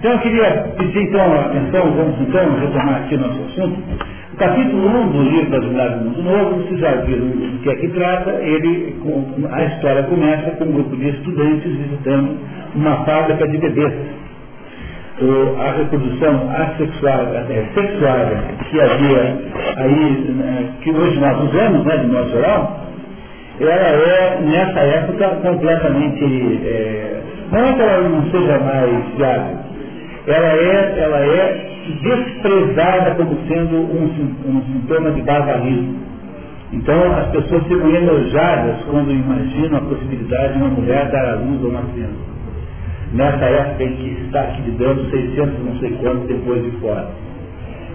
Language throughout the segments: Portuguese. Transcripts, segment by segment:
Então eu queria pedir então a atenção, vamos então retomar aqui o nosso assunto. O capítulo 1 do livro das Mulheres do Mundo Novo, vocês já viram do que é que trata, ele, a história começa com um grupo de estudantes visitando uma fábrica de bebês. a reprodução assexuada, é, sexuada que havia aí, né, que hoje nós usamos, né, de modo geral, ela é, nessa época, completamente, é, não é que ela não seja mais viável, ela é, ela é desprezada como sendo um, um sintoma de barbarismo. Então as pessoas ficam enojadas quando imaginam a possibilidade de uma mulher dar à luz a uma criança. Nessa época em que está aqui lidando 600 não sei quantos depois de fora.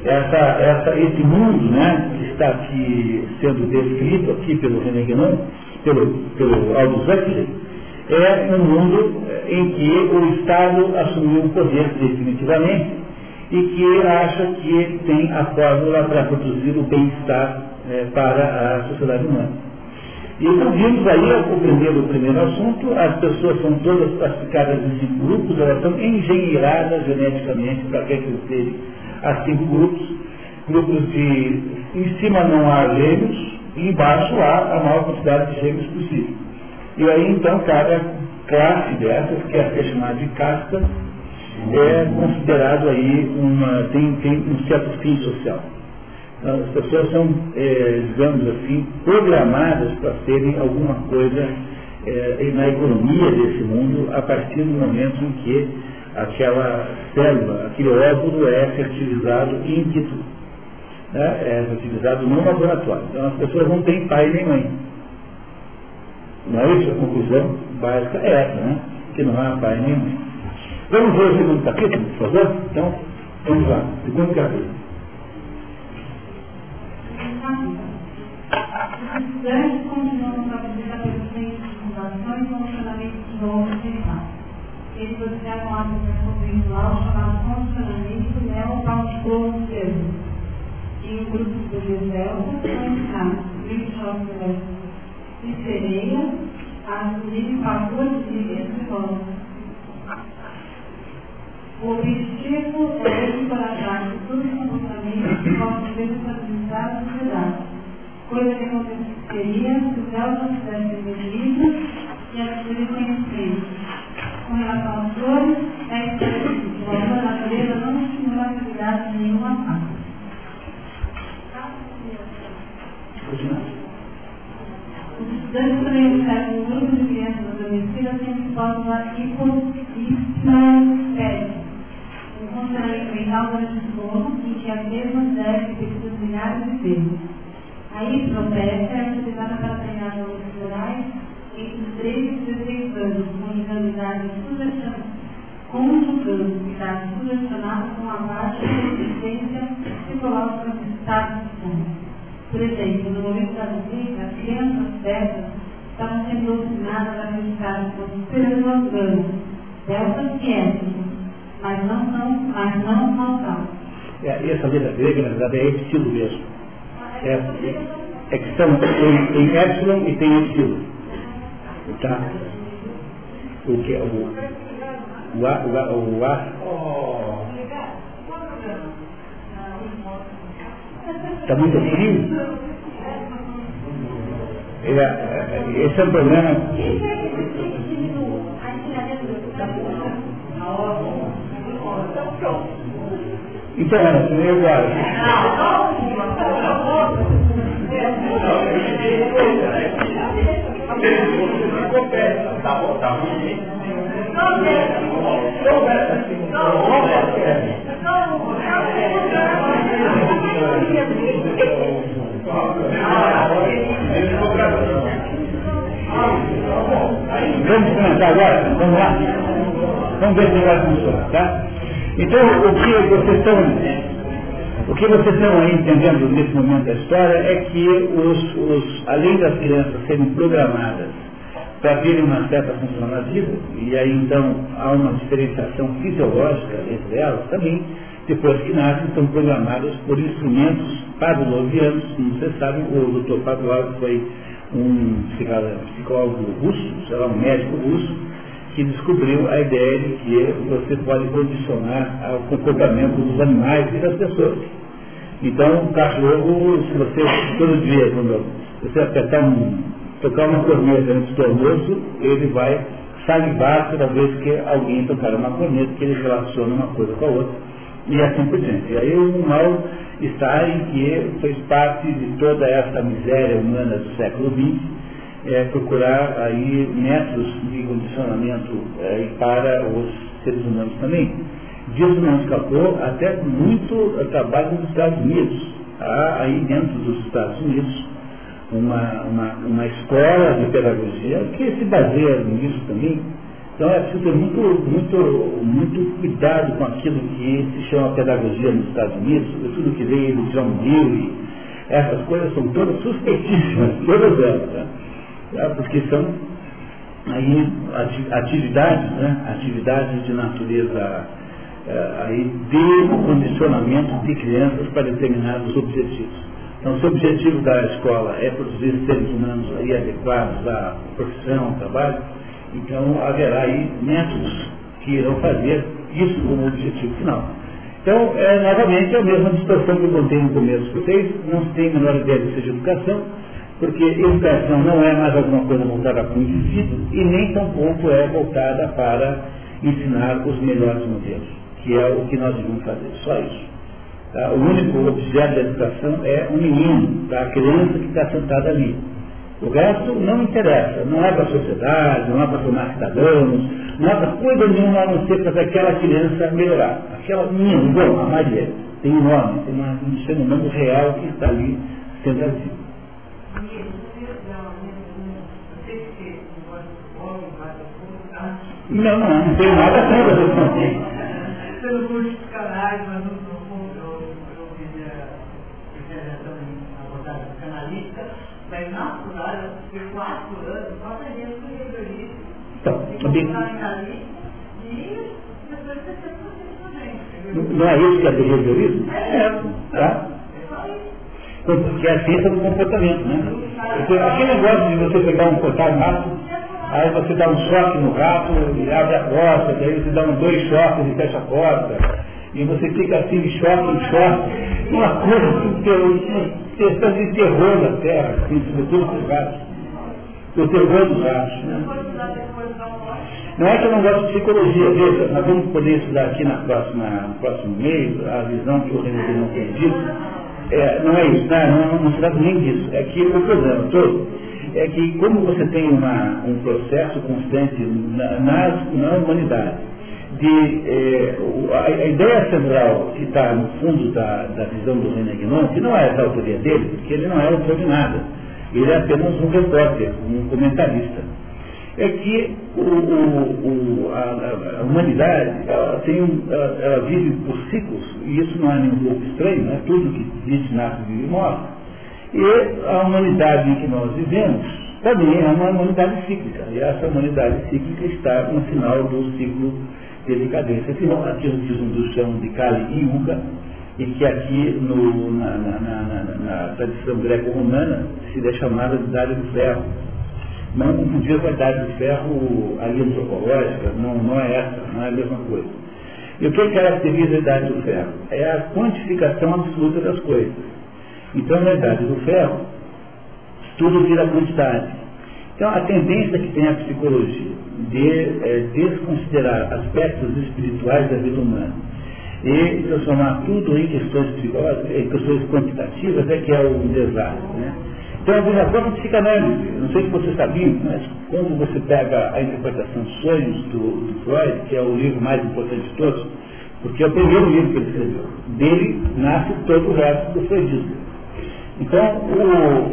Essa, essa, esse mundo né, que está aqui sendo descrito aqui pelo René Guénon, pelo, pelo Aldous Huxley, é um mundo em que o Estado assumiu o poder definitivamente e que acha que tem a fórmula para produzir o bem-estar é, para a sociedade humana. E então vimos aí o primeiro, o primeiro assunto, as pessoas são todas classificadas em grupos, elas são engenheiradas geneticamente para que crescerem a cinco grupos, grupos de em cima não há gêmeos, e embaixo há a maior quantidade de gêmeos possível. E aí então cada classe dessas, que é chamada de casta, é considerado aí uma, tem, tem um certo fim social. Então, as pessoas são, é, digamos assim, programadas para serem alguma coisa é, na economia desse mundo a partir do momento em que aquela célula, aquele óvulo é fertilizado in vitro. Né? É fertilizado no laboratório. Então as pessoas não têm pai nem mãe. Não é isso a conclusão básica? É essa, né? Que não há pai nem mãe. Vamos ver o segundo capítulo, por favor? Então, vamos lá. Segundo capítulo. Os estudantes continuam a e de novo mental. Eles observam a um ensinados Richard e Sereia a assumir fatores de entre o objetivo é encorajar que todos os comportamentos possam ser estabilizados e sociedade, coisa que aconteceria se os elos não tivessem medido e adquirido conhecimento. Com relação às flores, é específico, a natureza não estimula a atividade de nenhuma parte. Os também observam um grupo de crianças adormecidas sem que possam dar hipo e funcionamento mental durante o em que as mesmas devem ter milhares de vezes. A hipnotésia é utilizada para treinar valores florais entre os 3 e 16 anos, com conjugando idade sugestionada com a baixa resistência psicológica do estado de sono. Por exemplo, no momento da visita, as crianças dessas estavam sendo doutrinadas a como superando grandes, dessas quietas, mas não são, mas não são É, e essa letra grega, na verdade, é epsilon mesmo. É, é que são, tem, tem epsilon e tem epsilon. Tá? O que é o, o A, o A, o A. Está muito frio? É, é, esse é o problema. Então, e agora? Tá bom, tá bom. Vamos começar agora? Vamos lá? Vamos ver se vai funcionar, tá? Então, o que vocês estão, o que vocês estão aí entendendo nesse momento da história é que, os, os, além das crianças serem programadas para terem uma certa função na vida, e aí então há uma diferenciação fisiológica entre elas, também, depois que nascem, são programadas por instrumentos pavlovianos, como vocês sabem, o Dr. Pavlov foi um psicólogo russo, um médico russo, que descobriu a ideia de que você pode condicionar o comportamento dos animais e das pessoas. Então, o cachorro, se você, todo dia, quando você apertar um, tocar uma corneta antes do almoço, ele vai salivar toda vez que alguém tocar uma corneta, que ele relaciona uma coisa com a outra, e assim por diante. E aí o mal está em que fez parte de toda essa miséria humana do século XX, é, procurar aí métodos de condicionamento é, para os seres humanos também. Disso não escapou até muito trabalho nos Estados Unidos. Há aí dentro dos Estados Unidos uma, uma, uma escola de pedagogia que se baseia nisso também. Então é preciso ter muito, muito, muito cuidado com aquilo que se chama pedagogia nos Estados Unidos, tudo que veio do John Dewey. Essas coisas são todas suspeitíssimas, todas elas. Tá? Tá? Porque são aí atividades, né? atividades de natureza é, aí de condicionamento de crianças para determinados objetivos. Então, se o objetivo da escola é produzir seres humanos aí adequados à profissão, ao trabalho, então haverá aí métodos que irão fazer isso como objetivo final. Então, é, novamente, é a mesma distorção que eu contei no começo com vocês, não se tem a menor ideia de seja educação, porque educação não é mais alguma coisa voltada para o indivíduo e nem tampouco é voltada para ensinar os melhores modelos, que é o que nós devemos fazer, só isso. Tá? O único objeto da educação é um menino, tá? a criança que está sentada ali. O resto não interessa, não é para a sociedade, não é para formar cidadãos, não é para coisa nenhuma a não ser para aquela criança melhorar. Aquela menina, igual a Maria, tem um nome, tem uma, um ser humano real que está ali sentadinho. Não, não, não tem nada contra. Pelo curso de canais, mas no fundo eu fiz a especialização em abordagem canalista, mas natural, eu fiquei quatro anos só aprendendo com redorismo. Então, bem... e depois você fez Não é isso que é behaviorismo? É. Tá? Que é a ciência do comportamento, né? Aquele negócio de você pegar um cortar mato Aí você dá um choque no rato e abre a porta, daí você dá um dois choques e fecha a porta. E você fica assim de choque em choque. Uma coisa que questão de terror na terra, assim, sobretudo com os. O terror dos ratos. Né? Não é que eu não gosto de psicologia, veja, nós vamos poder estudar aqui na próxima, no próximo mês a visão que o René não tem dito. É, não é isso, não, não, não se trata nem disso. É que o problema todo é que como você tem uma, um processo constante na, na, na humanidade, de, eh, a, a, ideia central que está no fundo da, da visão do René Guinon, que não é da autoria dele, porque ele não é autor de nada, ele é apenas um repórter, um comentarista, é que o, o, a, a, humanidade ela, tem, ela, ela, vive por ciclos, e isso não é nem um pouco estranho, né? tudo que existe, nasce, vive e morre. E a humanidade em que nós vivemos também é uma humanidade cíclica. E essa humanidade cíclica está no final do ciclo Afinal, aquilo que os hindus chamam de Kali e Yuga, e que aqui no, na, na, na, na, tradição greco-romana se é chamada de Idade do Ferro. Não confundir a Idade do Ferro ali antropológica, não, não é essa, não é a mesma coisa. E o que caracteriza a Idade do Ferro? É a quantificação absoluta das coisas. Então, na idade do ferro, tudo vira quantidade. Então, a tendência que tem a psicologia de é, desconsiderar aspectos espirituais da vida humana e transformar tudo em questões em questões quantitativas, é que é o desastre. Né? Então, a própria psicanálise, não sei se vocês sabiam, mas quando você pega a interpretação sonhos do, do Freud, que é o livro mais importante de todos, porque é o primeiro livro que ele escreveu, dele nasce todo o resto do freudismo. Então, o,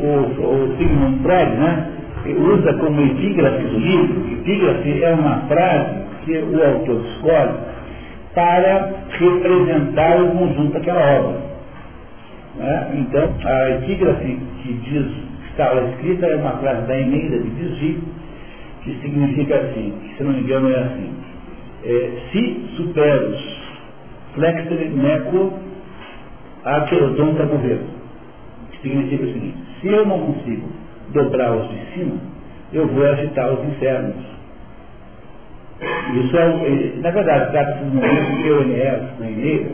o, o Sigmund Freud né, usa como epígrafe do livro, epígrafe é uma frase que o autor escolhe para representar o conjunto daquela obra. Né? Então, a epígrafe que diz, está lá escrita é uma frase da Eneida de Virgílio, que significa assim, que se não me engano é assim, é, si superos flexere neco aquerodonta mover significa o seguinte, se eu não consigo dobrar os de cima, eu vou agitar os infernos. Isso é, na verdade, trata-se de um momento que o Enéas, na Eneida,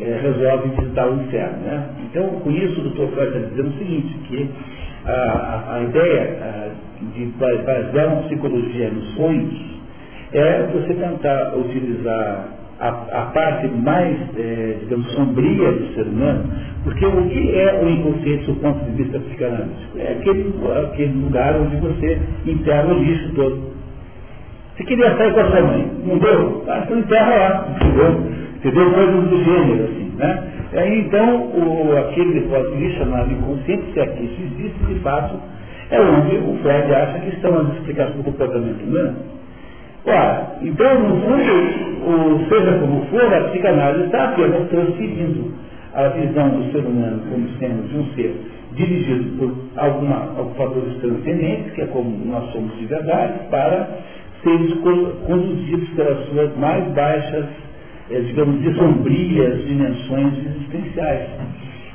é, resolve visitar o inferno. Né? Então, com isso, o Dr. Freud está dizendo o seguinte, que a, a, a ideia a, de basear uma psicologia nos sonhos é você tentar utilizar a, a parte mais, é, digamos, sombria do ser humano, porque o que é o inconsciente do ponto de vista psicanalítico? É aquele, aquele lugar onde você enterra o lixo todo. Você queria sair com a sua mãe, não deu? Ah, então enterra lá, entendeu? Entendeu? Coisas do gênero, assim, né? Aí, então, o, aquele depósito de lixo chamado inconsciente, se aqui isso existe, de fato, é onde o Freud acha que estão as explicações do comportamento humano. Ora, então, no fundo, o, seja como for, a psicanálise está apenas transferindo a visão do ser humano como sendo um ser dirigido por alguma, alguns fatores transcendentes, que é como nós somos de verdade, para seres conduzidos pelas suas mais baixas, eh, digamos, de sombrias dimensões existenciais.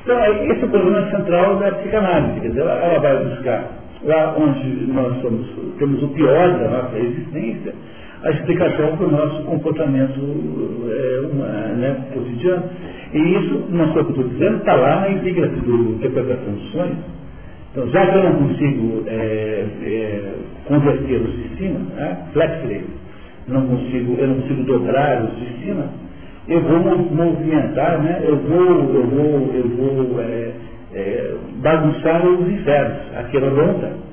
Então, esse é o problema central da psicanálise. Quer dizer, ela vai buscar lá onde nós somos, temos o pior da nossa existência, a explicação para o nosso comportamento é, humano, né, cotidiano. E isso, não sou o que estou dizendo, está lá na íntegra do interpretação dos sonhos. Então, já que eu não consigo é, é, converter os cima, né, flexible, não consigo, eu não consigo dobrar os cima, eu vou movimentar, né, eu vou, eu vou, eu vou é, é, bagunçar os infernos, aquela ronda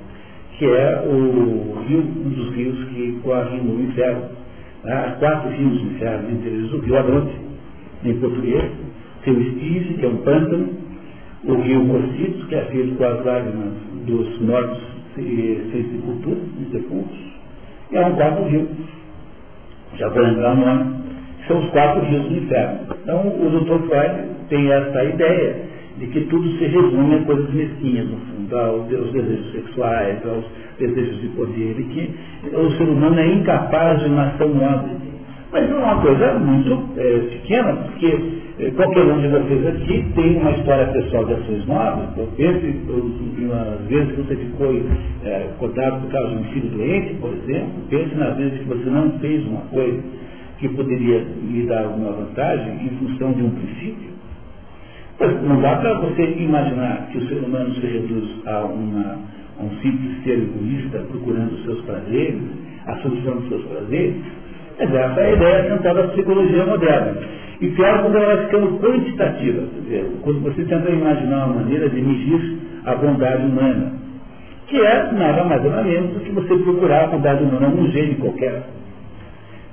que é o rio, um dos rios que correm no inferno. Né? Há quatro rios no inferno, entre eles o rio Adonte, em português, tem o Estige, que é um pântano, o rio Cocitos, que é aquele com as lágrimas dos mortos sem sepultura, dos defuntos, e há um quarto rio. Já vou lembrar o nome. São os quatro rios do inferno. Então, o Dr. Freud tem essa ideia de que tudo se resume a coisas mesquinhas, no fundo, aos, aos desejos sexuais, aos desejos de poder, e que o ser humano é incapaz de uma ação nobre. Mas é uma coisa muito é, pequena, porque é, qualquer um de vocês aqui tem uma história pessoal de ações nobres. Eu pense nas vezes que você ficou é, acordado por causa de um filho doente, por exemplo, pense nas vezes que você não fez uma coisa que poderia lhe dar alguma vantagem em função de um princípio. Não dá para você imaginar que o ser humano se reduz a, uma, a um simples ser egoísta procurando os seus prazeres, a solução dos seus prazeres. Mas essa é a ideia central da psicologia moderna. E pior quando ela vai ficando quantitativa. Quer dizer, quando você tenta imaginar uma maneira de medir a bondade humana, que é nada mais ou menos do que você procurar a bondade humana num gene qualquer.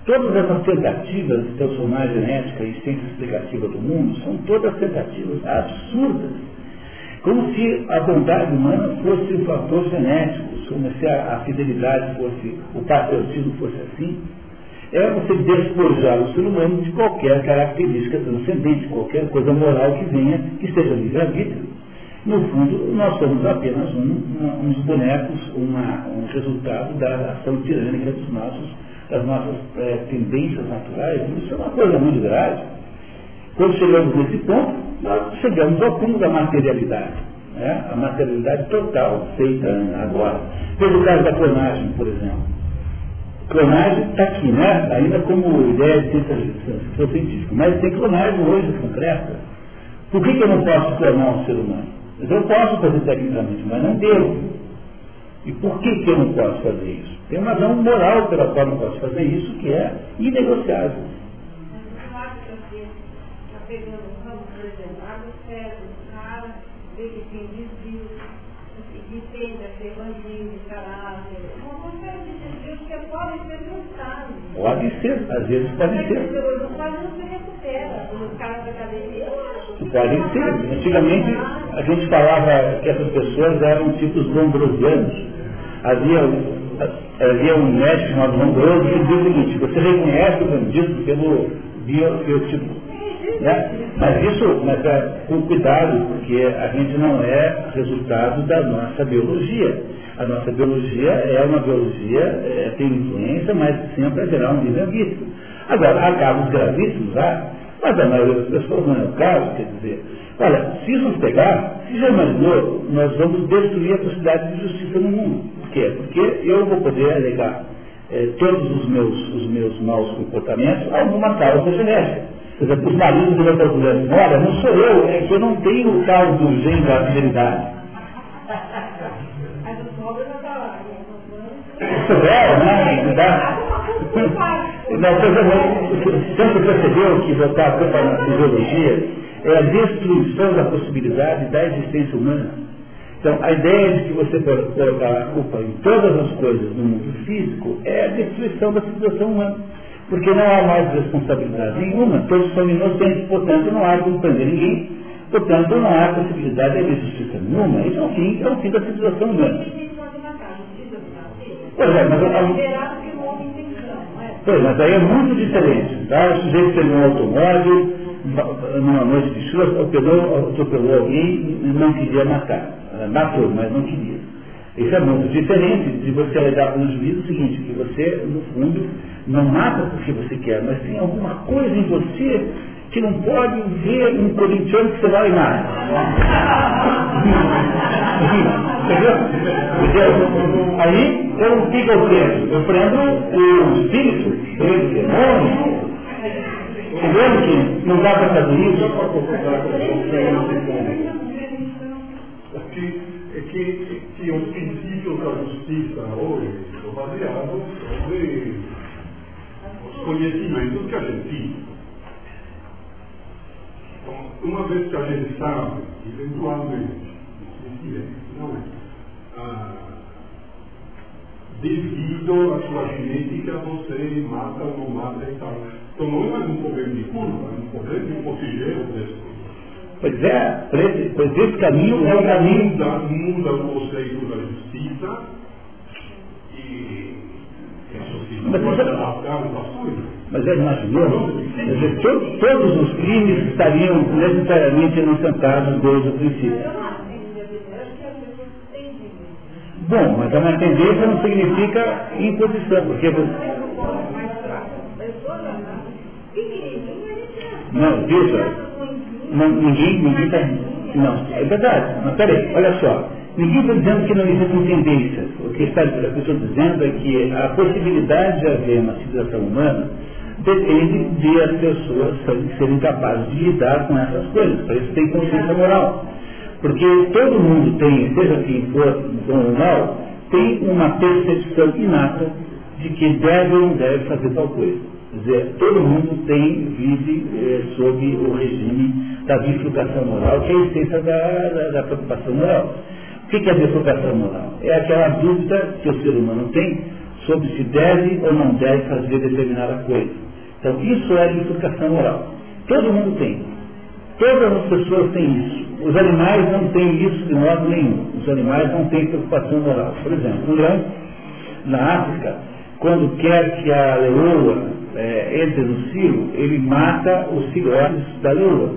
Todas essas tentativas de transformar genética em ciência explicativa do mundo são todas tentativas absurdas. Como se a bondade humana fosse um fator genético, como se a, a fidelidade fosse, o patriotismo fosse assim. É você despojar o ser humano de qualquer característica transcendente, qualquer coisa moral que venha, que seja livre-arbítrio. No fundo, nós somos apenas um, um, uns bonecos, uma, um resultado da ação tirânica dos nossos das nossas é, tendências naturais, isso é uma coisa muito grave. Quando chegamos nesse ponto, nós chegamos ao cúmulo da materialidade. Né? A materialidade total, feita agora. Veja o caso da clonagem, por exemplo. Clonagem está aqui, né? ainda como ideia de ciência científica, mas tem clonagem hoje concreta. Por que, que eu não posso clonar um ser humano? Eu posso fazer tecnicamente, mas não devo. E por que, que eu não posso fazer isso? Tem uma razão moral pela qual não posso fazer isso, que é inegociável. Pode ser, às vezes pode ser. Pode ser. Antigamente a gente falava que essas pessoas eram tipos lombrosianos. Havia havia um médico chamado Lombroso que dizia o seguinte, você reconhece o bandido pelo biotipo. Né? Mas isso, mas é, com cuidado, porque a gente não é resultado da nossa biologia. A nossa biologia é uma biologia, é, tem influência, mas sempre haverá um livre-arbítrio. Agora, há casos gravíssimos, há, mas a maioria das pessoas não é o caso, quer dizer, olha, se isso pegar, se já imaginou, nós vamos destruir a possibilidade de justiça no mundo quê? Porque eu vou poder alegar é, todos os meus, os meus maus comportamentos a alguma causa genética. Quer dizer, os maridos de outras mulheres, olha, não sou eu, é que eu não tenho o tal do gene da fidelidade. Souberam, né? Dá. Não, você percebeu que voltar para a fisiologia é a destruição da possibilidade da existência humana. Então, a ideia de que você pode colocar a culpa em todas as coisas no mundo físico é a destruição da situação humana. Porque não há mais responsabilidade nenhuma, todos são inocentes, portanto não há como prender ninguém, portanto não há possibilidade de justiça nenhuma. Isso é o fim, é o fim da situação humana. Pois é, mas, pois, mas aí é muito diferente. Tá? O sujeito pegou um automóvel, numa noite de chuva, atropelou alguém e não queria matar. Matou, mas não queria. Isso é muito diferente de você alegar para o juiz o seguinte, que você, no fundo, não mata porque você quer, mas tem alguma coisa em você que não pode ver um corintiano que você vai e mata. Entendeu? Aí eu fico o quê? Eu prendo o espírito, o demônio, Entendeu que não dá para fazer isso? Que, que, os princípios da justiça hoje são baseados sobre os conhecimentos que a gente tem. Então, uma vez que a gente sabe, eventualmente, não é, ah, devido à sua genética, você mata ou não mata e tal. Então não é mais um problema de curva, é um problema de consigero desse Pois é, pois esse caminho é o caminho. Muda, muda o conceito da justiça e a sociedade adaptar as coisas. Mas é imaginou? Quer dizer, to, todos os crimes estariam necessariamente inocentados desde o princípio. Bom, mas é uma tendência não significa imposição, porque Não, veja, não, ninguém, ninguém está. Não, é verdade, mas peraí, olha só. Ninguém está dizendo que não existem tendências. O que está, eu estou dizendo é que a possibilidade de haver uma civilização humana depende de as pessoas serem capazes de lidar com essas coisas. Para isso tem consciência moral. Porque todo mundo tem, seja quem for bom ou mal, tem uma percepção inata de que deve ou não deve fazer tal coisa. Dizer, todo mundo tem, vive eh, sob o regime da bifurcação moral, que é a essência da, da, da preocupação moral. O que é a bifurcação moral? É aquela dúvida que o ser humano tem sobre se deve ou não deve fazer determinada coisa. Então, isso é a bifurcação moral. Todo mundo tem. Todas as pessoas têm isso. Os animais não têm isso de modo nenhum. Os animais não têm preocupação moral. Por exemplo, um leão, na África, quando quer que a leoa é, entre no cio, ele mata os filhotes da leoa.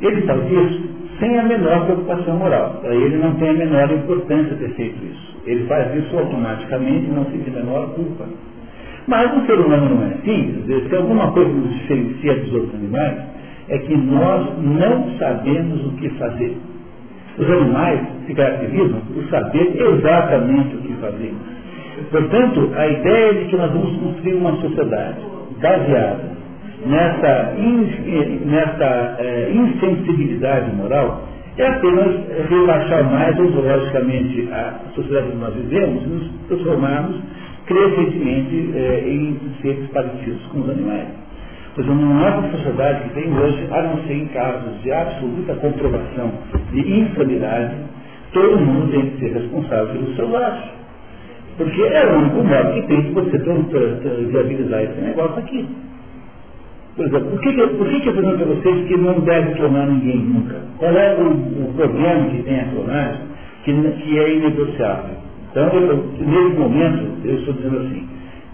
Ele faz isso sem a menor preocupação moral. Para ele não tem a menor importância ter feito isso. Ele faz isso automaticamente, não sente a menor culpa. Mas o ser humano não é assim. Se alguma coisa nos diferencia dos outros animais, é que nós não sabemos o que fazer. Os animais se caracterizam por saber exatamente o que fazer. Portanto, a ideia de que nós vamos construir uma sociedade baseada nessa, in, nessa é, insensibilidade moral é apenas relaxar mais ontologicamente a sociedade que nós vivemos e nos transformarmos crescentemente é, em seres parecidos com os animais. Pois uma nova sociedade que tem hoje, a não ser em casos de absoluta comprovação de insanidade, todo mundo tem que ser responsável pelos seus atos. Porque é o único modo que tem de você viabilizar esse negócio aqui. Por exemplo, por que, por que, que eu pergunto para vocês que não deve clonar ninguém nunca? Qual é o, o problema que tem a clonagem que, que é inegociável? Então, eu, nesse momento, eu estou dizendo assim,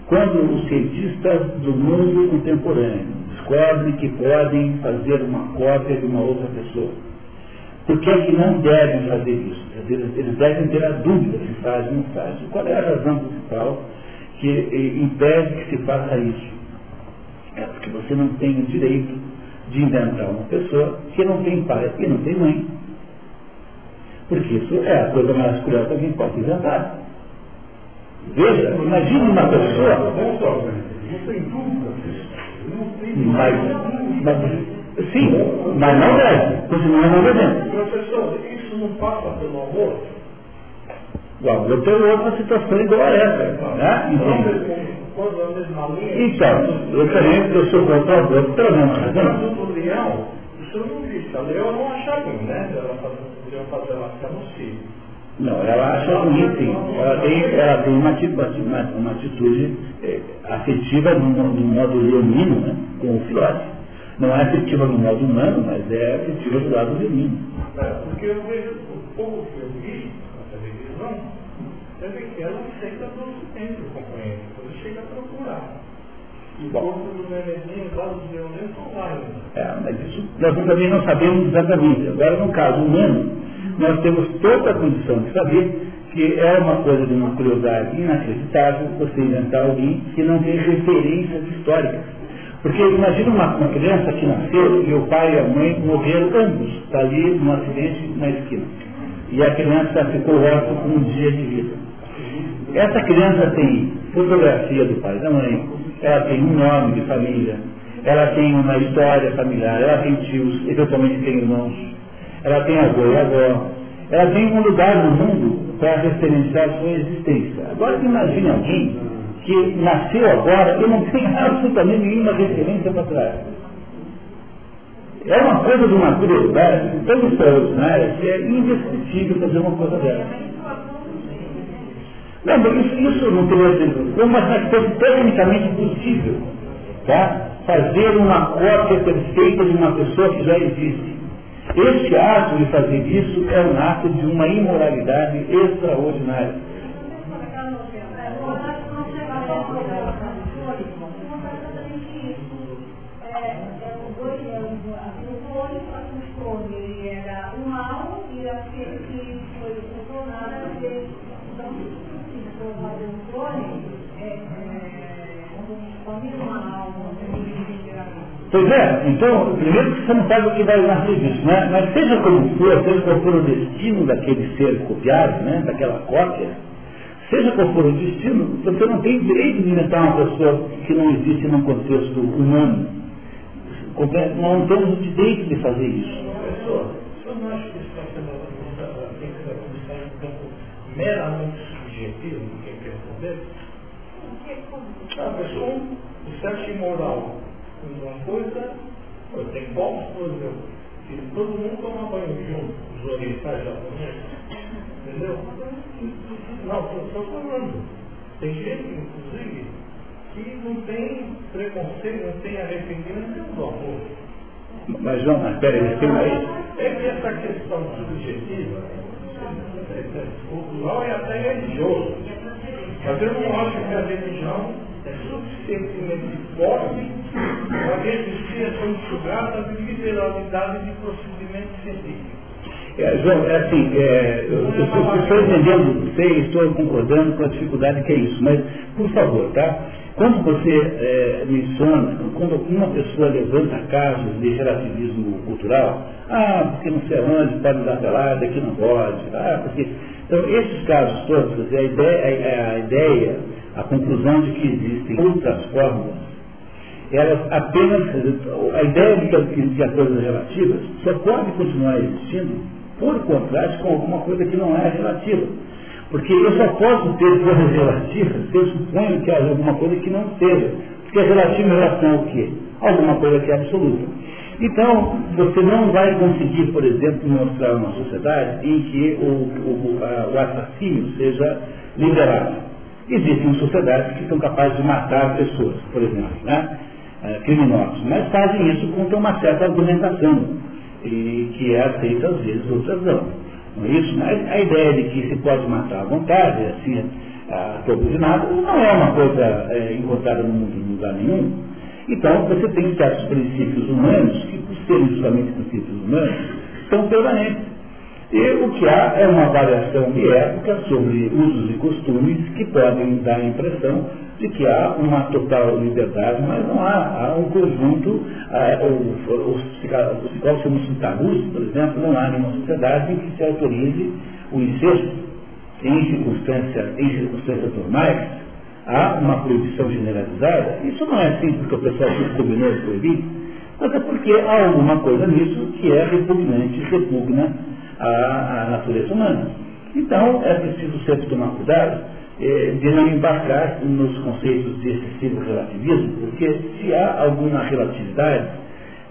quando os cientistas do mundo contemporâneo descobrem que podem fazer uma cópia de uma outra pessoa, por que, é que não devem fazer isso? Eles devem ter a dúvida se fazem ou não fazem. Qual é a razão principal que eh, impede que se faça isso? É porque você não tem o direito de inventar uma pessoa que não tem pai e não tem mãe. Porque isso é a coisa mais cruel que alguém pode inventar. Veja, imagine uma pessoa. Não tem dúvida Mas, mas, sim, mas não deve, continua não devendo. Professor, isso não passa pelo amor? O amor tem outra situação igual a essa. Né? Linha. Então, eu também, eu sou contra o amor, pela mesma razão. Mas o leão, o senhor não disse, a leão não acha ruim, né? Ela fazer ela ficar no cio. Não, ela acha ruim, sim. Ela tem, ela tem uma, uma, uma atitude eh, afetiva no, no modo leonino, né, com o filhote. Não é afetiva no modo humano, mas é afetiva do lado leonino. É, porque eu vejo o pouco que eu vi na televisão, vi que ela aceita do entre o companheiro, quando chega a procurar. E o Bom. É, mas isso nós também não sabemos exatamente. Agora, no caso humano, nós temos toda a condição de saber que é uma coisa de uma curiosidade inacreditável você inventar alguém que não tem referências históricas. Porque imagina uma, uma criança que nasceu e o pai e a mãe morreram ambos, está ali num acidente na esquina. E a criança ficou órfã com um dia de vida. Essa criança tem fotografia do pai e da mãe, ela tem um nome de família, ela tem uma história familiar, ela tem tios, eventualmente tem irmãos, ela tem avô e avó, ela tem um lugar no mundo para referenciar sua existência. Agora imagine alguém que nasceu agora e não tem absolutamente nenhuma referência para trás. É uma coisa de uma curiosidade tão extraordinária que é indescritível fazer uma coisa dessa. Não, isso, isso não teria sido, como que fosse tecnicamente possível, tá? Fazer uma cópia perfeita de uma pessoa que já existe. Este ato de fazer isso é um ato de uma imoralidade extraordinária. Pois é, então, primeiro que você não sabe o que vai nascer disso, né? Mas seja como for, seja qual for o destino daquele ser copiado, né? Daquela cópia, seja qual for o destino, você não tem direito de inventar uma pessoa que não existe num contexto humano. Não temos o direito de fazer isso. Tem meramente subjetivo do que quer responder? A pessoa, o certo e moral em uma coisa, tenho povos, por exemplo, que todo mundo toma banho junto, os orientais japoneses, entendeu? Não, estou falando. Tem gente, inclusive, que não tem preconceito, não tem arrependimento do amor. Mas, João, mas peraí, têm aí. É que essa questão subjetiva, é, é, cultural e até religioso. Mas eu não acho que a religião é suficientemente forte para resistir essa enxugada de liberalidade de procedimento científico. É, João, é assim, é, eu, estou entendendo, sei, estou concordando com a dificuldade que é isso, mas, por favor, tá? Quando você é, menciona, quando uma pessoa levanta casos de relativismo cultural, ah, porque não sei onde, pode dar pelada, aqui não pode, ah, porque. Então, esses casos todos, a ideia, a, ideia, a conclusão de que existem outras fórmulas, elas apenas, a ideia de que, que as coisas relativas só pode continuar existindo por contraste com alguma coisa que não é relativa. Porque eu só posso ter coisas relativas se eu suponho que haja alguma coisa que não seja. Porque é relativo em relação ao quê? Alguma coisa que é absoluta. Então, você não vai conseguir, por exemplo, mostrar uma sociedade em que o, o, o assassínio seja liberado. Existem sociedades que são capazes de matar pessoas, por exemplo, né? eh, criminosos, mas fazem isso com uma certa argumentação, e que é aceita às vezes, outras não. Não é isso? Mas a ideia de que se pode matar à vontade, assim, a todo de nada, não é uma coisa é, encontrada no mundo em lugar nenhum. Então, você tem certos princípios humanos que, por serem justamente princípios humanos, são permanentes. E o que há é uma variação de época sobre usos e costumes que podem dar a impressão de que há uma total liberdade, mas não há. Há um conjunto, o, os psicólogos chamam de tabus, por exemplo, não há nenhuma sociedade em que se autorize o incesto. em circunstâncias, em circunstâncias normais, há uma proibição generalizada, isso não é assim porque o pessoal se combinou de proibir, mas é porque há alguma coisa nisso que é repugnante, repugna à, à natureza humana. Então, é preciso sempre tomar cuidado eh, de não embarcar nos conceitos de excessivo relativismo, porque se há alguma relatividade,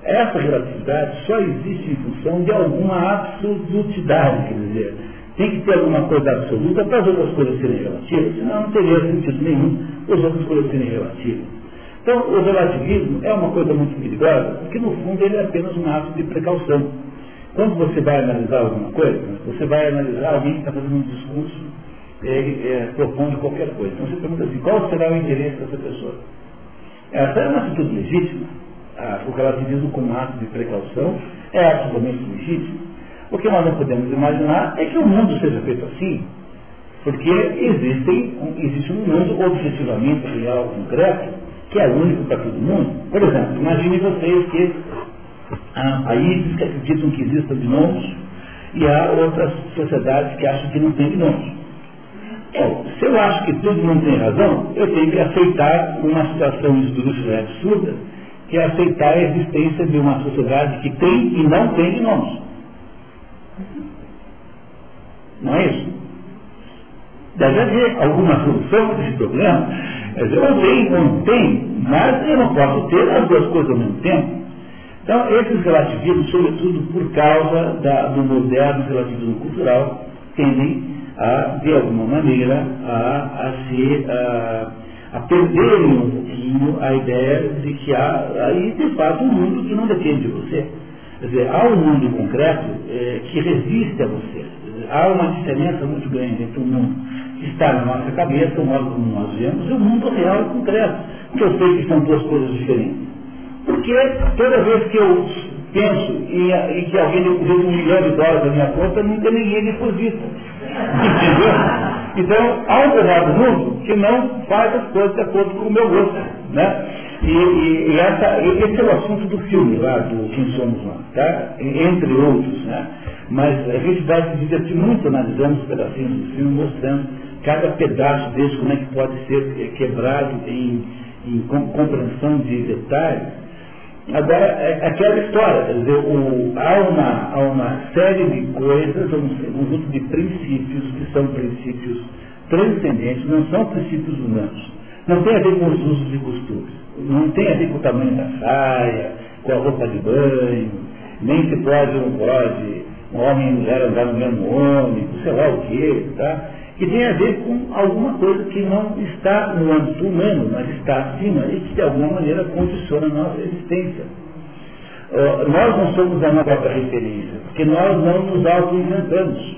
essa relatividade só existe em função de alguma absolutidade, quer dizer, tem que ter alguma coisa absoluta para as outras coisas serem relativas, senão não teria sentido nenhum as outras coisas serem relativas. Então, o relativismo é uma coisa muito perigosa, porque no fundo ele é apenas um ato de precaução. Quando você vai analisar alguma coisa, você vai analisar alguém que está fazendo um discurso ele é, propondo qualquer coisa. Então você pergunta assim, qual será o interesse dessa pessoa? Essa é uma atitude legítima. Ah, o relativismo como ato de precaução é absolutamente legítimo. O que nós não podemos imaginar é que o mundo seja feito assim, porque existe um mundo objetivamente real, concreto, que é único para todo mundo. Por exemplo, imagine vocês que há países que acreditam que existam gnomos e há outras sociedades que acham que não tem gnomos. Se eu acho que todo mundo tem razão, eu tenho que aceitar uma situação esdrúxula e absurda, que é aceitar a existência de uma sociedade que tem e não tem gnomos. Não é isso? Deve haver alguma solução para esse problema. Dizer, ou tem não tem, mas eu não posso ter as duas coisas ao mesmo tempo. Então, esses relativismos, sobretudo por causa da, do moderno relativismo cultural, tendem a, de alguma maneira, a, a se a, a perderem um pouquinho a ideia de que há aí, de fato, um mundo que não depende de você. Quer dizer, há um mundo concreto é, que resiste a você. Dizer, há uma diferença muito grande entre o mundo que está na nossa cabeça, o modo como nós vemos, e o mundo real e concreto. Que eu sei que são duas coisas diferentes. Porque toda vez que eu penso em, que alguém deposita um milhão de dólares na minha conta, nunca ninguém deposita. Entendeu? Então, há um pedaço do mundo que não faz as coisas de acordo com o meu gosto. Né? E, e, e essa, esse é o assunto do filme lá, do Quem Somos Nós, tá? entre outros. Né? Mas a gente vai se divertir muito analisando os pedacinhos do filme, mostrando cada pedaço desse, como é que pode ser quebrado em, em compreensão de detalhes Agora, é aquela história, quer dizer, o, há, uma, há uma série de coisas, um conjunto de princípios que são princípios transcendentes, não são princípios humanos. Não tem a ver com os usos e costumes. Não tem a ver com o tamanho da saia, com a roupa de banho, nem se pode ou não pode um homem e mulher andar no mesmo ônibus, sei lá o quê, tá? Que tem a ver com alguma coisa que não está no âmbito humano, mas está acima e que de alguma maneira condiciona a nossa existência. Nós não somos a nossa própria referência, porque nós não nos auto-inventamos.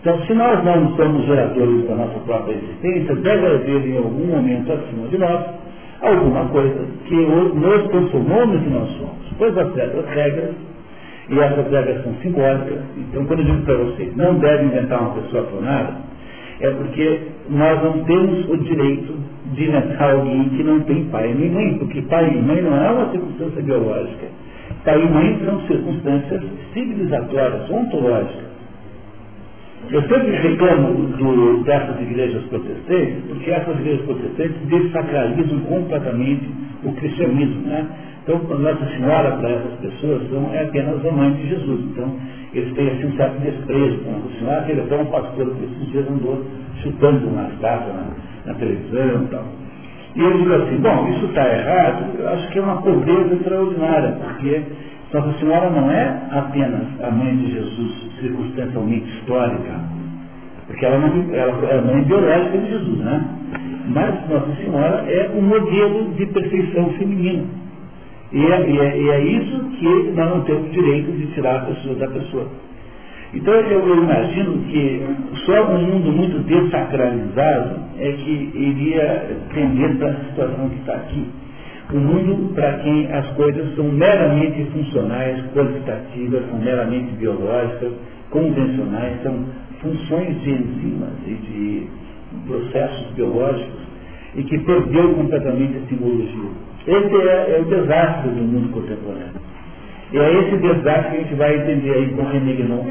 Então, se nós não somos geradores da nossa própria existência, deve haver em algum momento acima de nós alguma coisa que nos transformou no que nós somos. Pois há certas regras, e essas regras são simbólicas. Então, quando eu digo para vocês, não deve inventar uma pessoa formada, é porque nós não temos o direito de inventar alguém que não tem pai nem mãe, porque pai e mãe não é uma circunstância biológica. Pai e mãe são circunstâncias civilizatórias, ontológicas. Eu sempre reclamo do, dessas igrejas protestantes, porque essas igrejas protestantes desacralizam completamente o cristianismo. Né? Então, Nossa Senhora, para essas pessoas, são, é apenas a mãe de Jesus. Então, eles têm assim, um certo desprezo com Nossa Senhora, que ele até um pastor que esses dias andou chutando nas casas, na, na televisão e tal. E eu digo assim, bom, isso está errado, eu acho que é uma pobreza extraordinária, porque Nossa Senhora não é apenas a mãe de Jesus circunstancialmente histórica, porque ela, não, ela é a mãe biológica de Jesus, né? Mas Nossa Senhora é um modelo de perfeição feminina. E é, e, é, e é, isso que nós não temos direito de tirar a pessoa da pessoa. Então eu, imagino que só um mundo muito desacralizado é que iria tender para a situação que está aqui. Um mundo para quem as coisas são meramente funcionais, quantitativas, são meramente biológicas, convencionais, são funções de enzimas e de processos biológicos e que perdeu completamente a simbologia. Esse é, é o desastre do mundo contemporâneo. E é esse desastre que a gente vai entender aí com René Guénon.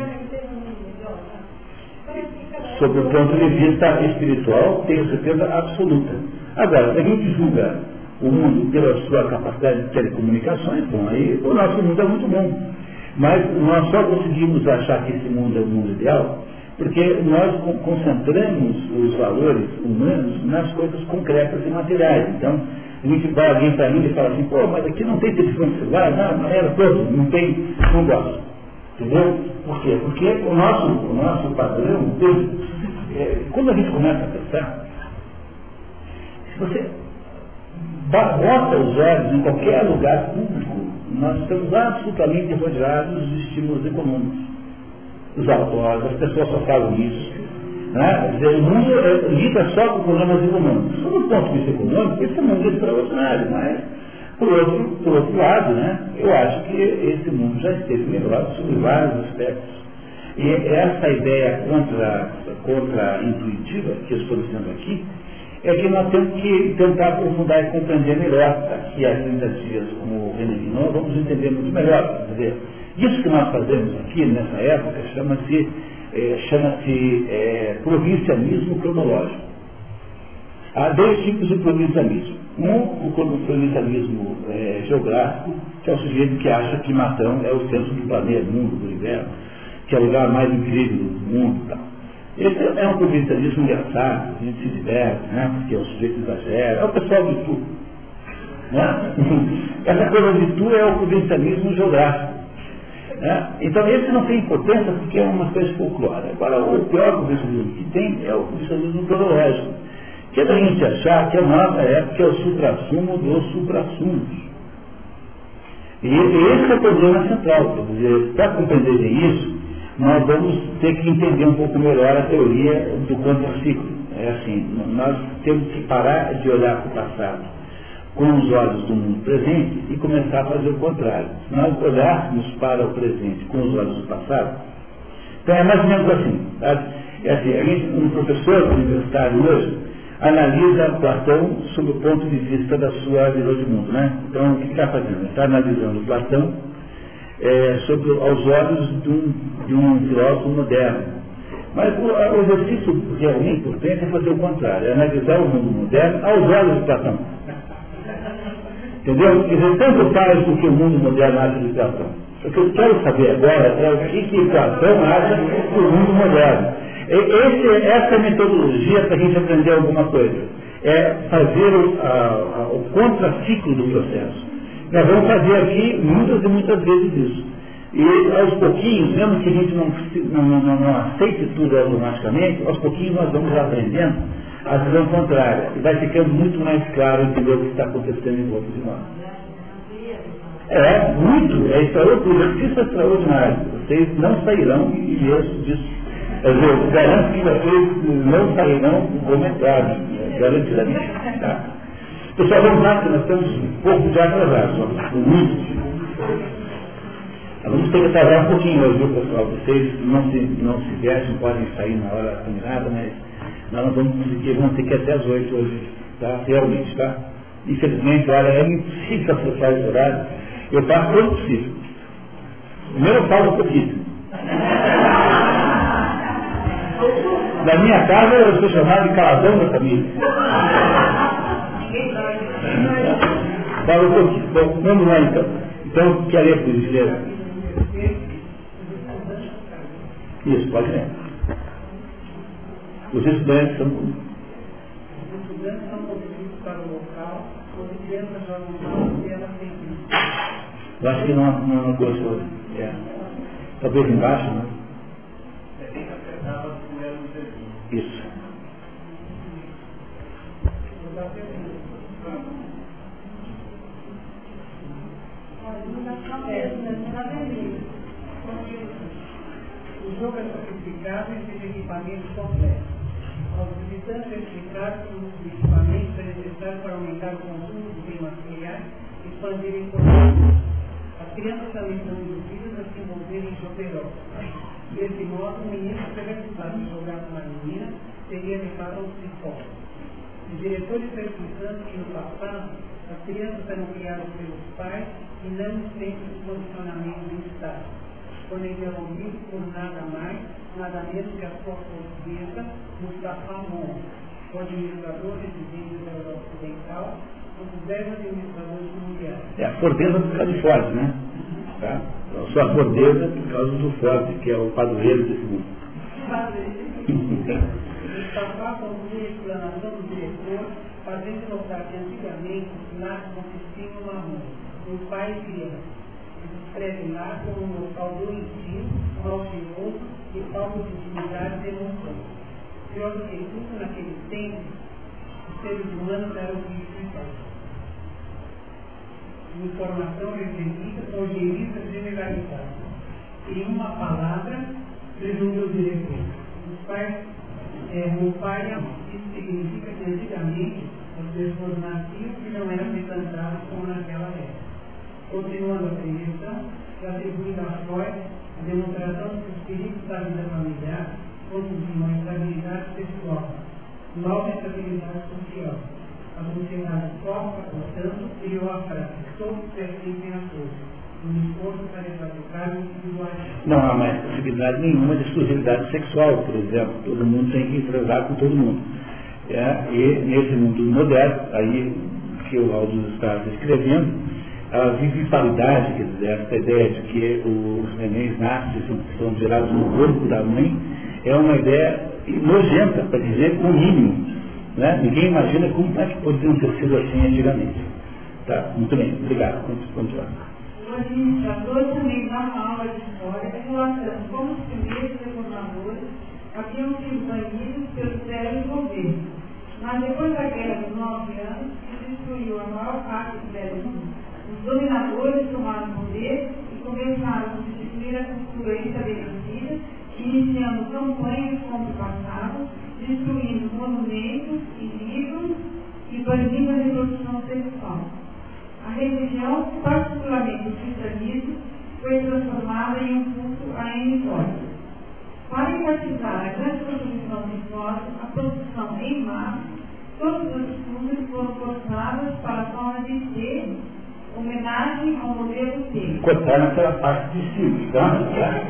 sob o ponto de vista espiritual, tenho certeza absoluta. Agora, se a gente julga o mundo pela sua capacidade de telecomunicações, bom, aí o nosso mundo é muito bom. Mas nós só conseguimos achar que esse mundo é o mundo ideal porque nós concentramos os valores humanos nas coisas concretas e materiais. Então, a gente vai alguém para mim e fala assim, pô, mas aqui não tem telefone celular, não, não era todo, não tem, não gosto. Entendeu? Por quê? Porque o nosso, o nosso padrão, é, quando a gente começa a pensar, se você bota os olhos em qualquer lugar público, nós estamos absolutamente rodeados de estímulos econômicos os autores, as pessoas só falam isso. Né? Dizer, o mundo é, lida só com problemas econômicos. Do ponto de vista econômico, esse mundo é extraordinário, mas, por outro, por outro lado, né, eu acho que esse mundo já esteve melhor sobre vários aspectos. E essa ideia contra, contra intuitiva que eu estou dizendo aqui, é que nós temos que tentar aprofundar e compreender melhor aqui há 30 dias, como o René Guinon, vamos entender muito melhor. Quer dizer, isso que nós fazemos aqui nessa época chama-se é, chama-se é, cronológico. Há dois tipos de provincianismo. Um, o provincianismo é, geográfico, que é o sujeito que acha que Matão é o centro do planeta, do mundo, do universo, que é o lugar mais incrível do mundo. Tal. Esse é um provincialismo engraçado, a gente se diverte, né? porque o sujeito exagera, é o pessoal de tu. Né? Essa coisa de tu é o provincialismo geográfico. Né? Então esse não tem importância porque é uma coisa folclore. Agora o pior provincialismo que tem é o provincialismo cronológico, que é da gente achar que a nossa época é o supra-sumo dos supra-sumos. E esse é o problema central. Para compreender isso, nós vamos ter que entender um pouco melhor a teoria do contraciclo. É assim, nós temos que parar de olhar para o passado com os olhos do mundo presente e começar a fazer o contrário. Se nós olharmos para o presente com os olhos do passado, então é mais ou menos assim. Sabe? É assim, a gente, um professor universitário hoje analisa Platão sob o ponto de vista da sua visão de mundo. Né? Então, o que está fazendo? Está analisando Platão é, sobre, aos olhos de um, de um filósofo moderno. Mas o, o exercício realmente importante é fazer o contrário, é analisar o mundo moderno aos olhos de Platão. Entendeu? Quer dizer, tanto faz do que o mundo moderno acha de Platão. O que eu quero saber agora é o que, que Platão acha do mundo moderno. Esse, essa é a metodologia para a gente aprender alguma coisa. É fazer o, a, o contraciclo do processo. Nós vamos fazer aqui muitas e muitas vezes isso. E aos pouquinhos, mesmo que a gente não, não, não, não aceite tudo automaticamente, aos pouquinhos nós vamos aprendendo a visão contrária. E vai ficando muito mais claro entender o que está acontecendo em volta de nós. É, muito, é extraordinário, isso é extraordinário. Vocês não sairão ilesos disso. Quer dizer, eu garanto que vocês não sairão comentrários, garantidamente. Tá? Pessoal, vamos lá, que nós estamos um pouco de atrasados, muito. Vamos ter que atrasar um pouquinho hoje, viu, pessoal? Vocês não se, não se vestem, podem sair na hora combinada, mas nós não vamos conseguir, vamos ter que até as oito hoje, tá? Realmente, tá? Infelizmente, olha, é impossível acessar esse horário. Eu faço todo possível. Primeiro eu falo um pouquinho. Na minha casa eu sou chamado de caladão da família. Fala um pouquinho. Bom, vamos lá então. Então, quer ler, por gentileza? Isso, pode ler. Os estudantes são. Os estudantes são conduzidos para o local onde crianças jogam bola e elas têm Eu acho que não, não, não gostou. É. Talvez embaixo, né? Isso. O jogo é sofisticado e seja equipamentos complexos. É explicado que o equipamentos é necessário para aumentar o consumo de bem e expandir a economia. As crianças também são induzidas a se envolverem em choperol. Desse modo, o menino, de jogar com uma menina, seria levado ao psicólogo. Os diretores explicando que no passado as crianças eram criadas pelos pais e não centros de posicionamento do Estado. Quando interrompidos por nada mais, nada menos que a sua portuguesa, Mustafa Mon, o administrador residente da Europa Ocidental, um dos dez administradores mundiais. É a causa do Ford, né? Tá? Só a Fordeza por causa do Ford, que é o padroeiro desse mundo. Mustafa conclui a explanação do diretor, fazendo notar que antigamente os lares consistiam marrom, no pai e criança. Lá como um local doentio, e falta de e emoção. Pior do que tudo, naquele tempo, os seres humanos eram vistos informação recebida ou gerida generalizada. Em uma palavra, resumiu o diretor. Os pais, é, o pai, isso significa que antigamente as pessoas nasciam e não eram recantadas como naquela época. Continuando a prevenção, atribuindo a Freud da vida familiar sexual, nova estabilidade social a sociedade sofre, portanto, criou a frase, todos pertencem a todos. Não há mais possibilidade nenhuma de exclusividade sexual, por exemplo. Todo mundo tem que transar com todo mundo. É, e nesse mundo moderno, aí que o Aldous está descrevendo, a viviparidade, quer dizer, essa ideia de que os nenéns nascem, são gerados no corpo da mãe, é uma ideia nojenta, para dizer o mínimo. Né? Ninguém imagina como é que poderiam ter sido assim antigamente. Tá, muito bem, obrigado. Continuar. Também aula de história relatando como os primeiros reformadores haviam sido banidos pelo. Mas depois da guerra dos nove anos, destruiu a maior parte do mundo, dominadores tomaram poder e começaram a substituir a cultura estabelecida, iniciando campanhas contra o passado destruindo monumentos e livros e banindo a reprodução sexual. A religião, particularmente o cristianismo, foi transformada em um culto a N Para enfatizar a grande contribuição religiosa, a produção em massa, todas as estudos foram cortadas para a forma de ter homenagem ao modelo T. Cortaram aquela parte de cima, tá?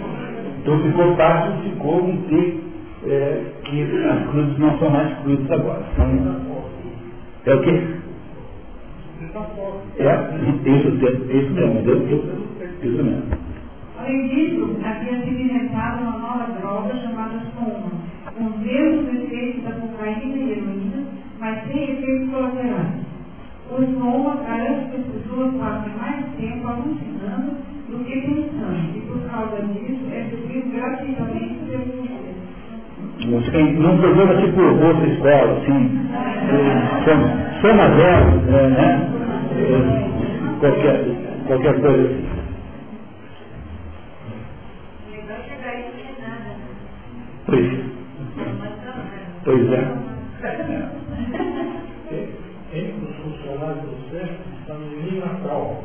Então ficou fácil, ficou um T é, que as cruzes não são mais cruzes agora. São, é o quê? É, isso, isso mesmo, isso mesmo. Além disso, havia sido inventada uma nova droga chamada soma, com os mesmos efeitos da cocaína e heroína, mas sem efeitos colaterais. O soma garante que as pessoas passem mais tempo alucinando do que pensando, e por causa disso é distribuído gratuitamente pelo num programa tipo outra escola, assim, soma zero, é, né? É, qualquer, qualquer coisa assim. Pois, pois é. Entre funcionários do centro está Menina Natal.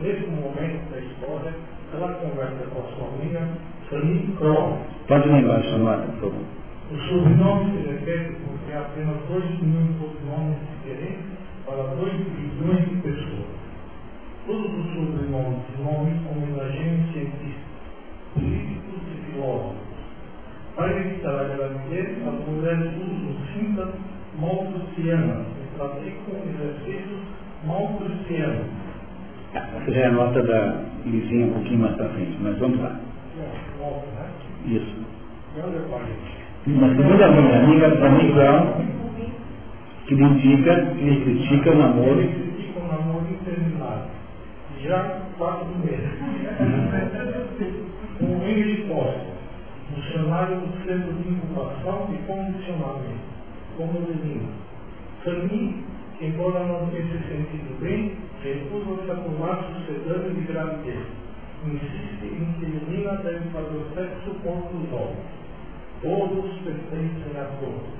Nesse momento da história, ela conversa com a sua amiga Fanny Kroll. Pode lembrar, chamada, por favor. O sobrenome se repete porque há apenas 2 milhões de sobrenomes diferentes para 2 bilhões de pessoas. Todos os sobrenomes e nomes homenageiam cientistas, políticos e filósofos. Para evitar a gravidez, as mulheres usam cintas maltrusianas e praticam exercícios maltrusianos. Essa já é a nota da Lizinha um pouquinho mais para frente, mas vamos lá. né? Isso. Uma segunda amiga, amiga amiga que lhe indica, que lhe critica o namoro. Critica o namoro interminável. Já quatro meses. Com um meio de posse, no cenário do centro de incubação e condicionamento, como menino. Fanny, embora não tenha se sentido bem, recusa-se a tomar sucedâneo de gravidez. Insiste em que menina deve fazer sexo contra os homens todos pertencem a todos.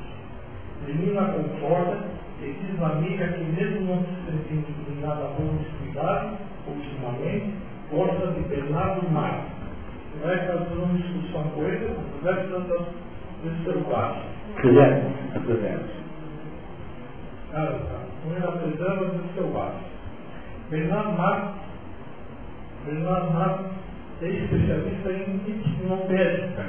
Menina concorda e diz na amiga que mesmo não se sentindo inclinada a promiscuidade, ultimamente, gosta de Bernardo mais. Vai fazer uma discussão com ele, conversa das reservadas. Quiser, apresenta. Ah, tá. Com ele apresenta as reservadas. Bernardo Marx, Bernardo Marx é especialista em hipnopédica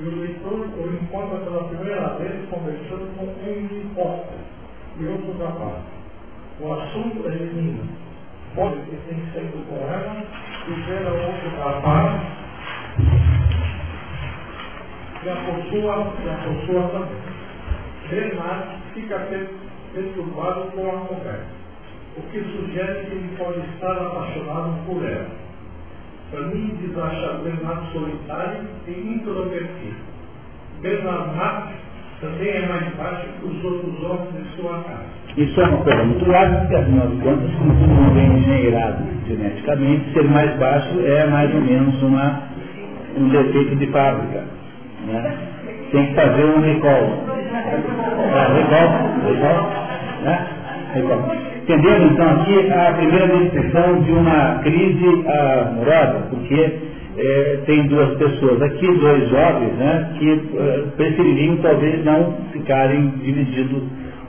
e o leitor o encontra pela primeira vez conversando com um hipócrita e outro rapaz. O assunto é menino. Pode que tem saído com ela e ver a outro rapaz e a pessoa, e a pessoa também. Bernard fica perturbado com a conversa, o que sugere que ele pode estar apaixonado por ela. Para mim, desacha Bernard solitário e introvertido. Bernard Max também é mais baixo que os outros homens de sua casa. Isso é uma coisa muito grave, porque afinal de contas, como todo mundo é engenheirado geneticamente, ser mais baixo é mais ou menos uma, um defeito de fábrica. Né? Tem que fazer um recall. Entendendo então aqui a primeira descrição de uma crise amorosa, porque é, tem duas pessoas aqui, dois jovens, né, que é, prefeririam talvez não ficarem dividindo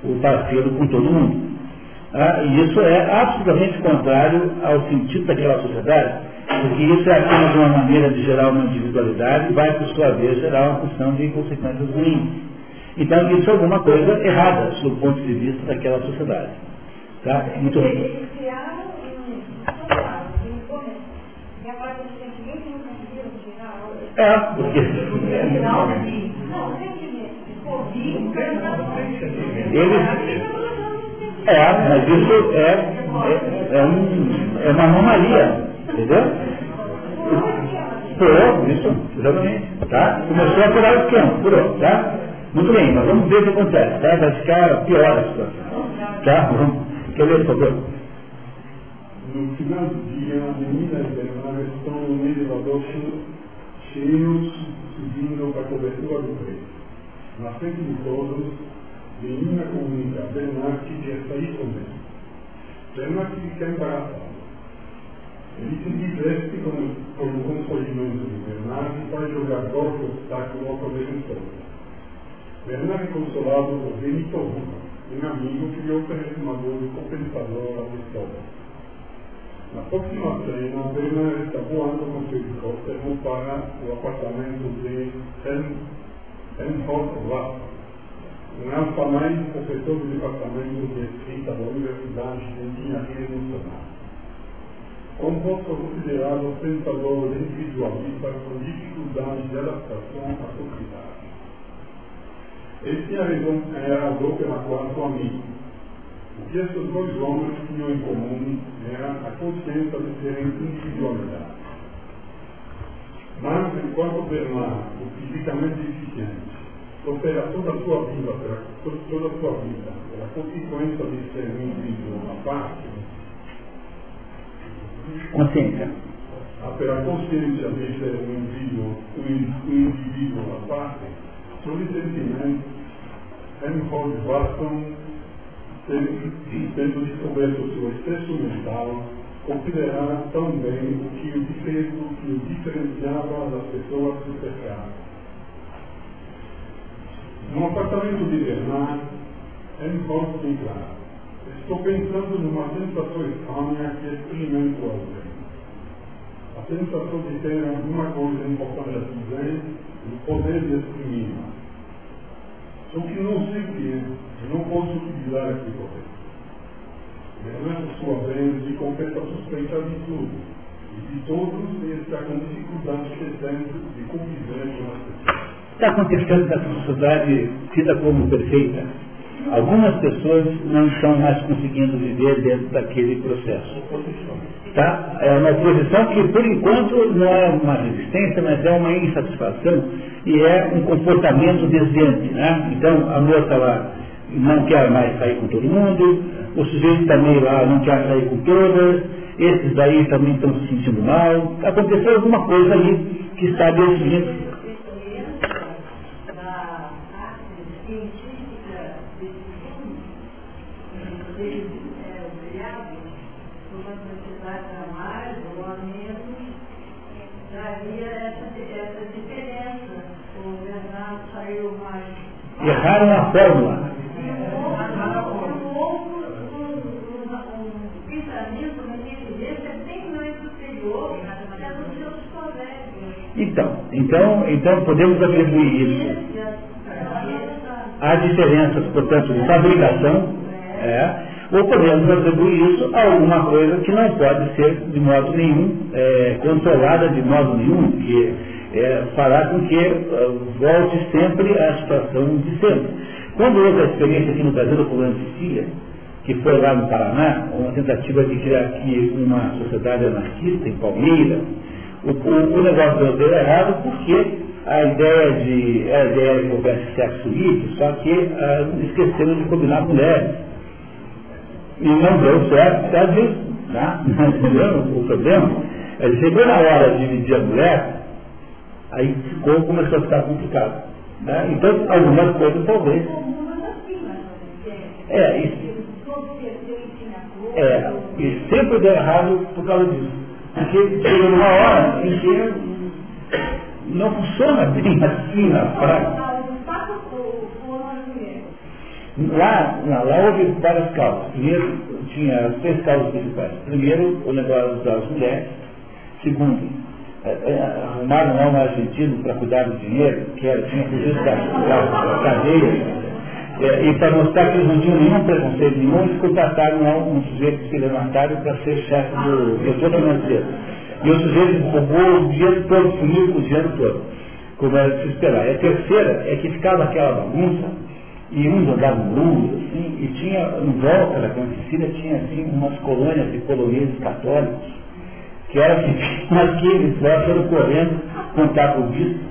o parceiro com todo mundo. Ah, e isso é absolutamente contrário ao sentido daquela sociedade, porque isso é apenas uma maneira de gerar uma individualidade e vai, por sua vez, gerar uma questão de consequências ruins. Então, isso é alguma coisa errada, sob o ponto de vista daquela sociedade. Tá? Muito bem. É, porque. Eles. É, mas isso é, é, é, um, é uma anomalia, entendeu? Furou, isso, exatamente. Tá? Começou a furar o esquema, furou, tá? Muito bem, mas vamos ver o que acontece, tá? Vai ficar pior a situação. Tá? Vamos. Quer ler, por favor? No final do dia, a menina e estão no elevador cheios subindo para a cobertura do prédio. Na frente de todos, menina comunica a Bernard que quer sair com ele. Bernard fica embaraçado. Ele se diverte com, o consolidamento de Bernard e vai jogar corpo obstáculo ao corretor. Bernard é consolado Benito um amigo que lhe oferece uma dose compensadora da história. Na próxima cena, Bernard está voando com seu helicóptero para o apartamento de Helmholtz Rapp, um alfamais professor do departamento de escrita da Universidade de Engenharia Nacional. Composto considerado pensador individualista com dificuldade de adaptação à sociedade. Este é a razão pela qual sou amigo o que esses dois homens tinham em comum era a consciência de serem individualidade. Mas, enquanto Bernard, o fisicamente eficiente, opera toda a sua vida, toda a sua vida, pela consequência de ser um indivíduo à parte, consciência. Pela consciência de ser um indivíduo, um, indivíduo à parte, suficientemente, Reinhold Watson tendo descoberto o seu excesso mental, considerar também o que o, o que o diferenciava das pessoas do pecado. No apartamento de Bernard, Encontro bem claro. Estou pensando numa sensação estranha que experimento ver. A sensação de ter alguma coisa importante a dizer poder de não sei o que é, não posso utilizar aqui correto. Bernardo, sua vez, de completa suspeita de tudo. E de todos está com dificuldade crescente de conviver com as pessoas. Está acontecendo nessa sociedade tida como perfeita. Algumas pessoas não estão mais conseguindo viver dentro daquele processo. Tá? É uma posição que, por enquanto, não é uma resistência, mas é uma insatisfação e é um comportamento desviante. Né? Então, a moça lá não quer mais sair com todo mundo, o sujeito também lá não quer sair com todas, esses daí também estão se sentindo mal. Aconteceu alguma coisa ali que está definindo Erraram a fórmula. Então, então, então podemos atribuir isso a diferenças, portanto, de fabricação, é, ou podemos atribuir isso a alguma coisa que não pode ser de modo nenhum é, controlada de modo nenhum, que é, fará com que uh, volte sempre à situação de sempre. Quando houve a experiência aqui no Brasil do Colônia de Sicília, que foi lá no Paraná, uma tentativa de criar aqui uma sociedade anarquista em Palmeiras, o, o, o negócio deu errado porque a ideia de a ideia de houvesse sexo livre, só que uh, esqueceram de combinar mulheres. E não deu certo por causa disso. Tá? O problema? Ele chegou na hora de dividir a mulher, aí ficou, começou a ficar complicado. Né? Então, algumas coisas talvez. É, isso. É, e sempre deu errado por causa disso. Porque chega numa hora em que não funciona bem assim na prática. Lá, lá houve várias causas. Primeiro, tinha três causas principais. Primeiro, o negócio das mulheres. Segundo, é, é, arrumaram lá um argentino para cuidar do dinheiro, que era, tinha fugido da, da, cadeia. É, e para mostrar que eles não tinham nenhum preconceito nenhum, eles contrataram lá um sujeito estelionatário para ser chefe do setor financeiro. E o sujeito roubou o dinheiro todo, sumiu com o dinheiro todo, como era de se esperar. E a terceira é que ficava aquela bagunça, e uns andavam luz, assim, e tinha, em volta da Sicília, tinha assim umas colônias de poloneses católicos, que era que aqueles foram correndo contar com o bispo.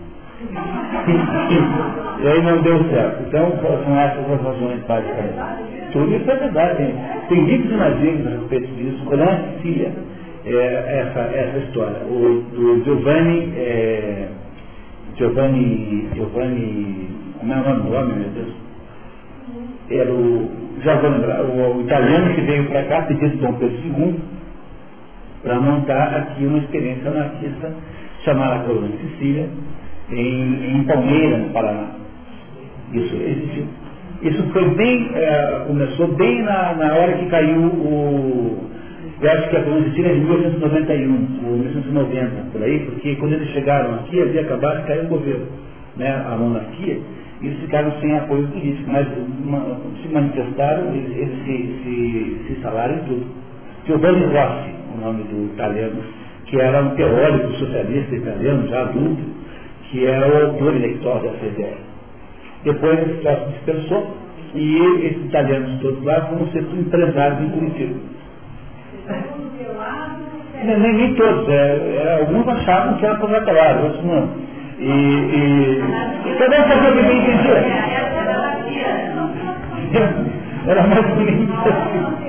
e aí não deu certo. Então são essas as razões basicamente. Tudo isso é verdade. Tem, tem livros livros a respeito disso. É Sicília é, essa, essa história. O Giovanni, é, Giovanni, Giovanni, como é o nome do homem, meu Deus? Era o, já vou lembrar, o, o italiano que veio para cá pedindo Dom Pedro II para montar aqui uma experiência anarquista chamada Colônia de Sicília, em, em Palmeira, no Paraná. Isso existiu. Isso foi bem, é, começou bem na, na hora que caiu o, eu acho que a Colônia Sicília é de 1891, ou 1890, por aí, porque quando eles chegaram aqui, havia acabado de cair o governo, né, a monarquia, e eles ficaram sem apoio político, mas uma, se manifestaram, eles, eles se, se, se instalaram em tudo. Giovanni Rossi, o nome do italiano, que era um teórico socialista italiano, já adulto, que era o autor intelectual da CDR. Depois esse troço dispersou e esses italianos todos lá foram ser empresários em Curitiba. Nem, nem, nem todos, é, é, alguns achavam que era proletariado, outros não. E, e cada um fazia o que entendia. Era mais bonito assim.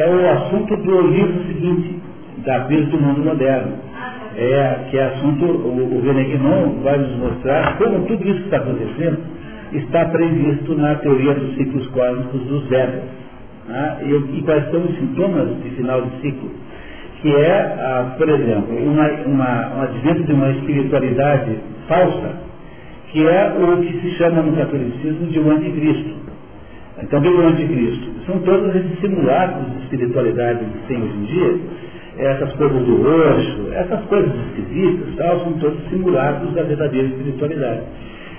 É o assunto do livro seguinte, da crise do mundo moderno. É, que é assunto, o, o vai nos mostrar como tudo isso que está acontecendo está previsto na teoria dos ciclos cósmicos dos Vedas. Né? E, e, quais são os sintomas de final de ciclo? Que é, ah, por exemplo, uma, uma, um advento de uma espiritualidade falsa que é o que se chama no catolicismo de um anticristo. Então, o que é o anticristo? São todos esses simulacros de espiritualidade que tem hoje em dia, essas coisas do roxo, essas coisas esquisitas, tal, são todos simulacros da verdadeira espiritualidade.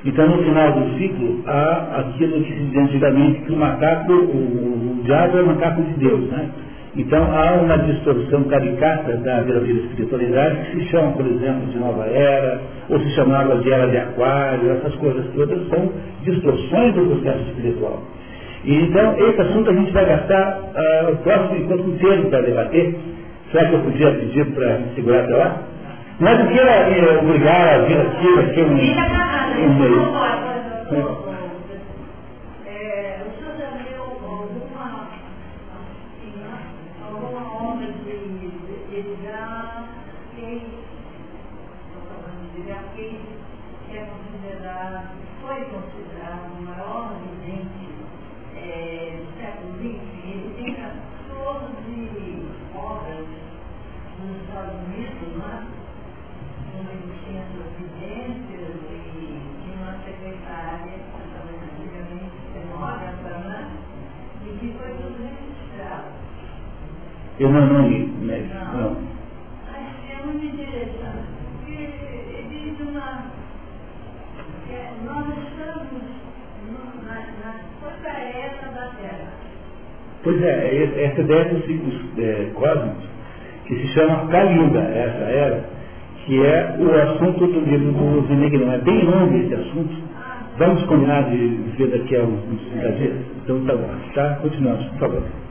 Então, no final do ciclo, há aquilo que se dizia antigamente que o macaco, o, o diabo é o macaco de Deus, né? Então há uma distorção caricata da verdadeira espiritualidade que se chama, por exemplo, de nova era, ou se chamava de era de aquário, essas coisas todas são distorções do processo espiritual. Então, esse assunto a gente vai gastar uh, o próximo encontro inteiro para debater. Será que eu podia pedir para segurar até lá? Mas não queira obrigar a vir aqui, vai ser um, um meio. Eu não, não li, mas não. É muito interessante, porque existe uma. É, nós estamos na, na coisa era da Terra. Pois é, essa ideia dos ciclos é, cósmicos, que se chama Kali essa era, que é o assunto do livro do Zenegron. É bem longo esse assunto. Vamos combinar de ver daqui a uns, uns dias? Então tá bom. Tá? Continuamos, por favor.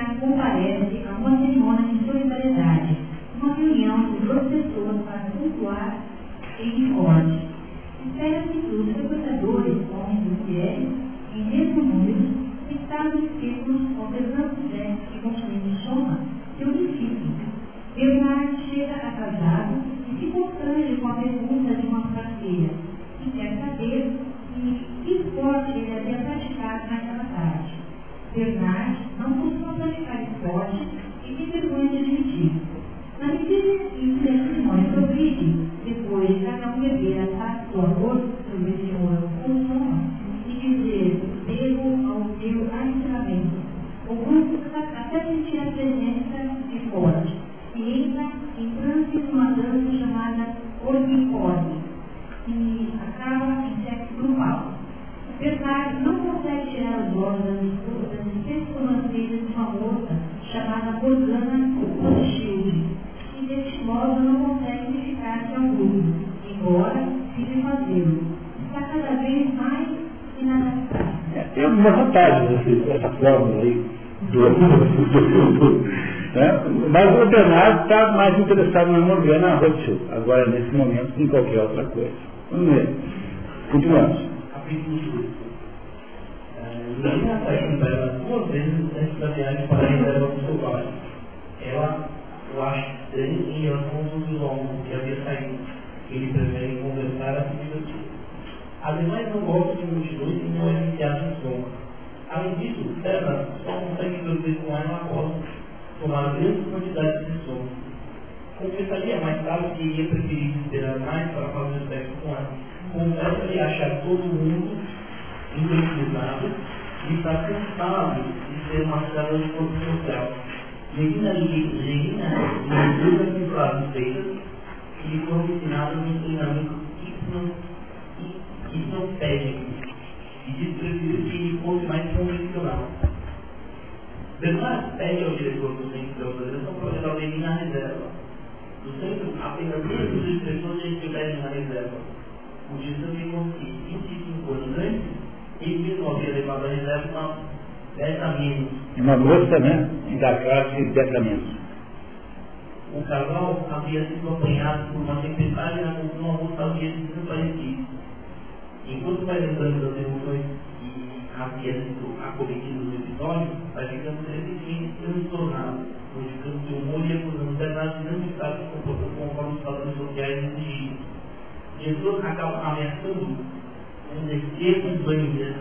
né? Mas o Bernardo está mais interessado na Morgana Rothschild, agora nesse momento, que em qualquer outra coisa. Vamos ver. Continuamos. Capítulo 2. Durante a saída dela, duas vezes antes da viagem para a reserva pai, ela o acha estranho em relação aos homens que havia saído. Ele prefere conversar a se divertir. Ademais, não gosta de multidões e não é viciado em som. Além disso, Terra dormir com ela após tomar grandes quantidades de som. Confessaria mais tarde que iria preferir esperar mais para fazer sexo com ela. Confessa-lhe achar todo mundo impregnado e está cansado de ser uma célula de corpo social. Regina lhe induz com frases feitas que lhe foram ensinadas no treinamento hipnopédico e diz preferir que lhe fosse mais convencional. Bernard pede ao diretor do centro de organização para levar alguém na reserva. No centro, apenas duas pessoas já estiverem na reserva. o afirmou que 25 anos antes, ele mesmo havia levado a reserva uma 10 a menos. Uma moça, né? Da classe 10 a menos. O casal havia sido apanhado por uma tempestade na uma moça havia desaparecido. Enquanto vai lembrando das emoções que havia sido acometido no episódio, vai ficando repentinamente transtornado, modificando seu humor e acusando Bernardo de não estar se comportando conforme os padrões sociais exigidos. Jesus acaba ameaçando um descer um banho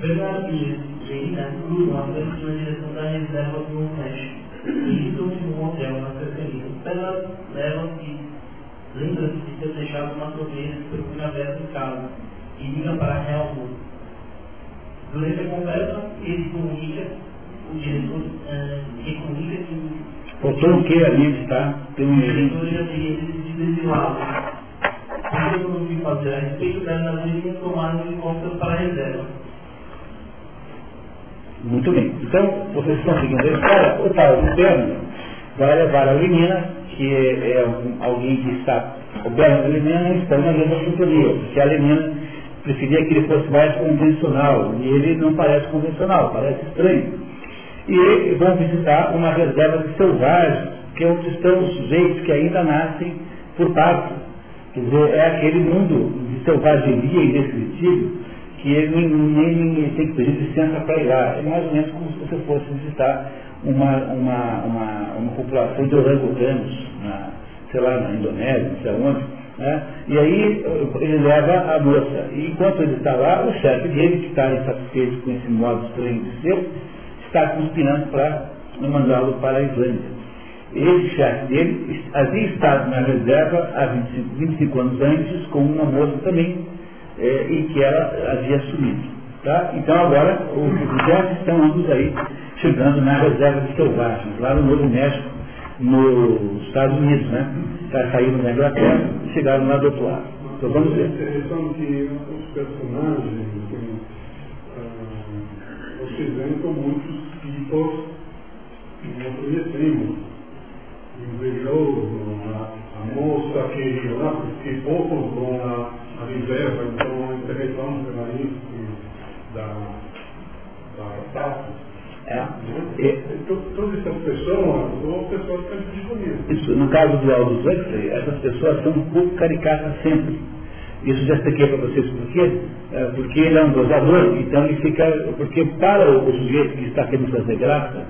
Bernardo e Reina cruzam a frente na direção da reserva do México e entram em um hotel na cercania. Bernardo leva-se, lembra-se de ter deixado uma que procura aberto em casa e liga para Helmut. Durante a conversa, ele comunica, o diretor uh, comunica que Faltou o que ali, tá? Tem um o diretor já teria decidido exilá-lo. O que eu não vi fazer a respeito dela, ele tomar de conta para a reserva. Muito bem. Então, vocês estão seguindo a história. O do Berno vai levar a menina, que é, é alguém que está. O Berno e a menina não estão na mesma sintonia, porque a menina preferia que ele fosse mais convencional, e ele não parece convencional, parece estranho. E vão visitar uma reserva de selvagens, que é onde estão os sujeitos que ainda nascem por parto. Quer dizer, é aquele mundo de selvageria indescritível que ele nem, tem que pedir licença para ir lá. É mais ou menos como se você fosse visitar uma, uma, uma, uma população de orangutanos, sei lá, na Indonésia, não sei aonde. Né? E aí ele leva a moça. E enquanto ele está lá, o chefe dele, que está insatisfeito com esse modo estranho de ser, está conspirando para mandá-lo para a Islândia. Esse chefe dele havia estado na reserva há 25, 25 anos antes com uma moça também, é, e que ela havia sumido. Tá? Então agora os jefes estão ambos aí chegando na reserva de selvagens, lá no Novo México, nos Estados Unidos, né? Já saíram da Inglaterra e chegaram lá do outro lado. Então vamos ver. É interessante que os personagens, uh, representam muitos tipos que nós conhecemos. Invejoso, a, a moça que lá, porque poucos vão a reserva, então a intervenção aí da, da taxa. É. E, todas essas pessoas são pessoas que gente conhece. Isso, no caso do Aldous Huxley, essas pessoas são um pouco caricatas sempre. Isso já expliquei para vocês por quê. É, porque ele é um gozador, então ele fica. Porque para o, sujeito que está querendo fazer graça,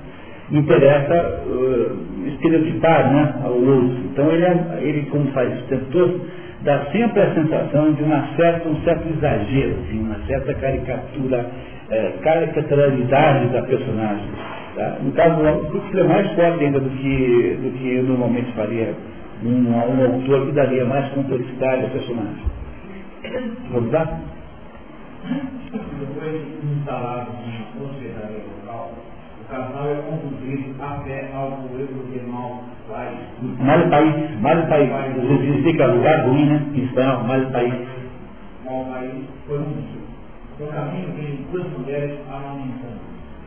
interessa uh, estereotipar né, o outro. Então ele, é, ele, como faz isso o tempo todo, dá sempre a sensação de uma certa, um certo exagero, assim, uma certa caricatura, é, caricaturalidade da personagem. Tá? No caso, isso é mais forte ainda do que, do que eu normalmente faria um, um autor que daria mais complexidade ao personagem. Vamos lá? Depois de instalado em hospedaria local, o casal é conduzido até ao pueblo de Mal País. Mal país, mal país. Isso significa lugar ruim, né? Espanhol, mal país. Mal País foi um. No caminho vem duas mulheres amamentando.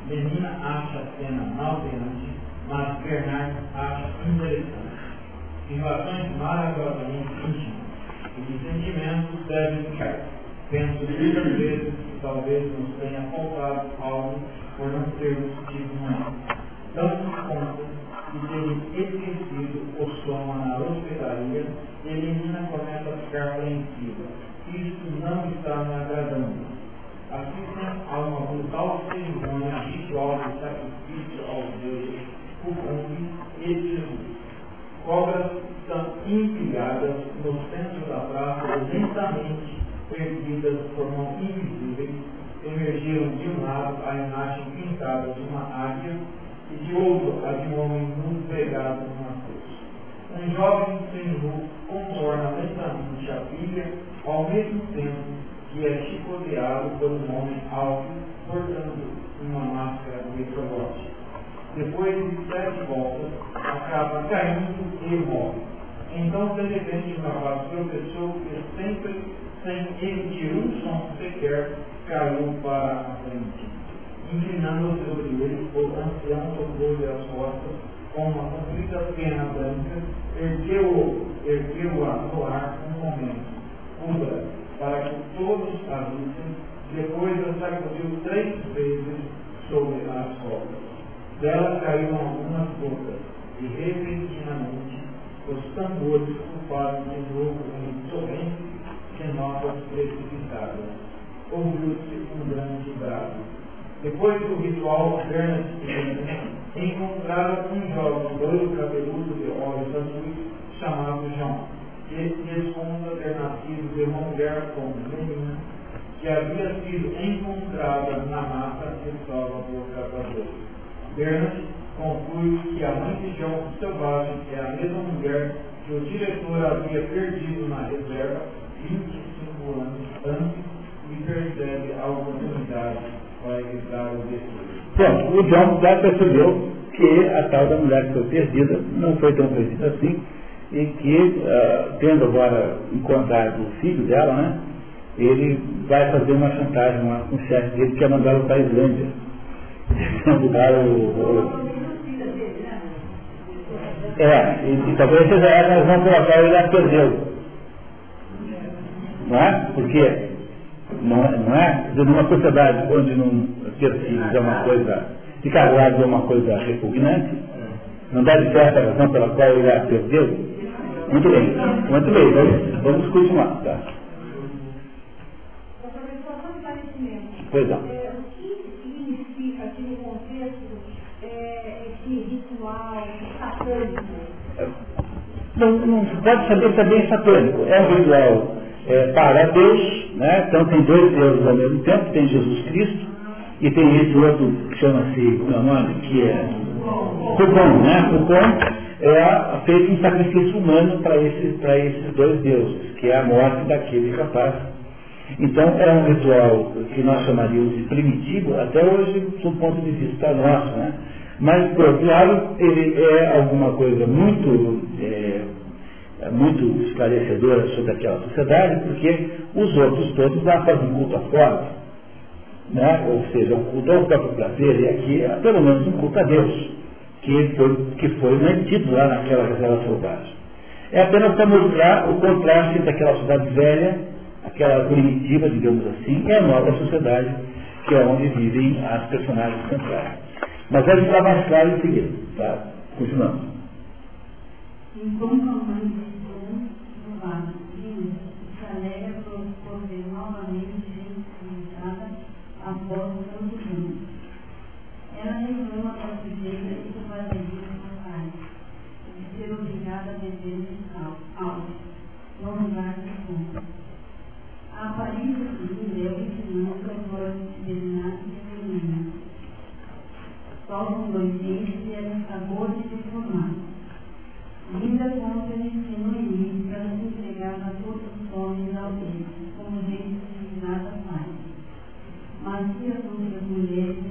Menina acha a cena nauseante, mas Bernard acha interessante. Situações maravilhosamente íntimas e de sentimentos devem ficar. Penso muitas vezes que talvez nos tenha faltado algo por não termos tido uma. Damos conta de terem esquecido o som na hospedaria e a menina começa a ficar apreensiva. Isso não está me agradando. A uma brutal cerimônia ritual de sacrifício aos deuses, o Kung e Jesus. Cobras são empilhadas no centro da praça, lentamente perdidas por mãos invisíveis, emergiram de um lado a imagem pintada de uma águia e de outro a de um homem nu pregado numa cruz. Um jovem seminu contorna lentamente a pilha, ao mesmo tempo que é chicoteado por um homem alto, portando uma máscara de trogote. Depois de sete voltas, acaba caindo e morre. Então, de repente, o rapaz tropeçou e sempre, sem emitir um som sequer, caiu para a frente. Inclinando sobre ele, o ancião tocou-lhe as costas com uma comprida pena branca, ergueu-a no ar um momento, cubra, para que todos a vissem, depois a sacudiu três vezes sobre as rodas. Dela caíram algumas gotas, e repentinamente os tambores ocuparam de novo em torrente de novas precipitadas. Ouviu-se um grande brado. Depois do ritual, Bernard encontraram um jovem loiro cabeludo de olhos azuis chamado João, que responde alternativo de uma mulher menina que havia sido encontrada na mata de Salvador Catador. Bernard conclui que a mãe de João Selvagem é a mesma mulher que o diretor havia perdido na reserva 25 anos antes e percebe a oportunidade para evitar o desejo. Pronto, o John já percebeu que a tal da mulher que foi perdida não foi tão perdida assim e que, uh, tendo agora encontrado o filho dela, né, ele vai fazer uma chantagem lá com o chefe dele, que é mandá-lo para a Islândia. Mudar o, o é, e, e talvez seja essa razão pela qual ele a perdeu. Não é? Porque não, é, não é? Numa sociedade onde não ter filhos é uma coisa, ficar grávida é uma coisa repugnante, não deve ser essa a razão pela qual ele a perdeu? Muito bem, muito bem, vamos, vamos continuar. Tá? Pois não. É, o que significa aqui no contexto é, esse ritual satânico? Não, não pode saber também satânico. É um ritual é, para Deus, né? então tem dois deuses ao mesmo tempo, tem Jesus Cristo e tem esse outro que chama-se, é o nome, que é Cupom, né? Cupom é feito um sacrifício humano para esses, esses dois deuses, que é a morte daquele capaz então é um ritual que nós chamaríamos de primitivo, até hoje, do ponto de vista nosso, né? Mas, por outro lado, ele é alguma coisa muito, é, muito esclarecedora sobre aquela sociedade, porque os outros todos lá fazem culto à forma, né? ou seja, culto ao próprio prazer, e aqui é pelo menos um culto a Deus, que foi, que foi mantido lá naquela reserva selvagem. É apenas para mostrar o contraste entre aquela sociedade velha aquela primitiva, digamos assim, é a nova sociedade, que é onde vivem as personagens centrais. Mas vai ficar mais claro em seguida. Tá? Continuamos. Enquanto a mãe de Tom, do lado, se alegra por ver novamente após tanto tempo. Ela reclama da sujeira e do vazio do pai, de ser obrigada a beber algo, no lugar de fundo. A aparência civil é o ensinamento agora determinado de feminina. Só com dois dentes e ela acabou de formar. Linda conta o ensino em para se entregar a todos os homens aldeios, como gente civilizada faz. Mas se as outras mulheres não precisam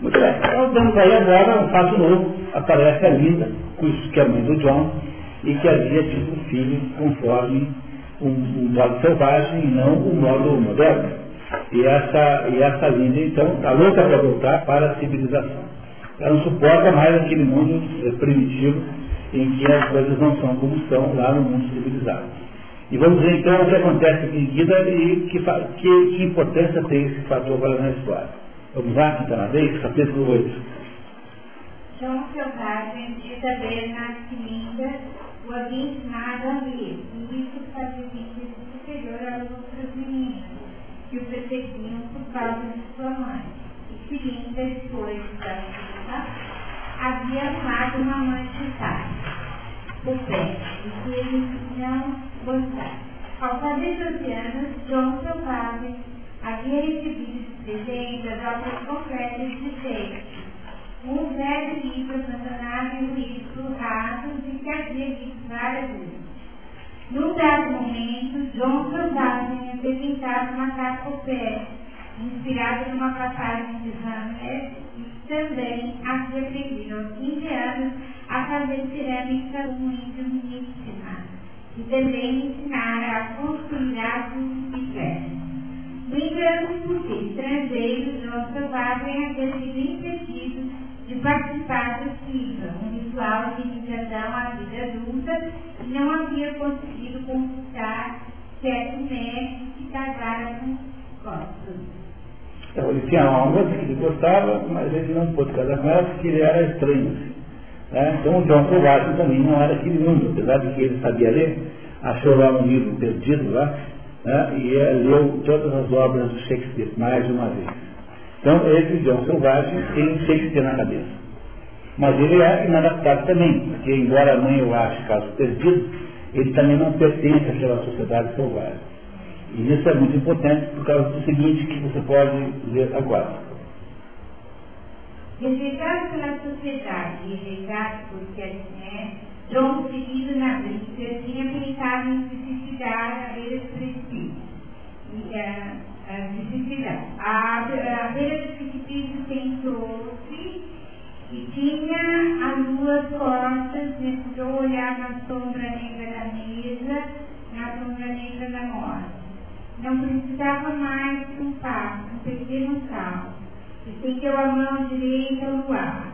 Muito bem. Então, vamos aí agora um fato novo. Aparece a Linda que é mãe do John, e que havia tido um filho conforme um, um modo selvagem e não o um modo moderno. E essa, e essa linda, então, está louca para voltar para a civilização. Ela não suporta mais aquele mundo eh, primitivo em que as coisas não são como são lá no mundo civilizado. E vamos ver então o que acontece em seguida e que, que, que importância tem esse fator agora na história. Vamos lá, então, na vez, capítulo 8. João Selvagem diz a Bernard que Linda o havia ensinado a ler, e isso fazia sentido superior às outras meninas, que o perseguiam por causa de sua mãe. E que Linda, depois da filha, havia armado uma mãe de tarde, o pé, e ele não Ao 12 anos, João Selvagem havia recebido presente as obras completas de Shakespeare um velho livro abandonado em um livro raso de que havia visto várias vezes. Num dado momento, John Selvagem apresentava uma pé, inspirada numa passagem de Hamlet, e também havia aprendido aos 15 anos a fazer cerâmica muito miníssima, e também ensinara a construir aços ferros. No entanto, por ser estrangeiro, João Selvagem havia sido impedido de participar do CIVA, um ritual de iniciação à vida adulta, e não havia conseguido conquistar certo mestre que casara com Costas. Então, ele tinha uma moça que ele gostava, mas ele não pôde casar com ela porque ele era estranho. Né? Então o John Selvagem também não era aquele mundo, apesar de que ele sabia ler, achou lá um livro perdido lá, né? e é, leu todas as obras do Shakespeare mais uma vez. Então, esse John Selvagem tem Shakespeare na cabeça. Mas ele é inadaptado também, porque embora a mãe o ache caso perdido, ele também não pertence àquela sociedade selvagem. E isso é muito importante por causa do seguinte que você pode ler agora. Rejeitado pela sociedade rejeitado por Kerner, John, seguido na briga, tinha pensado em se suicidar a beira do precipício. E, uh, uh, se suicidar. A, a beira do precipício sentou-se e tinha as duas costas, necessitou olhar na sombra negra da mesa, na sombra negra da morte. Não precisava mais um passo, um pequeno salto. Estendeu a mão direita no ar.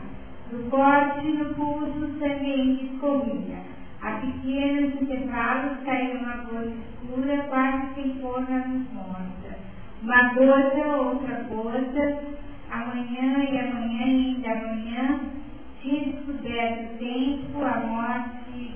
Do corte no pulso, sangue escorria. A pequenos intervalos caía uma gota escura, quase sem forma nos morta. Uma gota, outra gota, amanhã e amanhã e ainda amanhã, tinha descoberto o tempo, a morte.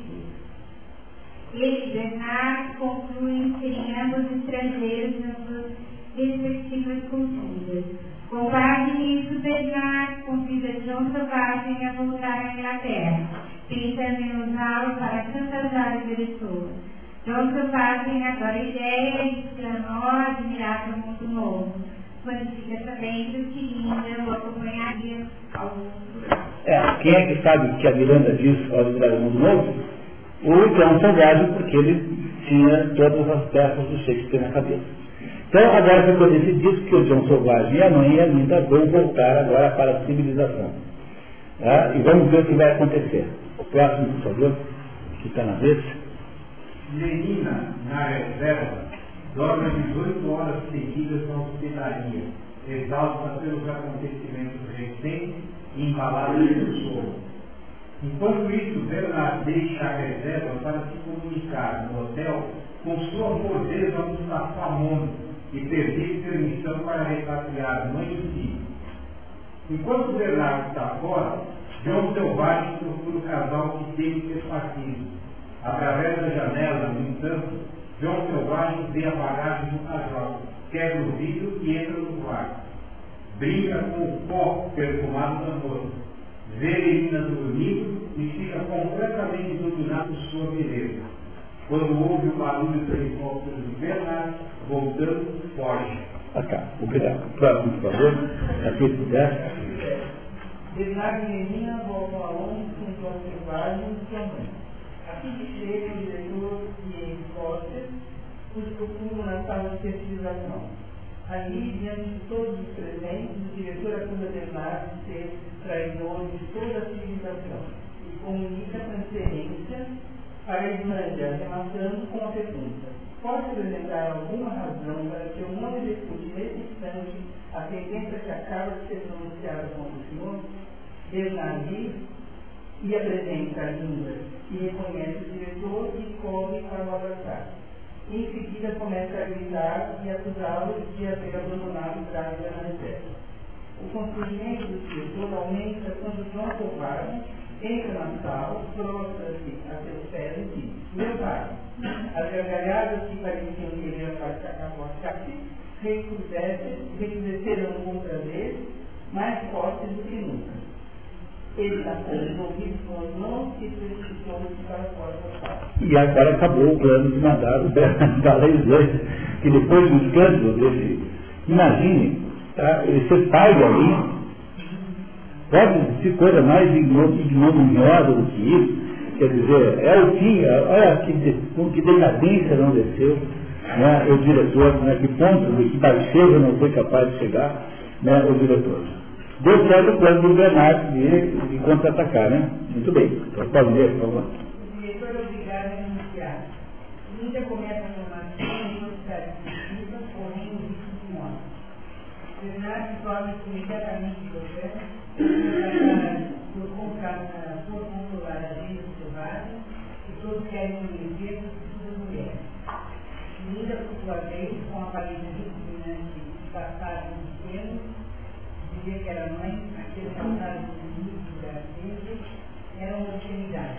Ele, Bernardo, conclui serem ambos estrangeiros nas suas respectivas culturas. Base nisso, Bernard convida João Selvagem a voltar à Inglaterra, pensando em usá-lo para chantagear o diretor. João Selvagem adora a ideia e exclamou admirável mundo novo, quando fica sabendo que Linda o acompanharia ao outro É, quem é que sabe que a Miranda diz ao admirável mundo novo? O João Selvagem, porque ele tinha todas as peças do Shakespeare na cabeça. Então, agora ficou decidido que o John Selvagem e a mãe e a Linda vão voltar agora para a civilização. Tá? E vamos ver o que vai acontecer. O próximo, por favor, que está na vez. Menina, na reserva, dorme 18 horas seguidas na hospedaria, exausta pelos acontecimentos recentes e embalada pelo sono. Enquanto isso, Bernard deixa a reserva para se comunicar no hotel com sua mordeza Mustafa Mono e pedir permissão para repatriar mãe e filho. Enquanto Bernardo está fora, João Selvagem procura o casal que teve ser partido. Através da janela, no entanto, João Selvagem vê a bagagem do casal, quebra o vidro e entra no quarto. Brinca com o pó perfumado da moça. Vê Elina dormindo e fica completamente dominado por sua beleza. Quando ouve o barulho do helicóptero de Bernardo, voltando, foge. Ah, tá. Obrigado. Próximo, por favor. Capítulo 10. Bernardo e Menina voltam a Londres com João Selvagem e sua mãe. Aqui que chega o diretor Ian Foster, os procuram na sala de fertilização. Ali, diante de todos os presentes, o diretor acusa Bernardo de ser traidor de toda a civilização e comunica a transferência para a Islândia, rematando com a pergunta: Pode apresentar alguma razão para que eu não execute nesse instante a sentença que acaba de ser pronunciada contra o senhor? Bernardi e apresenta a língua e reconhece o diretor e corre para o abraçar. Em seguida começa a gritar e acusá-lo de haver abandonado grávida na reserva. O constrangimento do diretor aumenta quando João Selvagem entra na sala, prostra-se a seus pés e diz, pai, as gargalhadas que pareciam querer abaixar-se recrudesceram contra ele, mais fortes do que nunca. Ele tapou os ouvidos com as mãos e precipitou-se para fora da sala. E agora acabou o plano de mandar o da Lei 2, que depois do escândalo desse. Imagine, tá, ser pai ali, Pode existir coisa mais ignominiosa do que isso. Quer dizer, é o fim, olha que, com que decadência não desceu né, o diretor, né, que ponto, de que baixeza não foi capaz de chegar né, o diretor. Deu certo o plano do Bernardo de, de contra-atacar, né? Muito bem. Então, pode ler, por favor. O diretor é obrigado a denunciar. Linda começa a formação em universidades científicas, porém o risco de morte. Bernardo torna-se imediatamente dizia que era mãe, aquele passado da ciência, era uma obscenidade.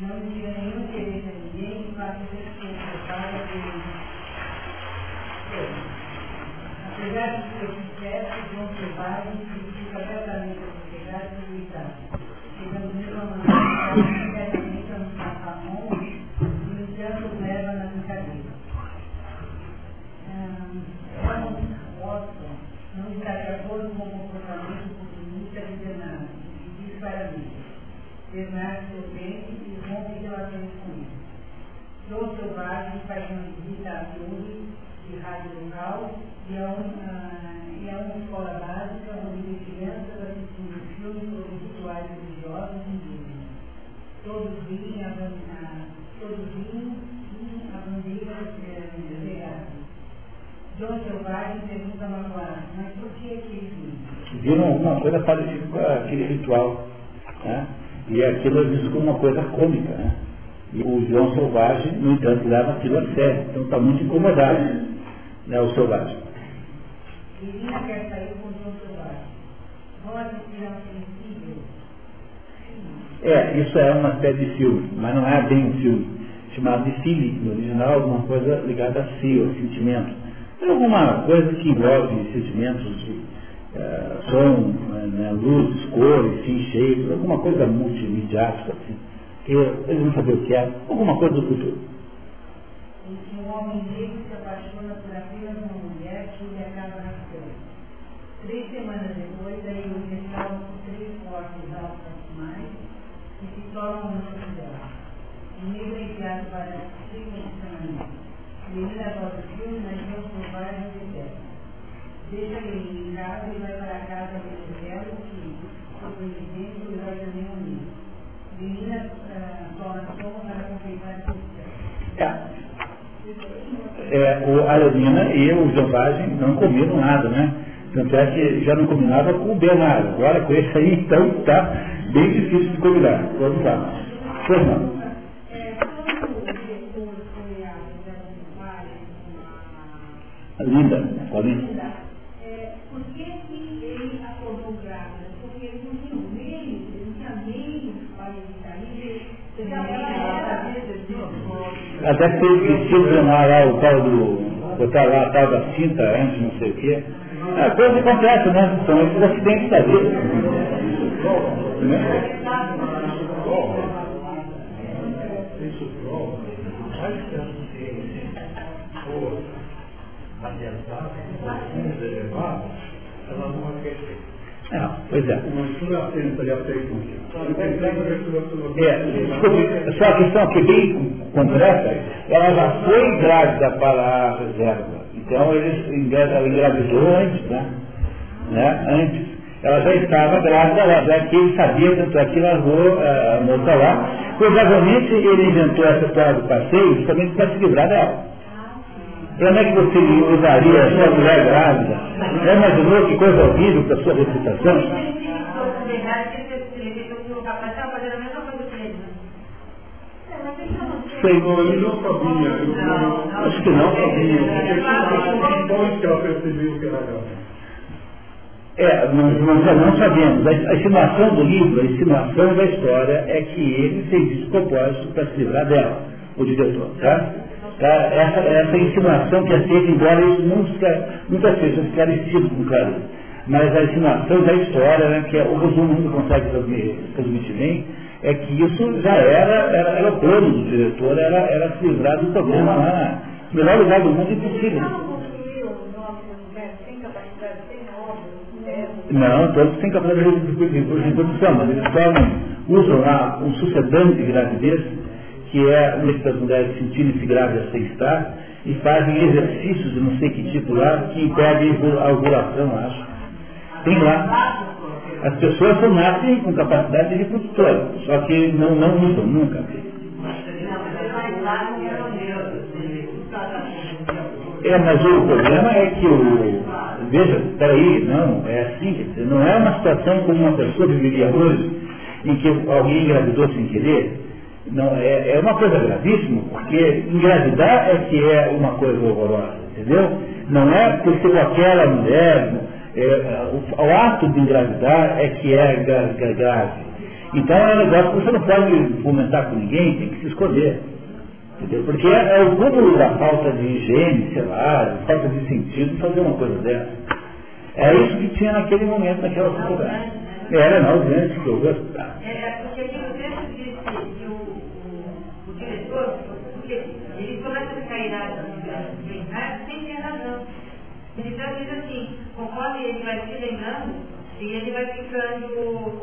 Não tinha nenhum interesse a ninguém e faz respeito para ele. Apesar de ser sucesso, João Selvagem critica abertamente Bernardo seu bem e rompe relações com ele. João Selvagem faz uma visita à torre de rádio local e a uma, e a uma escola básica onde crianças assistindo filmes sobre rituais religiosos indígenas. Todos riem a, a, todos riem a bandeira legada. João Selvagem pergunta magoado, mas por que aquele riem? Viram alguma coisa parecida com aquele ritual. Né? E aquilo é visto como uma coisa cômica. Né? E o João Selvagem, no entanto, leva aquilo a sério. Então está muito incomodado, né, o Selvagem. Menina quer sair com o João Selvagem. Ao sensível. É, isso é uma espécie de filme, mas não é bem um filme. Chamado de Philly, no original, alguma coisa ligada a si, ao sentimento. É alguma coisa que envolve sentimentos de uh, som, né, luzes, cores, cheiros, alguma coisa multimediática, assim. Que eles não sabiam o que é, alguma coisa do futuro. Em que um homem negro se apaixona por apenas uma mulher que lhe acaba nascendo. Três semanas depois, aí eles estavam com três corpos altos mais e se tornam uma sociedade. O negro é enviado para o condicionamento. Menina adora o filme, mas não selvagem detesta. Deixa ele em casa e vai para a casa do Belo, que, por coincidência, o herói também é um negro. Menina uh, toma som para completar o sucesso. É. O Alemina e o Selvagem não comiram nada, né? Tanto é que já não combinava com o Bernardo. Agora com esse aí, então, tá bem difícil de combinar. Vamos lá. Não. Linda, Paulinha. Por que, que ele acordou grávida? Porque ele não tinha meios, ele não tinha meios para ele sair. Então, ela era. Até teve que disciplinar lá o tal do. botar lá a tal da cinta antes, não sei o quê. É coisa acontece, né? São esses acidentes da vida. Né? Isso prova, mais que a ciência for adiantada, profundos elevados, ela não vai crescer. É, pois é. Uma mistura atenta e aceita. É, só a questão aqui bem concreta, ela já foi grávida para a reserva. Então eles ela engravidou antes, né? né? Antes. Ela já estava grávida, ela já que ele sabia, tanto é que largou eh, a moça lá. Provavelmente ele inventou essa história do passeio justamente para se livrar dela. Como é que você usaria a sua mulher grávida? Já imaginou que coisa horrível para a sua reputação? Sei, não, ele não sabia. Eu, eu, Acho que não. sabia. Porque questões que ela percebeu que era. É, nós, nós não sabemos. A, insinuação do livro, a insinuação da história é que ele fez isso de propósito para se livrar dela, o diretor, tá? Tá? Essa, essa insinuação que é feita, embora isso nunca, nunca seja esclarecido com clareza. Mas a insinuação da história, né, que é, o resumo não consegue transmitir bem, é que isso já era, era, era o plano do diretor, era, era se livrar do problema lá, no melhor lugar do mundo impossível. Não, todos têm capacidade de reprodução, mas eles formam, usam lá um sucedâneo de gravidez, que é uma das mulheres sentirem-se grávidas sem estar, e fazem exercícios de não sei que tipo lá, que impedem a ovulação, acho. Tem lá. As pessoas só nascem com capacidade de reprodutora, só que não, não usam nunca. É, mas o problema é que o. Veja, peraí, não, é assim, não é uma situação como uma pessoa viveria hoje, em que alguém engravidou sem querer. Não, é, é uma coisa gravíssima, porque engravidar é que é uma coisa horrorosa, entendeu? Não é porque aquela mulher, é, o, o, ato de engravidar é que é grave. Então é um negócio que você não pode fomentar com ninguém, tem que se escolher. Entendeu? Porque é, é o cúmulo da falta de higiene, sei lá, falta de sentido fazer uma coisa dessa. É isso que tinha naquele momento, naquela sociedade. Era na ausência que houve. É, porque aqui o texto disse que o, o, o diretor, porque ele começa a ficar irado sem ter razão. Então diz assim, conforme ele vai se lembrando, e ele vai ficando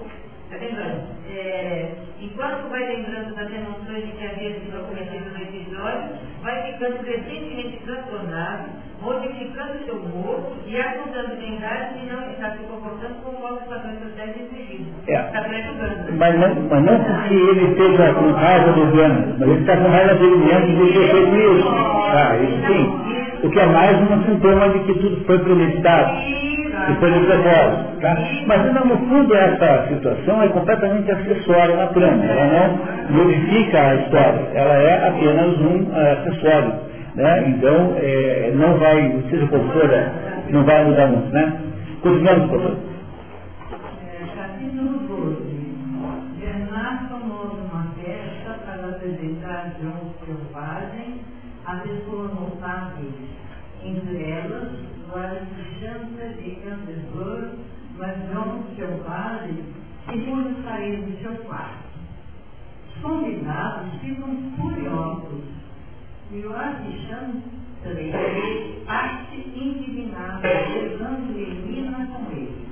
lembrando? É, enquanto vai lembrando das emoções que havia sido cometido no episódio, vai ficando crescentemente transtornado, modificando seu humor e acusando verdade de não estar se comportando conforme os padrões sociais exigidos. É. Está prejudicando. Mas não, mas não porque ele esteja com raiva do Gana, mas ele está com raiva dele mesmo de ter feito isso. Ah, isso sim. O que é mais um sintoma de que tudo foi premeditado depois do propósito. Tá? Mas no fundo essa situação é completamente acessória na trama, ela não modifica a história, ela é apenas um uh, acessório. Né? Então é, não vai, seja for, é, não vai mudar muito. Né? Continuamos, professor. Elas janta de Canterbury, mas João Selvagem, segundo sair do seu quarto. Os convidados ficam furiosos e o Alexandre parte indignado, levando Helena com ele.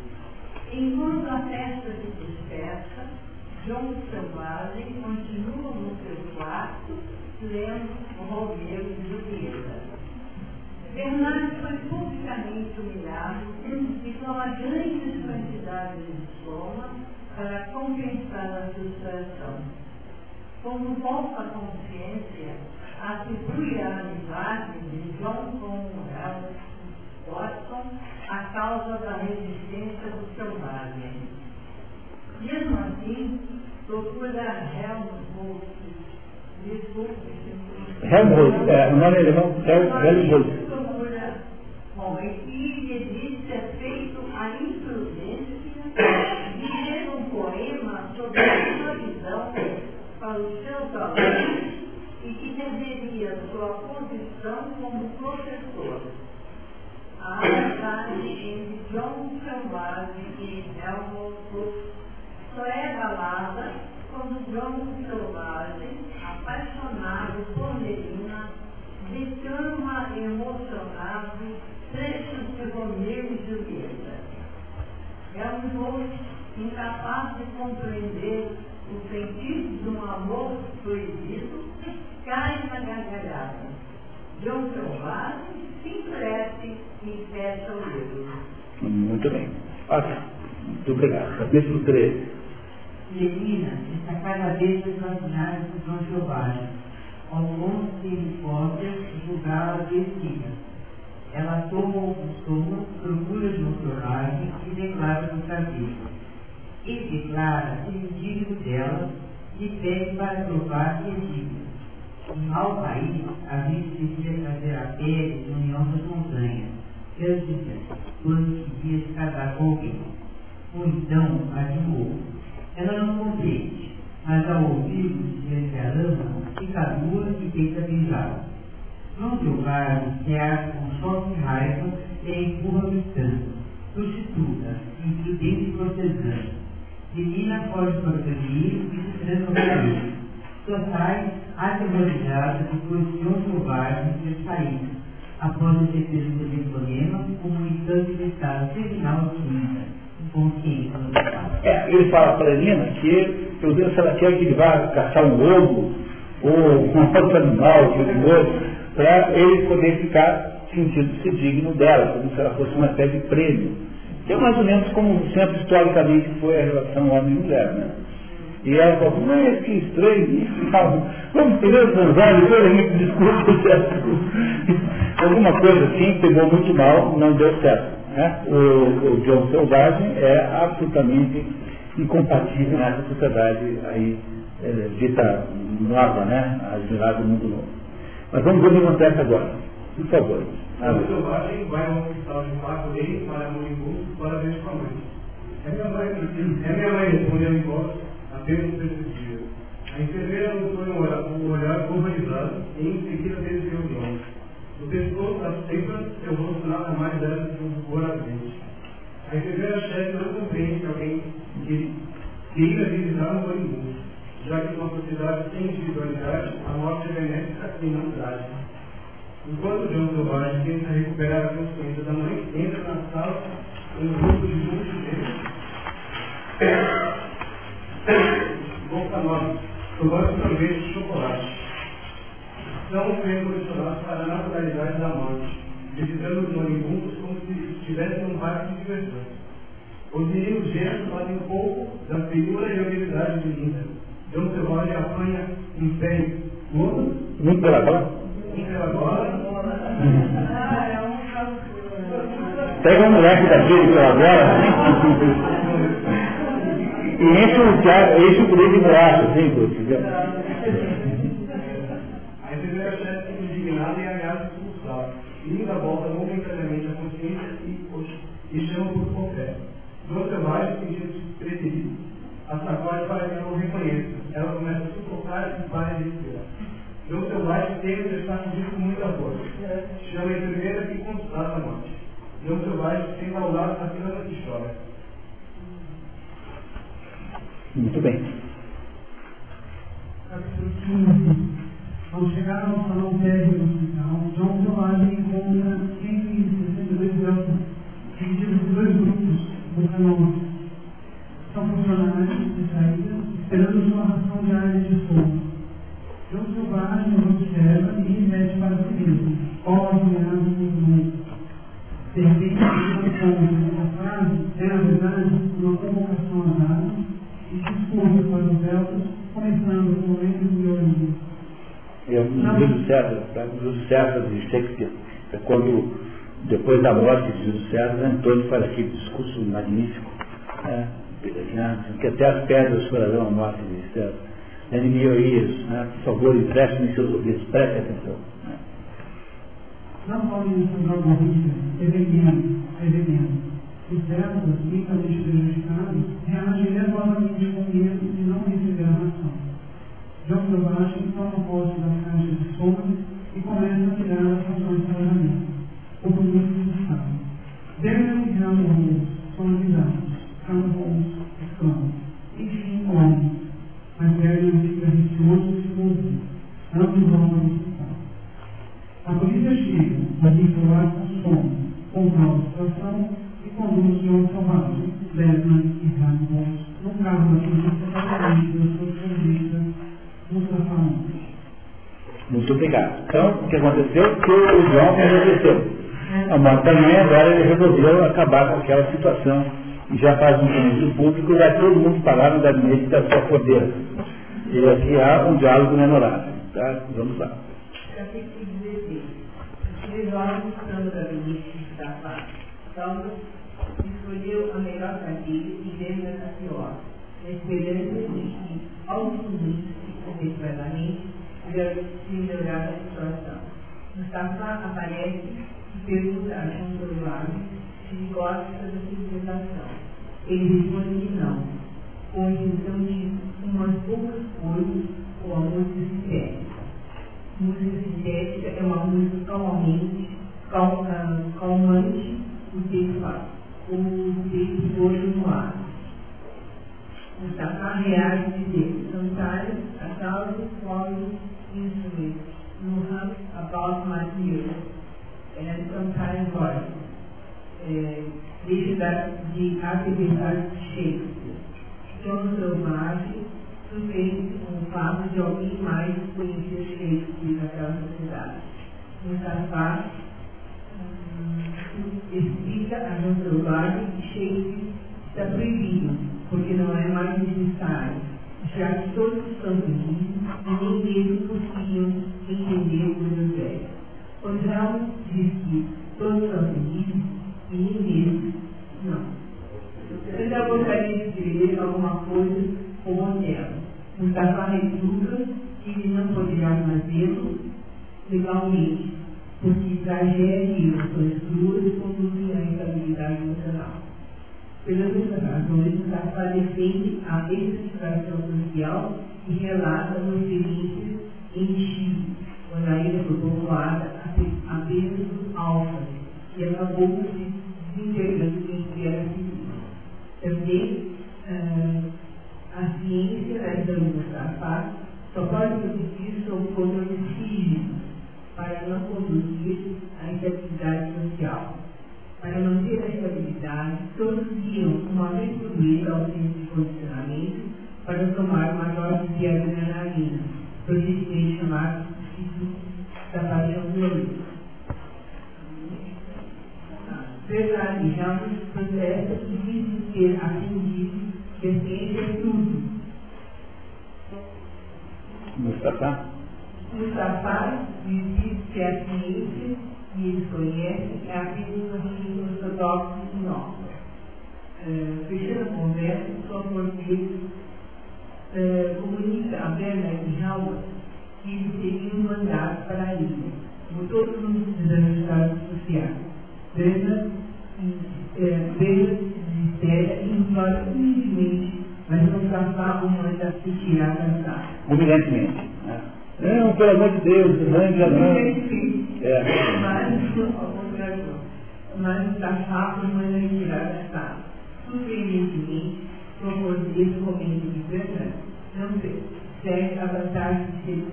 Enquanto a festa se dispersa, João Selvagem continua no seu quarto, lendo Romeu e Julieta. Bernardo foi publicamente humilhado e toma grandes quantidades de soma para compensar a frustração. Como volta a consciência, atribui a amizade de John com Watson a causa da resistência do selvagem. Mesmo assim, procura Helmut Desculpe. Helmut, é, o nome alemão é Helmut. Bom, e existe é feito a imprudência de ler um poema sobre a sua visão para os seus alunos e que deveria sua posição como professor. A amizade entre John Selvagem e Helmut só é abalada quando John Selvagem, apaixonado por Melina, declama emocionado trechos de Romeu e Julieta. É um moço incapaz de compreender o sentido de um amor proibido, cai na gargalhada. João Selvagem se enfurece e fecha o livro. Muito bem. Ok. Muito obrigado. Capítulo 13. Menina está cada vez mais do João Selvagem, ao longo de hipóteses julgá-la vestível ela toma o costume, procura um personagem e declara no cabeça. E declara ser indigno dela e pede para provar que é digno. Em mau país, a gente devia trazer a pele de união das montanhas, Perdida, quando queria se casar com alguém. Ou então a de novo. Ela não compreende, mas ao ouvir dizer que a ama, fica dura e tenta beijá-la não julgar iniciar com choque e raiva e empurra gritando. Prostituta, imprudente e cortesã. Menina foge para o e se ele. Só sai aterrorizada depois de um selvagem ter saído, após receber um telefonema comunicando que estava terminal de vida. É, ele fala para a Helena que, eu Deus, se ela quer que ele vá caçar um lobo ou um outro animal perigoso, para ele poder ficar sentindo-se digno dela, como se ela fosse uma espécie de prêmio. Que é mais ou menos como sempre historicamente foi a relação homem e mulher, né? E ela falou, mas que estranho isso, vamos querer transar, depois a gente discute certo. Alguma coisa assim pegou muito mal, não deu certo. Né? O, o John Selvagem é absolutamente incompatível nessa sociedade aí é, dita nova, né? Admirado mundo novo. Mas vamos ver o que acontece agora. Por favor. O selvagem vai ao hospital de Marco dele para moribundo para ver sua mãe. É minha mãe, é minha mãe, respondeu em voz, apenas dia. A enfermeira notou um olhar, um olhar urbanizado e em seguida desviou os olhos. O pescoço da sempre seu rosto nada mais era do que um cor ardente. A enfermeira chefe não compreende que alguém que queira visitar um moribundo, já que uma sociedade sem individualidade, a morte é benéfica e não trágica. Enquanto John Selvagem tenta recuperar a consciência da mãe, entra na sala um grupo de multidões. Boca nova, tomando sorvete de chocolate. São revolucionados para a naturalidade da morte, visitando os moribundos como se estivessem num parque de diversões. Os meninos gêmeos fazem um pouco da figura e habilidade de Linda. John Selvagem apanha um pé Muito pela bola. Pega um moleque daquele pela bola e enche o, enche o poder de bolacha, assim, entendeu? A enfermeira chefe fica indignada e ameaça expulsar. Linda volta momentaneamente a consciência e, e chama por café. Duas selvagens sentindo-se preferido. A sacode para que não o reconheça. Ela começa a sufocar e para de respirar. João Selvagem teme prestar com muita força. Chama a enfermeira que constata a morte. João Selvagem senta ao lado da cama e chora. Muito bem. Ao chegar ao salão médio do hospital, João Selvagem encontra 162 elfos, divididos em dois grupos do salão. São funcionários de saída, esperando uma ração diária de sono. João Selvagem observa e remete para si mesmo. Ó, ameaça do mundo. De repente, essa frase é, na verdade, uma convocação às armas e discurso para os elfos, começando com o momento de violino. É um Júlio César? Júlio César de Shakespeare. É quando, depois da morte de Júlio César, Antônio faz aquele discurso magnífico, né? que até as pedras chorarão a morte de and in your ears. Né? Por favor, empreste-me seus ouvidos, preste atenção. Né? Não podem encontrar uma risca, prevenindo, prevenindo. Os servos, ricamente prejudicados, reagem nervosamente com medo de não receber a ração. John Sebastian toma posse da caixa de sombras e começa a tirar as rações para a. O polícia sabe. Devem enviar homens, são avisados, campos, escravos, enfim, homens mas se ouvir. Ambos hospital. A polícia chega, mas informa o som, controla a situação e conduz o senhor salvador, Lesnar e Ramos, no carro da polícia para a da sua convicta no safamento. Muito obrigado. Então, o que aconteceu? Que o João resolveu. A também, agora ele resolveu acabar com aquela situação já faz um comício público, vai todo mundo parar no gabinete da sua poder. E aqui há um diálogo memorável. Tá? Vamos lá. Capítulo 16. Três horas buscando o gabinete da paz. Saulo escolheu a melhor e ao subir efetivamente, se melhorar a situação. Aparece e pergunta a João se gosta da civilização. Ele responde que não, com exceção de umas poucas coisas ou a música sintética. Música sintética é uma música calmamente, cal, uh, calmante, o texto o texto hoje no ar. O Safá reage dizendo, Sometimes a thousand foreign instruments will hum about my ears, and sometimes voices é, deixa de atividade cheia. Todo selvagem sustenta um fato de alguém mais conhecer Shakespeare naquela sociedade. Mustafa hum, explica a João Selvagem que Shakespeare está proibido, porque não é mais necessário, já que todos são felizes e nem mesmo conseguiam entender o Evangelho. O Israel diz que todos são felizes e nem mesmo. Já gostaria de escrever alguma coisa como Otelo. Mustafa recusa que ele não poderá fazê-lo legalmente, porque tragédia e emoções cruas conduzem à instabilidade emocional. Pelas mesmas razões, Mustafa defende a especificação social e relata uma experiência em Chile, quando a ilha foi povoada apenas por alfas e acabou se desintegrando guerra civil. Também, uh, a ciência da Mustafa só pode produzir sob controle físico para não conduzir à instabilidade social. Para manter a estabilidade, todos uma vez por mês, ao centro de condicionamento para tomar uma dose de adrenalina, projetivamente chamado ciclo da paixão violenta. Já nos protesta que dizem ter aprendido que a ciência é tudo. Mustafa? Mustafa diz que a ciência que eles conhecem é apenas uma religião ortodoxa e nova. Uh, fechando a conversa, só por uh, comunica a Bernard e Howard que eles seriam mandados para a ilha, como todos os desajustados sociais. Bernard uh, desespera e implora humildemente, mas Mustafa o manda se tirar da sala. Humilhantemente. Né? Não, pelo amor de Deus, mande a mão. É. Mas, mas Mustafa o tirar da sala. Surpreendentemente, propôs esse momento de Bernard não segue a vantagem de ser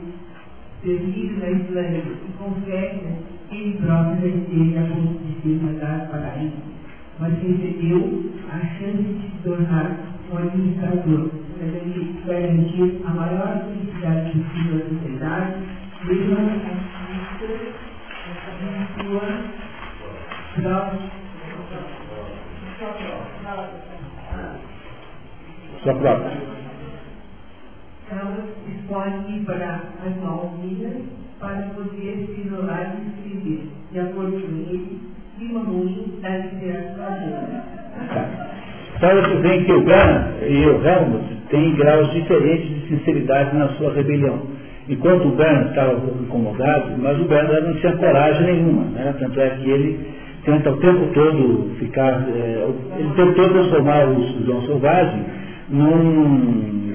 servido na Islândia e confessa que ele próprio já esteve a ponto de ser mandado para ilha, mas recebeu a chance de se tornar um administrador, para garantir a maior felicidade possível à sociedade, mesmo a de sua Sua própria. Podem ir para as Malvinas para poder se isolar e escrever, de acordo com ele, clima ruim da literatura. Sabe bem que o Gana e o Helmut têm graus diferentes de sinceridade na sua rebelião. Enquanto o Bernard estava um pouco incomodado, mas o Bernard não tinha coragem nenhuma. Né? Tanto é que ele tenta o tempo todo ficar. É, ele tentou transformar o João Selvagem num.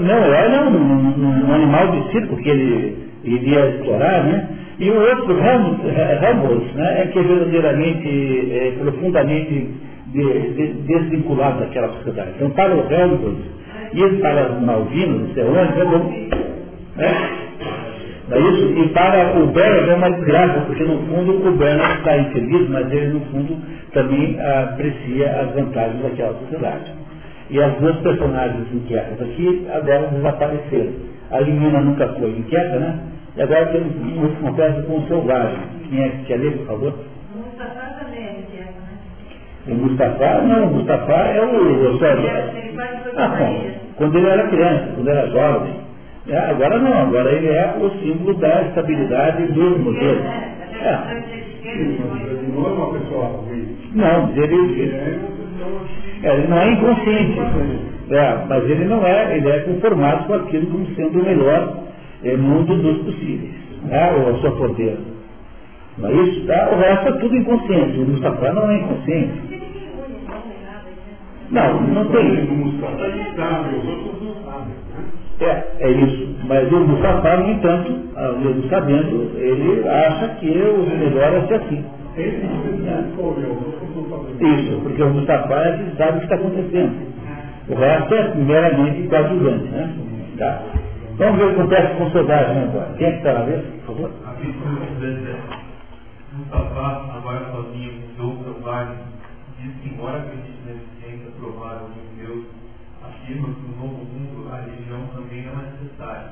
Não, é não, num, num animal de circo que ele iria explorar, né? E o outro, Helmut, né, é que é verdadeiramente, é, profundamente de, de, desvinculado daquela sociedade. Então, para o Helmut, e para os Malvinos, isso é onde, é bom. Né? É isso? E para o Bernard é uma desgraça, porque no fundo o Bernard está infeliz, mas ele no fundo também aprecia as vantagens daquela sociedade. E as duas personagens inquietas aqui agora desapareceram. A Limina nunca foi inquieta, né? E agora temos uma última peça com o selvagem. Quem é que quer ler, por favor? Mustafa também é inquieta, né? O Mustafa, não, o Mustafa é o. o ah, bom, quando ele era criança, quando era jovem. É, agora não, agora ele é o símbolo da estabilidade do modelo. É. Não é pessoa ruim. Não, ele, é ele não é inconsciente. É, mas ele não é, ele é conformado com aquilo como sendo o melhor é, mundo dos possíveis. Né, ou a sua poder. Não é isso? Tá? O resto é tudo inconsciente. O Mustafa não é inconsciente. Não, não tem. É, é isso. Mas o Mustafa, no entanto, mesmo sabendo, ele acha que o melhor é ser assim. Sabem. Isso, porque o Mustafa é que sabe o que está acontecendo. O resto é meramente coadjuvante, né? Tá. Vamos ver o que acontece com o soldado né, agora. Quem é que está na vez, por favor? Mustafa, agora sozinho, do diz que, embora acredite na existência provável de um Deus, afirma que no novo mundo a religião também não é necessária,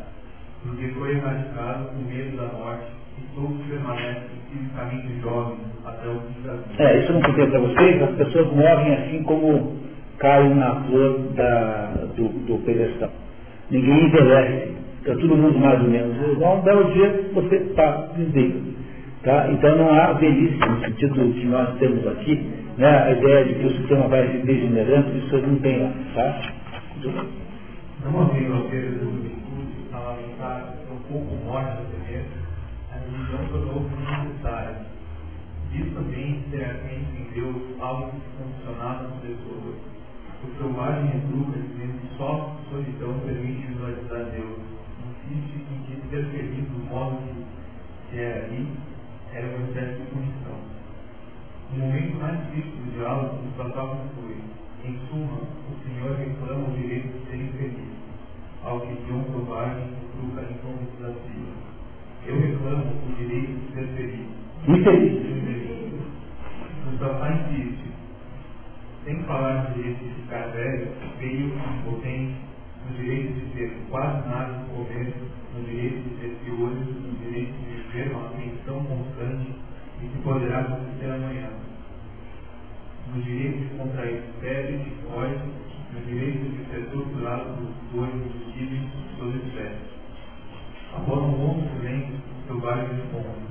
porque foi erradicado com medo da morte e todos permanecem fisicamente jovens até o fim da vida. É, isso eu não contei para vocês, as pessoas morrem assim como caem na flor da, do, do pedestal. Ninguém envelhece, está todo mundo mais ou menos igual. Um belo dia você está desliga. Tá? Então não há velhice no sentido que nós temos aqui, né? a ideia de que o sistema vai se degenerando, isso não tem lá. Tá? Não havia uma feira do estava um pouco morta primeiro, a religião tornou-se necessária. Diz também seriamente em Deus algo que funcionava nas pessoas. O selvagem retruca dizendo que só solidão permite visualizar Deus. Insiste em que ser feliz do modo que era ali era uma espécie de punição. O momento mais triste do diálogo, o fatal conclui. Em suma, o Senhor reclama o direito de ser infeliz, ao que John Provage truca em de desafio. Eu reclamo o direito de ser feliz. Infeliz. Mustafa insiste. Sem falar no direito de ficar velho, feio, impotente, no direito de ter quase nada de comer, no direito de ter piolhos, no direito de viver uma atenção constante e que poderá acontecer amanhã no direito de contrair febre de cólico, no direito de ser torturado por dores de suas espécies. Após um longo silêncio, o selvagem responde.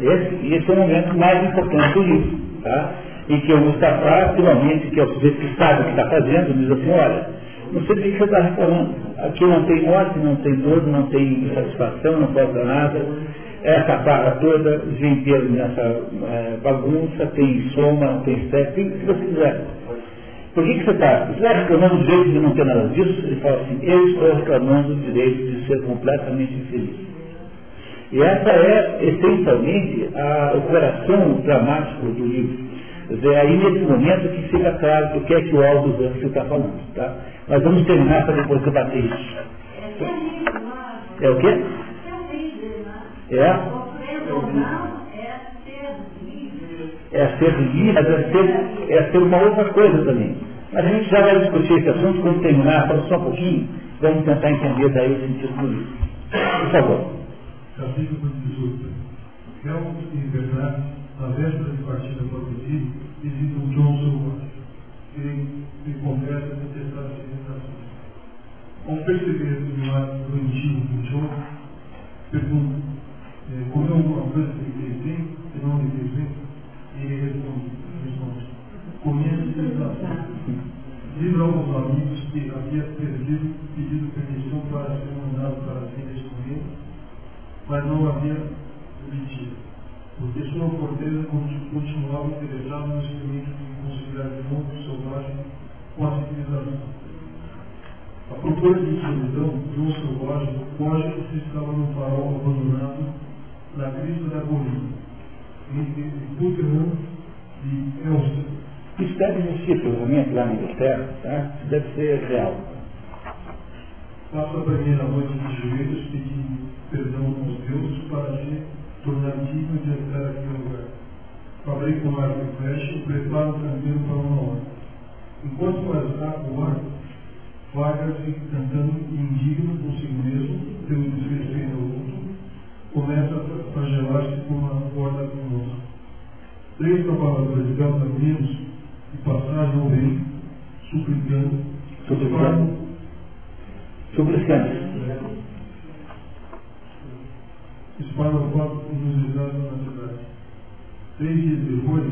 Esse, esse é o momento mais importante do livro, tá? em que o Mustafa, finalmente, que é o sujeito que sabe o que está fazendo, diz assim, olha, não sei do que você está reclamando. Aqui não tem morte, não tem dor, não tem insatisfação, não falta nada essa barra toda, venderam nessa é, bagunça, tem soma, tem sexo, tem o que você quiser. Por que, que você está? Você está reclamando do direito de não ter nada disso? Ele fala assim, eu estou reclamando do direito de ser completamente infeliz. E essa é, essencialmente, a, o coração dramático do livro. É aí nesse momento que fica claro o que é que o Aldo Zanfio está falando. Tá? Mas vamos terminar para depois debater isso. É o quê? É? É ser livre, mas é ser, é ser uma outra coisa também. Mas a gente já vai discutir esse assunto quando terminar, só um pouquinho, vamos tentar entender daí o sentido do livro. Por favor. Capítulo 18. Helmut e Bernard, na véspera de partida para o Brasil, visitam John Silva, que lhe confessa detestar as civilizações. Ao perceber o milagre doentio de John, pergunta é, comeu alguma coisa que ele bem, que não lhe fez bem? E ele responde, responde comi a civilização. Livro alguns amigos que havia perdido, mas não havia obtido, porque sua corteza continuava interessada no experimento de considerar de novo selvagem com a civilização. A procura de solidão, João Selvagem, foge estava no farol abandonado na crista da colina, entre Butenham e Elster. Isso deve existir, provavelmente, lá na Inglaterra, tá? Deve ser real. Passo a primeira noite de joelhos pedindo perdão aos deuses para se tornar digno de entrar aqui no lugar. Fabrico um arco e flecha e preparo o candeeiro para uma hora. Enquanto faz o arco, vaga-se cantando indigno consigo mesmo, pelo desrespeito ao outro, começa a flagelar-se com uma corda conosco. Três cavaladores galvaninos e passagem ao rei, suplicando, suplicando, suplicando. Disparam quatro cruzados na cidade. Três dias depois,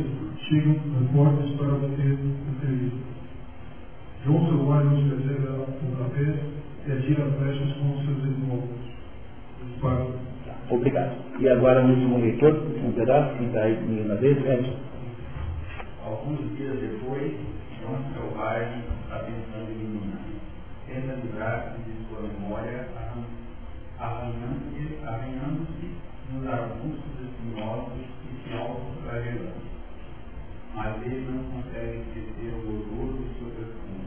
chegam repórteres para obter entrevista. João Selvagem os recebe o café e atira flechas com seus irmãos. Disparam. Obrigado. E agora o último leitor, um pedaço, que está aí comigo na vez, Edson. Alguns dias depois, João Selvagem está pensando em menina. Tenta livrar-se de sua memória, arranhando-se nos arbustos espinhosos e se autoflagelando. Mas ele não consegue esquecer o odor de sua perfume.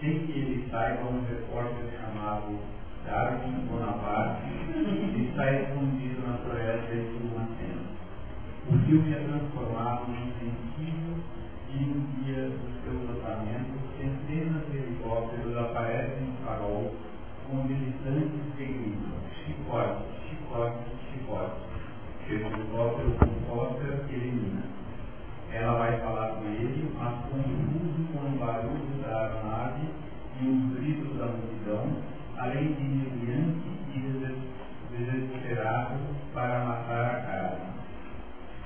Sem que ele saiba, um repórter chamado Darwin Bonaparte está escondido na floresta de uma cena. filme é transformado num sensível e no dia do seu lançamento, centenas de helicópteros aparecem no farol com militantes que gritam chicote, chicote, chicote. Esse helicóptero com Oscar elimina. Ela vai falar com ele, mas confuso com o barulho da aeronave e os gritos da multidão, além de humilhante e desesperado para matar a cara.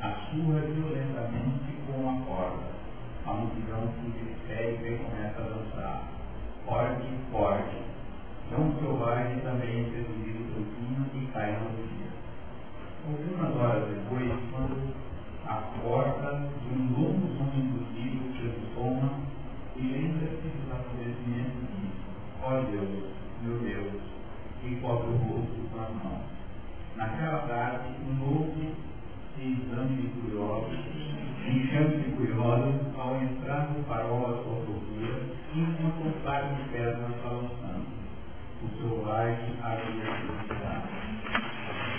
Assua violentamente com a corda. A multidão se despegue e começa a dançar. Forte, forte. João Selvagem também é seduzido e cai na dia. Algumas horas depois, quando a porta de um longo som impossível se ressoma e lembra-se dos acontecimentos e diz, ó oh Deus, meu Deus, e cobre o rosto com as mãos. Naquela tarde, um novo exame de curiosos, enchendo de curiosos, ao entrar no farol da sua procura, encontra um par de pernas balançando. O selvagem havia felicidade.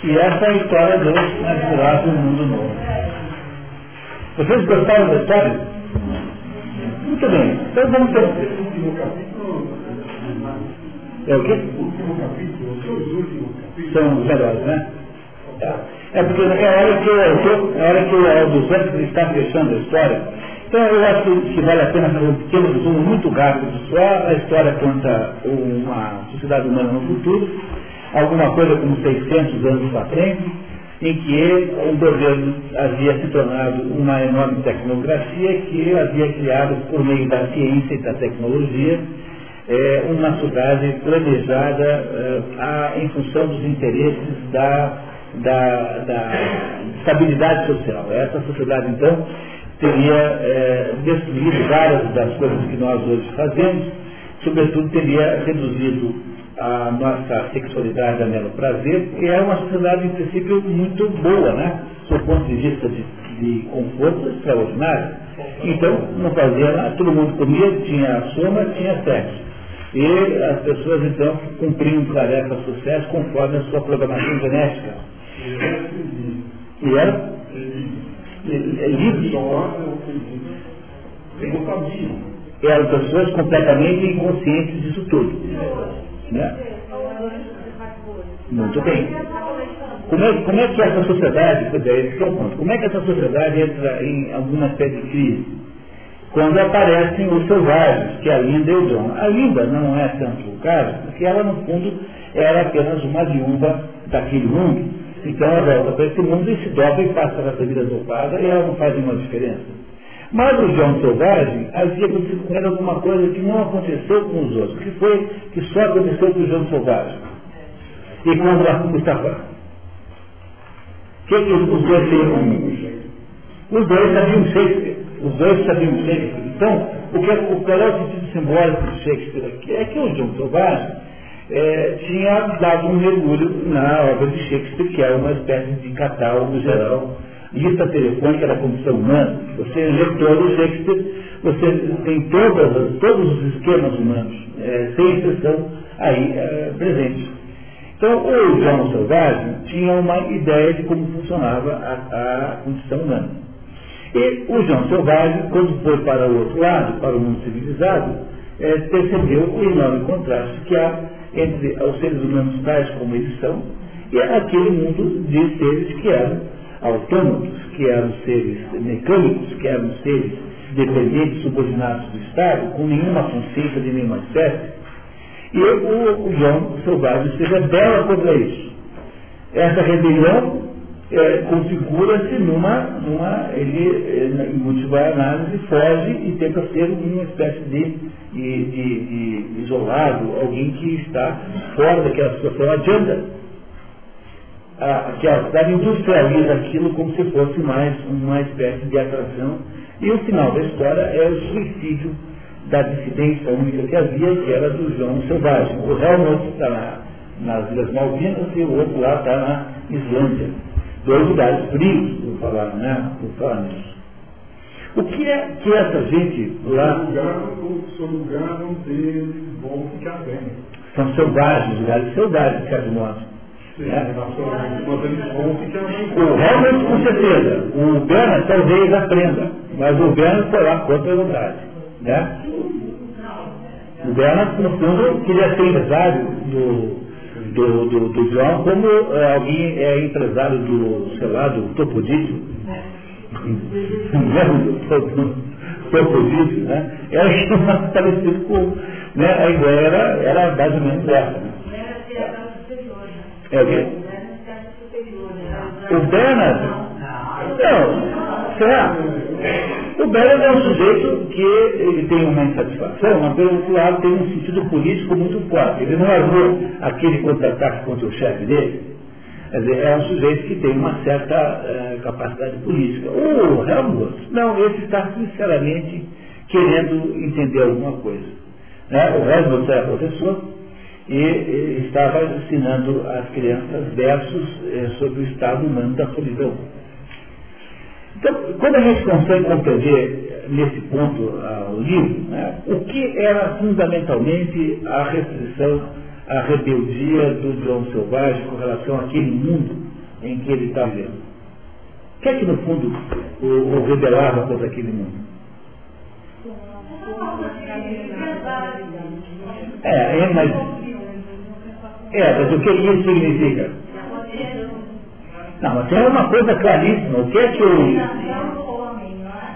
E essa é a história do Natural do Mundo Novo. Vocês gostaram da história? Muito bem. Então vamos ter. É o quê? O último capítulo. São os melhores, né? Tá. É porque é a hora que o autor, é a hora que o Aldo Santos está fechando a história. Então eu acho que vale a pena fazer um pequeno resumo muito rápido. Só a história conta uma sociedade humana no futuro, alguma coisa como 600 anos para frente, em que o governo havia se tornado uma enorme tecnocracia que havia criado, por meio da ciência e da tecnologia, é, uma sociedade planejada é, a, em função dos interesses da, da, da, estabilidade social. Essa sociedade, então, teria é, destruído várias das coisas que nós hoje fazemos, sobretudo teria reduzido a nossa sexualidade a mero prazer, e é uma sociedade, em princípio, muito boa, né? Do ponto de vista de, de conforto extraordinário. Então, não fazia nada, todo mundo comia, tinha soma, tinha sexo. E as pessoas, então, cumpriam tarefas sociais conforme a sua programação genética. E era? Livre. Eram pessoas completamente inconscientes disso tudo. Né? Muito bem. Como é, como é que essa sociedade, é, como é que essa sociedade entra em alguma espécie de crise? Quando aparecem os selvagens, que é a Linda e o John. A Linda não é tanto o caso, porque ela, no fundo, era apenas uma viúva daquele mundo. Então ela volta para esse mundo e se dobra e passa essa vida dopada e ela não faz nenhuma diferença. Mas o João Selvagem havia ele alguma coisa que não aconteceu com os outros, que foi que só aconteceu com o João Selvagem. E com o Mustafa. O que, os dois comum? Os dois sabiam Shakespeare. Os dois sabiam Shakespeare. Então, o que, o, qual é o sentido simbólico de Shakespeare aqui? É que o João Selvagem é, tinha dado um mergulho na obra de Shakespeare, que é uma espécie de catálogo geral lista telefônica da condição humana, você lê o Shakespeare, você tem todas, todos os esquemas humanos, é, sem exceção, aí é, presentes. Então, o João Selvagem tinha uma ideia de como funcionava a, a condição humana. E o João Selvagem, quando foi para o outro lado, para o mundo civilizado, é, percebeu o enorme contraste que há entre os seres humanos tais como eles são e aquele mundo de seres que eram autônomos, que eram seres mecânicos, que eram seres dependentes, subordinados do Estado, com nenhuma consciência de nenhuma espécie. E o, o João Selvagem se rebela contra isso. Essa rebelião é, configura-se numa, numa, ele, é, em última análise, foge e tenta ser uma espécie de, de, de, de isolado, alguém que está fora daquela situação, adianta a, que a cidade industrializa aquilo como se fosse mais uma espécie de atração. E o final da história é o suicídio da dissidência única que havia, que era do João Selvagem. O Helmut está na, nas Ilhas Malvinas e o outro lá está na Islândia. Dois lugares frios, por falar, né? Por falar nisso. O que é que essa gente lá. São lugares onde vão ficar bem. São selvagens, lugares selvagens, certo modo. O Helmut, com certeza. O Bernard talvez aprenda, mas o Bernard foi lá contra a vontade. Né? O Bernard, no fundo, queria ser empresário do, do, do, do João como é, alguém é empresário do, sei lá, do Topodício. Topodício, né? Era parecido com. Né? A ideia era, era mais ou menos essa. Né? É o quê? O Bernard? Não, será? O Bernard é um sujeito que ele tem uma insatisfação, mas pelo outro lado tem um sentido político muito forte. Ele não armou aquele contra-ataque contra o chefe dele. Quer dizer, é um sujeito que tem uma certa é, capacidade política. O Helmut, não, esse está sinceramente querendo entender alguma coisa. Né? O Helmut era professor, e, estava ensinando às crianças versos eh, sobre o estado humano da solidão. Então, quando a gente consegue compreender nesse ponto ah, o livro, né, o que era fundamentalmente a restrição, a rebeldia do João Selvagem com relação àquele mundo em que ele está vivendo? O que é que, no fundo, o, o rebelava contra aquele mundo? É, é mas é, mas o que isso significa? Não, mas tem uma coisa claríssima. O que é que o.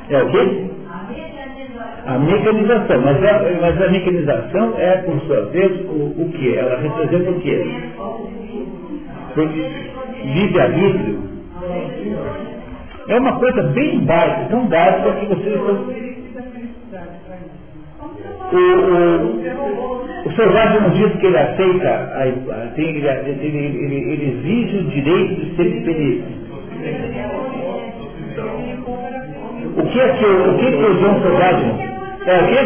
É o quê? A mecanização. Mas a, mas a mecanização é, por sua vez, o, o que? Ela representa o quê? Livre-arbítrio. É uma coisa bem básica, tão básica que vocês estão. O, o selvagem não diz que ele aceita, a, tem, ele, ele, ele, ele, exige o direito de ser feliz. O que é que o, que, é que o João Selvagem? É o que?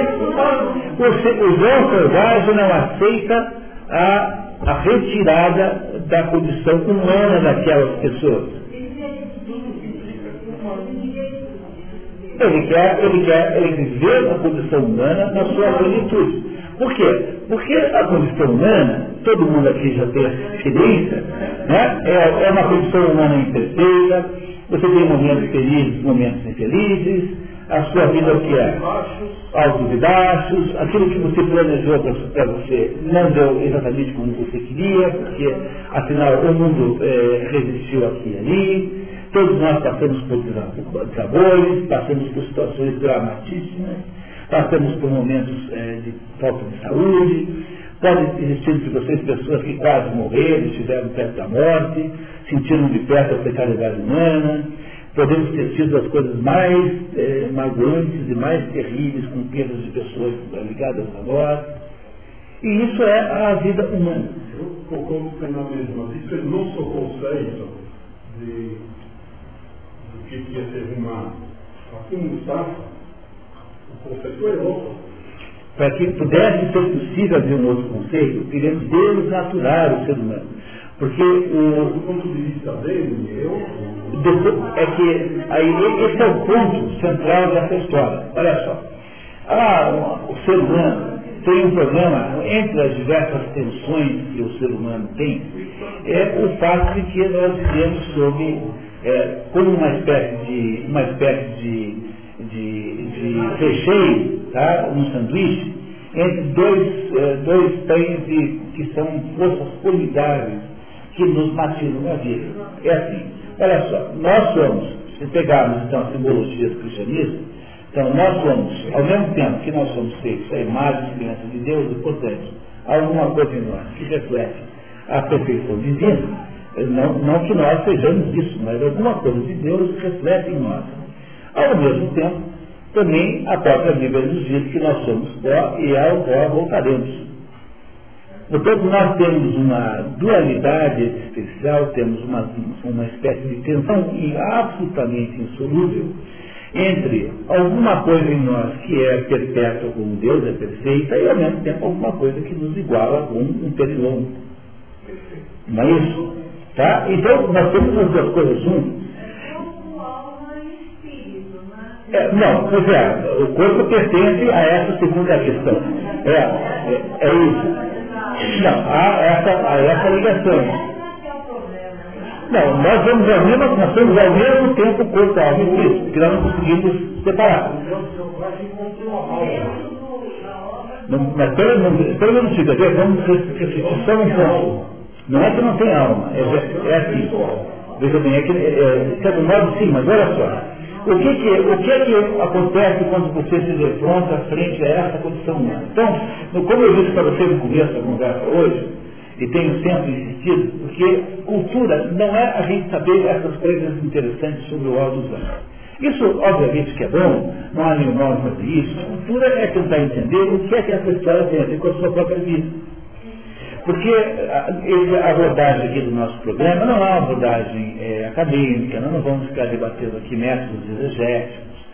O, o João Selvagem não aceita a, a retirada da condição humana daquelas pessoas. Ele quer, ele quer ele viver a condição humana na sua plenitude. Por quê? Porque a condição humana, todo mundo aqui já tem essa experiência, né? é, é uma condição humana imperfeita, você tem momentos felizes, momentos infelizes, a sua vida o que é? Altos e baixos, aquilo que você planejou para você não deu exatamente como você queria, porque afinal o mundo é, resistiu aqui e ali, todos nós passamos por desabores, passamos por situações dramatíssimas, passamos por momentos é, de falta de saúde, pode existir entre vocês pessoas que quase morreram, estiveram perto da morte, sentiram de perto a precariedade humana, podemos ter sido as coisas mais é, magoantes e mais terríveis com perdas de pessoas ligadas a nós. E isso é a vida humana. Eu concordo plenamente, mas isso é nosso conceito de, do que é ser humano. Aqui no Estado, para que pudesse ser possível haver um outro conceito, queremos desnaturar o ser humano. Porque o. Do ponto de vista dele, eu. É que aí, esse é o ponto central dessa história. Olha só. Ah, o ser humano tem um problema, entre as diversas tensões que o ser humano tem, é o fato de que nós vivemos sob, é, como uma espécie de, uma espécie de de, de recheio, tá? um sanduíche, entre dois, eh, dois pães de, que são forças formidáveis que nos matinam a vida. É assim, olha só, nós somos, se pegarmos então a simbologia do cristianismo, então nós somos, ao mesmo tempo que nós somos feitos a imagem e semelhança de Deus, e portanto, alguma coisa em nós que reflete a perfeição divina, não, não que nós sejamos isso, mas alguma coisa de Deus reflete em nós. Ao mesmo tempo, também a própria Bíblia nos diz que nós somos pó e ao pó voltaremos. Portanto, nós temos uma dualidade existencial, temos uma, uma espécie de tensão absolutamente insolúvel entre alguma coisa em nós que é perpétua como Deus é perfeita e ao mesmo tempo alguma coisa que nos iguala com um pernilongo. Não é isso? Tá? Então, nós temos as duas coisas juntas. É, não, pois é, o corpo pertence a essa segunda questão. É, é, é isso. Não, há essa, há essa ligação. Não, nós vamos ao mesmo, nós somos ao mesmo tempo corpo, alma e espírito, porque nós não conseguimos separar. Não, mas pelo menos fica, vamos só um ponto. Não é que não tem alma, é, é assim. Veja bem, é que, é, de certo modo sim, mas olha só. O que, que, o que é que acontece quando você se defronta frente a essa condição humana? Então, como eu disse para você no começo da conversa hoje, e tenho sempre insistido, porque cultura não é a gente saber essas coisas interessantes sobre o alto dos anos. Isso, obviamente, que é bom, não há nenhum mal fazer isso. Cultura é tentar entender o que é que essa história tem a ver com a sua própria vida. Porque a, abordagem aqui do nosso programa não é uma abordagem é, acadêmica, nós não vamos ficar debatendo aqui métodos exegéticos,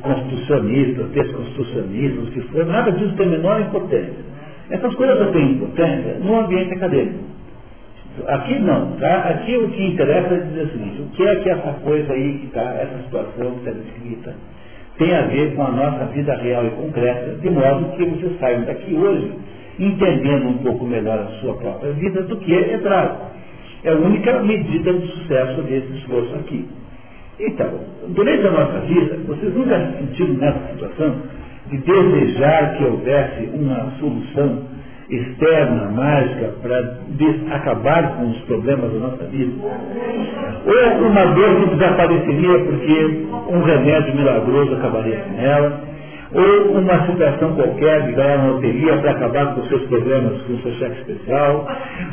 constitucionistas, desconstitucionistas, o que for, nada disso tem menor importância. Essas coisas só têm importância no ambiente acadêmico. Aqui não, tá? Aqui o que interessa é dizer o seguinte, o que é que essa coisa aí que está, essa situação que está descrita, tem a ver com a nossa vida real e concreta, de modo que você saia daqui hoje entendendo um pouco melhor a sua própria vida do que entrar. É a única medida de sucesso desse esforço aqui. Então, durante a nossa vida, vocês nunca se sentiram nessa situação de desejar que houvesse uma solução externa, mágica, para acabar com os problemas da nossa vida? Ou uma dor que desapareceria porque um remédio milagroso acabaria com ela? Ou uma situação qualquer de ganhar uma loteria para acabar com os seus problemas com o seu chefe especial,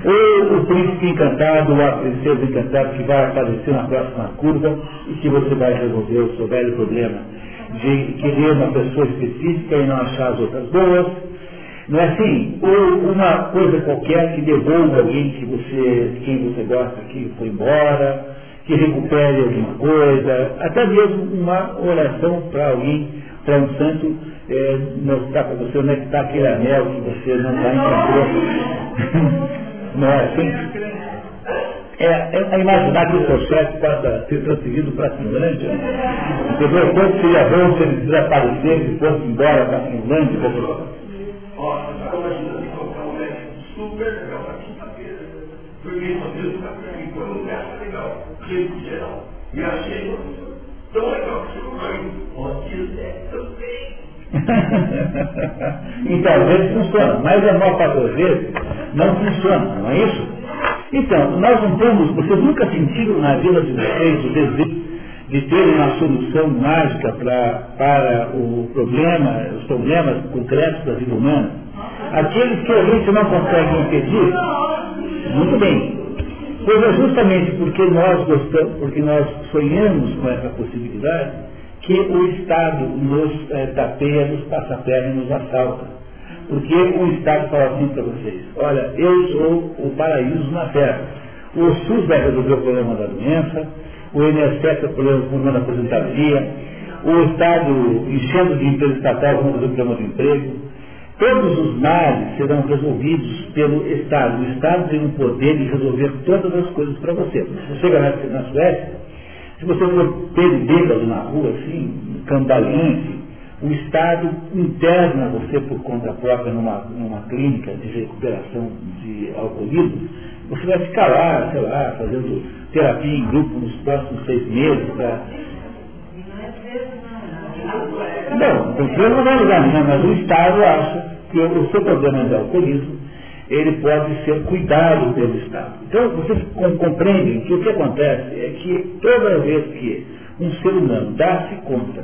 ou o príncipe encantado ou a princesa encantada que vai aparecer na próxima curva e que você vai resolver o seu velho problema de querer uma pessoa específica e não achar as outras boas. Não é assim? Ou uma coisa qualquer que devolva alguém que você, quem você gosta que foi embora, que recupere alguma coisa, até mesmo uma oração para alguém para um santo é, mostrar para você onde é que está aquele anel que você não está encontrando. não é assim? É, é, é imaginar que o seu chefe possa ser transferido para a Finlândia. Entendeu? Quanto seria bom se ele desaparecesse e fosse embora para a Finlândia? Super legal você não vai. Ó, também. então, às vezes funciona, mas a maior parte das vezes não funciona, não é isso? Então, nós não temos, vocês nunca sentiram na vida de vocês o desejo de ter uma solução mágica pra, para o problema, os problemas concretos da vida humana? Aqueles que a gente não consegue impedir, muito bem. Pois é justamente porque nós gostamos, porque nós sonhamos com essa possibilidade, que o Estado nos é, tapeia, nos passa a perna e nos assalta. Porque o Estado fala assim para vocês, olha, eu sou o paraíso na Terra. O SUS vai resolver o problema da doença, o INSS é o problema da aposentadoria, o Estado enchendo de empresa estatal vai resolver o problema do emprego. Todos os males serão resolvidos pelo Estado. O Estado tem o poder de resolver todas as coisas para você. Você chegar na Suécia, se você for ter bêbado na rua, assim, cambaleante, o Estado interna você por conta própria numa, numa clínica de recuperação de alcoolismo, você vai ficar lá, sei lá, fazendo terapia em grupo nos próximos seis meses para. Não, você não vai lugar nenhum, mas o Estado acha que o seu problema de alcoolismo ele pode ser cuidado pelo Estado. Então, vocês compreendem que o que acontece é que toda vez que um ser humano dá-se conta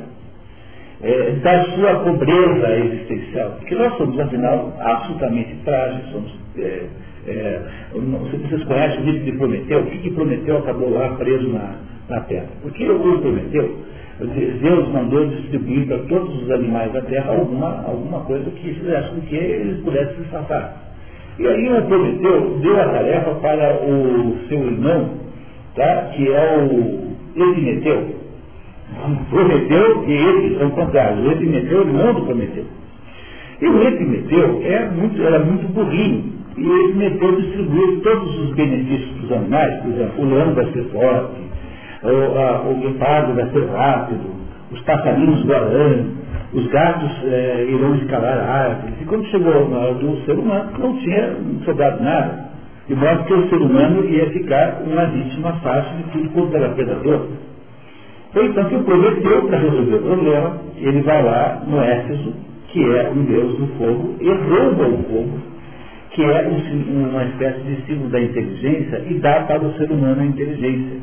é, da sua pobreza existencial, porque nós somos, afinal, absolutamente frágeis, somos, é, é, vocês conhecem o livro de Prometeu, o que, que Prometeu acabou lá preso na, na terra? Porque o Prometeu, Deus mandou distribuir para todos os animais da terra alguma, alguma coisa que fizesse com que eles pudessem se safar. E aí o Prometeu deu a tarefa para o seu irmão, tá? que é o Epimeteu. Prometeu e ele são contrários. O Epimeteu é irmão do Prometeu. E o Epimeteu é muito, era muito burrinho. E o Epimeteu distribuiu todos os benefícios para os animais, por exemplo, o leão vai ser forte, o, a, o guepardo vai ser rápido, os passarinhos voando, os gatos é, irão escalar árvores. E quando chegou na hora do ser humano, não tinha sobrado nada. De modo que o ser humano ia ficar uma vítima fácil de tudo quanto era predador. Foi então que Prometeu, para resolver o problema, ele vai lá no Éfeso, que é um deus do fogo, e rouba o fogo, que é um, uma espécie de símbolo da inteligência, e dá para o ser humano a inteligência.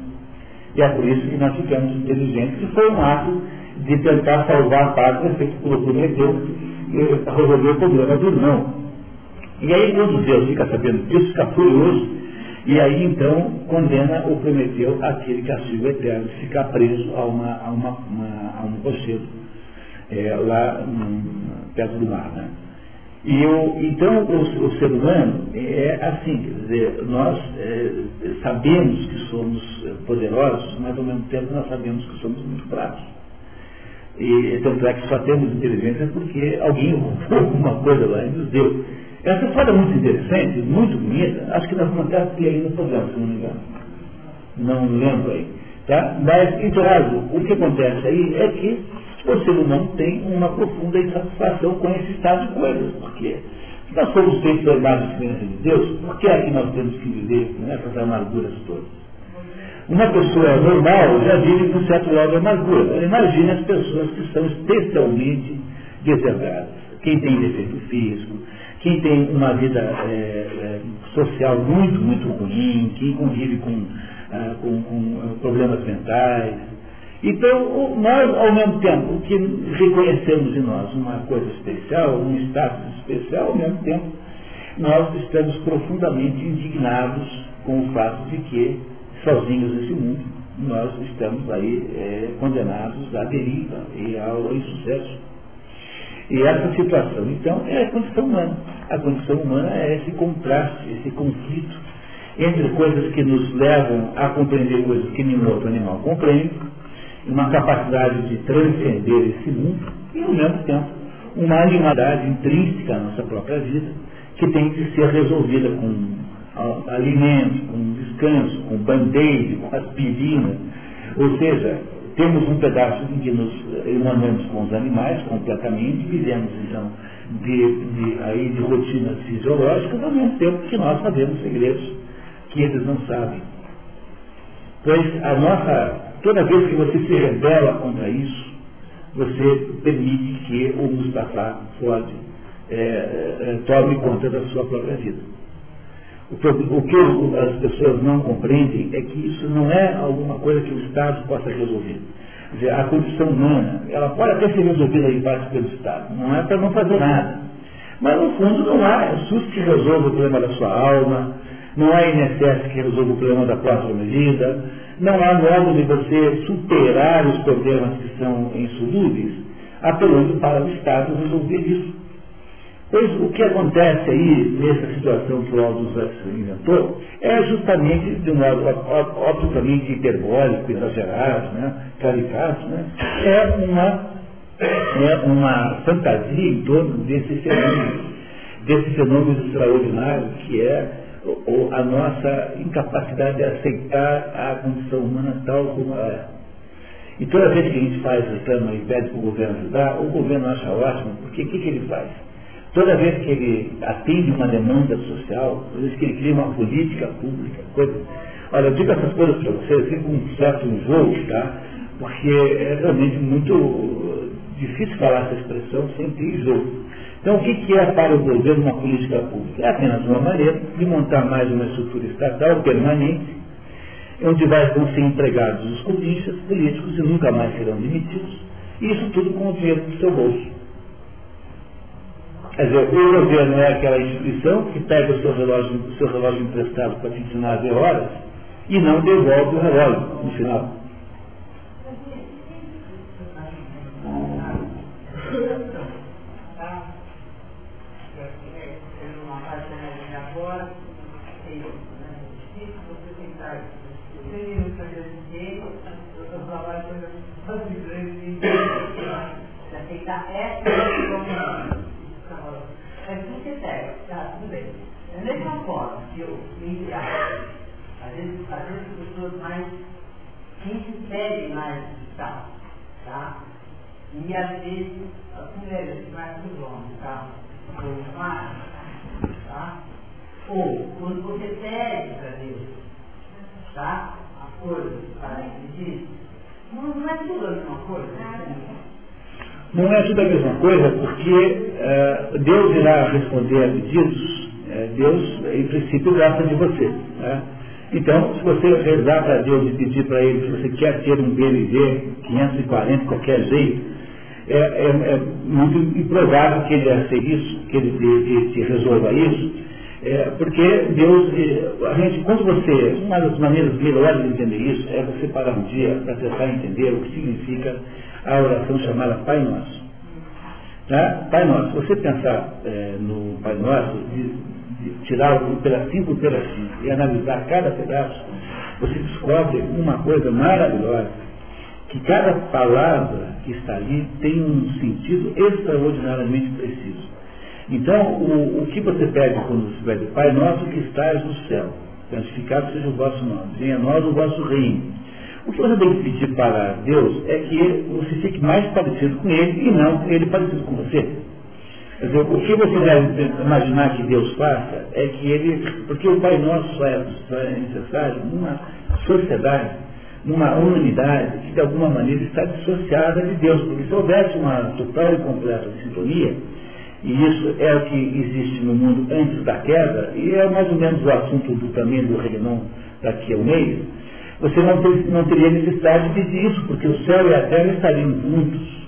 E é por isso que nós ficamos inteligentes, e foi um ato de tentar salvar a pátria, feito por Prometeu, e resolver o problema do irmão. E aí quando Deus fica sabendo disso, fica furioso, e aí então condena o Prometeu aquele castigo eterno, de ficar preso a, uma, a, uma, uma, a um rochedo, é, lá um, perto do mar. Né? E o, então o, o, ser humano é assim, quer dizer, nós é, sabemos que somos poderosos, mas ao mesmo tempo nós sabemos que somos muito fracos. E tanto é que só temos inteligência porque alguém roubou alguma coisa lá e nos deu. Essa história é muito interessante, muito bonita, acho que nós até ter aí no programa, se não me engano. Não lembro aí. Tá? Mas, em caso, o que acontece aí é que o ser humano tem uma profunda insatisfação com esse estado de coisas, porque nós somos feitos da imagem de Deus, por que é que nós temos que viver com essas amarguras todas? Uma pessoa normal já vive com certo grau de amargura. Imagine as pessoas que são especialmente deserdadas. Quem tem defeito físico, quem tem uma vida é, social muito, muito ruim, quem convive com, ah, com, com, ah, problemas mentais. Então, nós, ao mesmo tempo que reconhecemos em nós uma coisa especial, um status especial, ao mesmo tempo, nós estamos profundamente indignados com o fato de que, sozinhos nesse mundo, nós estamos aí é, condenados à deriva e ao insucesso. E essa situação, então, é a condição humana. A condição humana é esse contraste, esse conflito entre coisas que nos levam a compreender coisas que nenhum outro animal compreende, uma capacidade de transcender esse mundo e, ao mesmo tempo, uma animalidade intrínseca à nossa própria vida, que tem que ser resolvida com alimento, com descanso, com band-aid, com aspirina. Ou seja, temos um pedaço em que nos emanamos com os animais completamente, vivemos então de, de, aí, de rotinas fisiológicas, ao mesmo tempo que nós sabemos segredos que eles não sabem. Pois a nossa, toda vez que você se rebela contra isso, você permite que o Mustafa Ford é, é, tome conta da sua própria vida. O que as pessoas não compreendem é que isso não é alguma coisa que o Estado possa resolver. Quer dizer, a condição humana, ela pode até ser resolvida em parte pelo Estado, não é para não fazer nada. Mas no fundo não há SUS que resolva o problema da sua alma, não há INSS que resolva o problema da próxima medida, não há modo de você superar os problemas que são insolúveis, apelando para o Estado resolver isso. Pois o que acontece aí, nessa situação que o Huxley inventou, é justamente, de um modo absolutamente hiperbólico, exagerado, né, caricato, né, é, uma, é uma fantasia em torno desse fenômeno, desse fenômeno extraordinário que é a nossa incapacidade de aceitar a condição humana tal como ela é. E toda vez que a gente faz reclama e pede para o governo ajudar, o governo acha ótimo, porque o que, que ele faz? Toda vez que ele atende uma demanda social, toda vez que ele cria uma política pública, coisa. Olha, eu digo essas coisas para vocês assim, com um certo enjoo, tá? Porque é realmente muito difícil falar essa expressão sem ter enjoo. Então, o que, é para o governo uma política pública? É apenas uma maneira de montar mais uma estrutura estatal permanente, onde vão ser empregados os políticos, políticos e nunca mais serão demitidos, e isso tudo com o dinheiro do seu bolso. Quer dizer, o governo é aquela instituição que pega o seu relógio, o seu relógio emprestado para te ensinar a ver horas e não devolve o relógio no final. aceitar essa é tudo que é sério, tá, tudo bem. Da mesma forma que eu, entre aspas, às vezes, as pessoas mais, quem se pede mais está, tá? E às vezes as mulheres mais dos homens, tá? Ou mais, tá? Ou, quando você pede para Deus, tá? A coisa para pedir, não, é tudo a mesma coisa. Não é tudo a mesma coisa, porque uh, Deus irá responder a pedidos, uh, Deus, em princípio, gosta de você. Né? Então, se você rezar para Deus e pedir para Ele que você quer ter um BLD 540 de qualquer jeito, é, é, é, muito improvável que ele aceite isso, que ele te, resolva isso, é, porque Deus, a gente, quando você, uma das maneiras melhores de entender isso é você parar um dia para tentar entender o que significa a oração chamada Pai Nosso. Tá? Pai Nosso, se você pensar é, no Pai Nosso, tirar um pedacinho por pedacinho e analisar cada pedaço, você descobre uma coisa maravilhosa, que cada palavra que está ali tem um sentido extraordinariamente preciso. Então, o, o que você pede quando você pede Pai Nosso que estás no céu, santificado seja o vosso nome, venha a nós o vosso reino. O que você tem que pedir para Deus é que você fique mais parecido com Ele e não Ele parecido com você. Dizer, o que você deve imaginar que Deus faça é que Ele, porque o Pai Nosso só é, é necessário numa sociedade, numa unidade que de alguma maneira está dissociada de Deus, porque se houvesse uma total e completa sintonia, e isso é o que existe no mundo antes da queda, e é mais ou menos o assunto do, também do Regnum daqui a um mês, você não, ter, não teria necessidade de isso, porque o céu e a terra estariam juntos.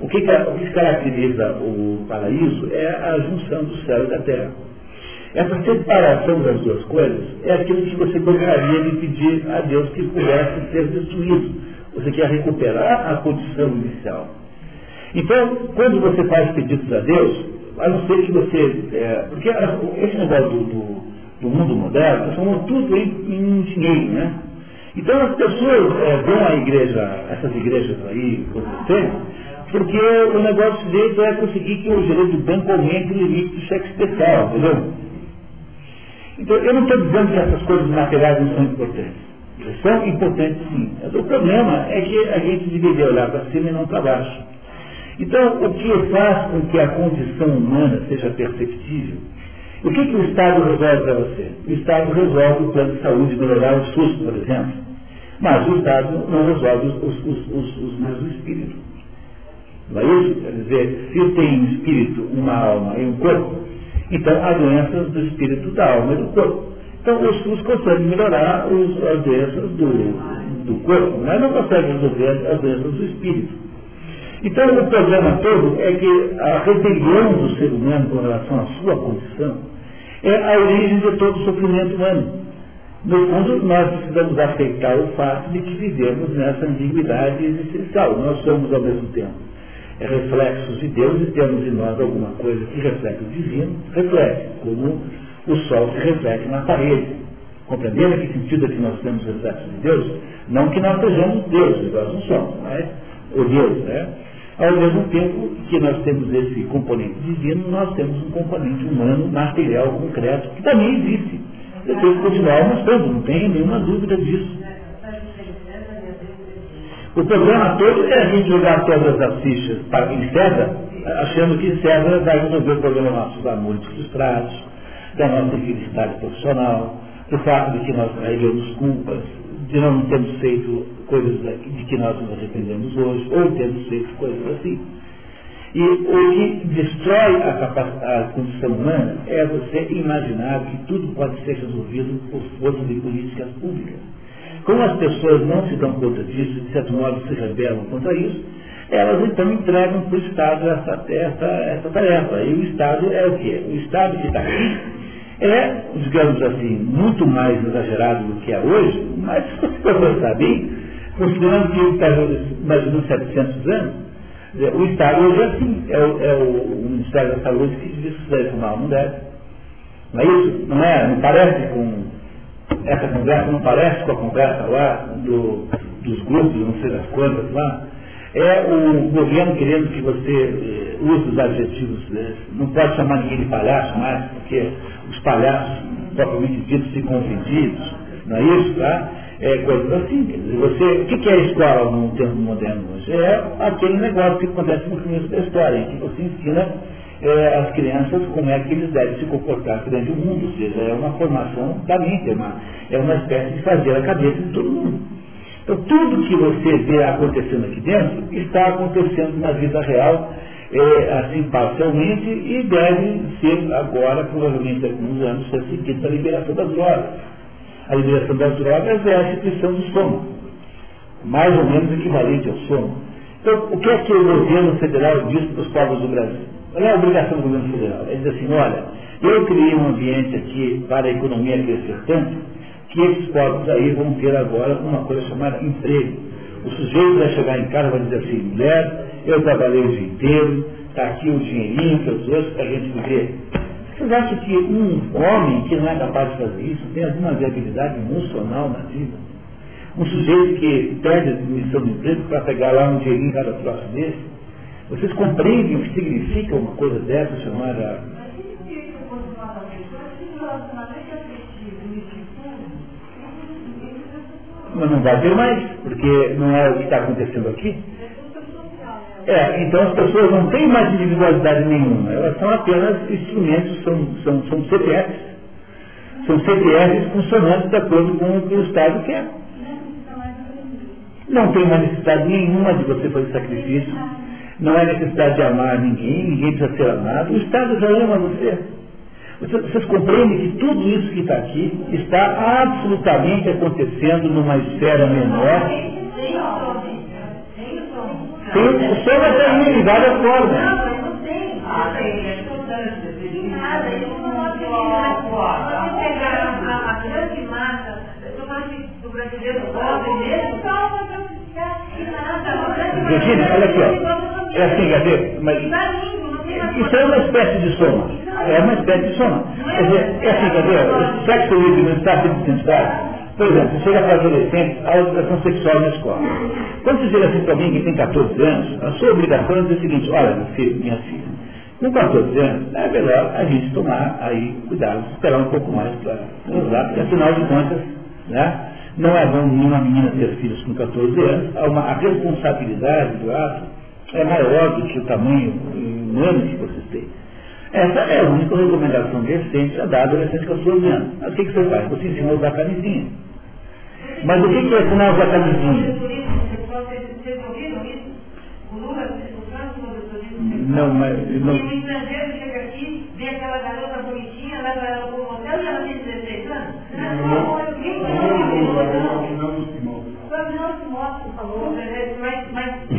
O que, o que caracteriza o paraíso é a junção do céu e da terra. Essa separação das duas coisas é aquilo que você gostaria de pedir a Deus que pudesse ser destruído. Você quer recuperar a condição inicial. Então, quando você faz pedidos a Deus, a não ser que você. É, porque esse negócio do, do, do mundo moderno transformou tudo em, em dinheiro, né? Então as pessoas é, vão à igreja, essas igrejas aí, você, porque o negócio deles é conseguir que o gerente do banco aumente o limite do cheque especial, entendeu? Então eu não estou dizendo que essas coisas materiais não são importantes. São importantes sim. O problema é que a gente deveria olhar para cima e não para baixo. Então, o que faz com que a condição humana seja perceptível? O que, que o Estado resolve para você? O Estado resolve o plano de saúde melhorar o SUS, por exemplo. Mas o Estado não resolve os, os, os, os meus espíritos. Não é isso? Quer dizer, se tem um espírito, uma alma e um corpo, então há doenças do espírito, da alma e do corpo. Então o SUS consegue melhorar os, as doenças do, do corpo, mas não consegue resolver as doenças do espírito. Então o problema todo é que a rebelião do ser humano com relação à sua condição é a origem de todo o sofrimento humano. No fundo, nós precisamos aceitar o fato de que vivemos nessa ambiguidade existencial. Nós somos ao mesmo tempo é reflexos de Deus e temos em nós alguma coisa que reflete o divino, reflete, como o sol se reflete na parede. Compreendendo que sentido é que nós temos reflexos de Deus? Não que nós sejamos Deus, nós não somos, mas o Deus, né? Ao mesmo tempo que nós temos esse componente divino, nós temos um componente humano, material, concreto, que também existe. Depois continuarmos mostrando, não tem nenhuma dúvida disso. O problema todo é a gente jogar todas as fichas para em César, achando que César vai resolver o problema dos nossos amores frustrados, da nossa infelicidade profissional, do fato de que nós carregamos culpas, de não termos feito coisas de que nós nos arrependemos hoje, ou termos feito coisas assim. E o que destrói a, a condição humana é você imaginar que tudo pode ser resolvido por força de políticas públicas. Como as pessoas não se dão conta disso, de certo modo se rebelam contra isso, elas então entregam para o Estado essa, essa, essa tarefa. E o Estado é o quê? O Estado que está aqui é, digamos assim, muito mais exagerado do que é hoje, mas se você pensar bem, considerando que ele está imaginando 700 anos, o Estado hoje é assim, é o, é o Ministério da Saúde que diz que deve fumar, não deve. Não é isso? Não é? Não parece com essa conversa, não parece com a conversa lá do, dos grupos, não sei das quantas lá? É o governo querendo que você eh, use os adjetivos, eh, não pode chamar ninguém de palhaço mais, porque os palhaços, propriamente ditos, ficam ofendidos, não é isso? Tá? É coisas assim. Você, o que é a escola no tempo moderno hoje? É aquele negócio que acontece no começo da história, em que você ensina é, as crianças como é que eles devem se comportar perante o mundo, ou seja, é uma formação da mente, é uma, é uma espécie de fazer a cabeça de todo mundo. Então tudo que você vê acontecendo aqui dentro está acontecendo na vida real, é, assim parcialmente, e deve ser agora, provavelmente alguns anos, ser seguido a liberação das drogas. A liberação das drogas é a restrição do estômago, mais ou menos equivalente ao sono. Então, o que é que o governo federal diz para os povos do Brasil? Qual é a obrigação do governo federal? Ele diz assim, olha, eu criei um ambiente aqui para a economia crescer tanto, que esses povos aí vão ter agora uma coisa chamada emprego. O sujeito vai chegar em casa e vai dizer assim, mulher, eu trabalhei o dia inteiro, está aqui o dinheirinho que eu trouxe para a gente viver. Vocês acham que um homem que não é capaz de fazer isso tem alguma viabilidade emocional na vida? Um sujeito que perde a admissão do emprego para pegar lá um dinheirinho cada troço desse? Vocês compreendem o que significa uma coisa dessa chamada mas não vai ter mais, porque não é o que está acontecendo aqui. É, então as pessoas não têm mais individualidade nenhuma, elas são apenas instrumentos, são, são, são CPFs. São CPFs funcionando de acordo com o que o Estado quer. Não tem mais necessidade nenhuma de você fazer sacrifício, não é necessidade de amar ninguém, ninguém precisa ser amado, o Estado já ama você. Vocês, vocês compreendem que tudo isso que está aqui está absolutamente acontecendo numa esfera menor. Tem, o sol vai ter de várias formas. Virginia, olha aqui, ó. É assim, dizer, mas isso é uma espécie de soma. É uma espécie de soma. Quer dizer, é assim, dizer, o sexo livre de identidade, por exemplo, você chega para adolescente, a educação sexual na escola. Quando você chega assim para mim que tem 14 anos, a sua obrigação é dizer o seguinte, olha, meu filho, minha filha, com 14 anos, é melhor a gente tomar aí cuidado, esperar um pouco mais para usar, porque afinal de contas, né, não é bom nenhuma menina ter filhos com 14 anos, a responsabilidade do ato é maior do que o tamanho humano que vocês têm. Essa é a única recomendação decente a dar adolescente com 14 anos. Mas o que, que você faz? Você ensina a usar camisinha. Mas o que, que é ensinar a usar camisinha? Não, mas... Não... o estrangeiro chega aqui, vê aquela garota bonitinha, leva ela para o hotel e ela tem 16 anos? Não, não, não. Não se mostra, por favor. Mas,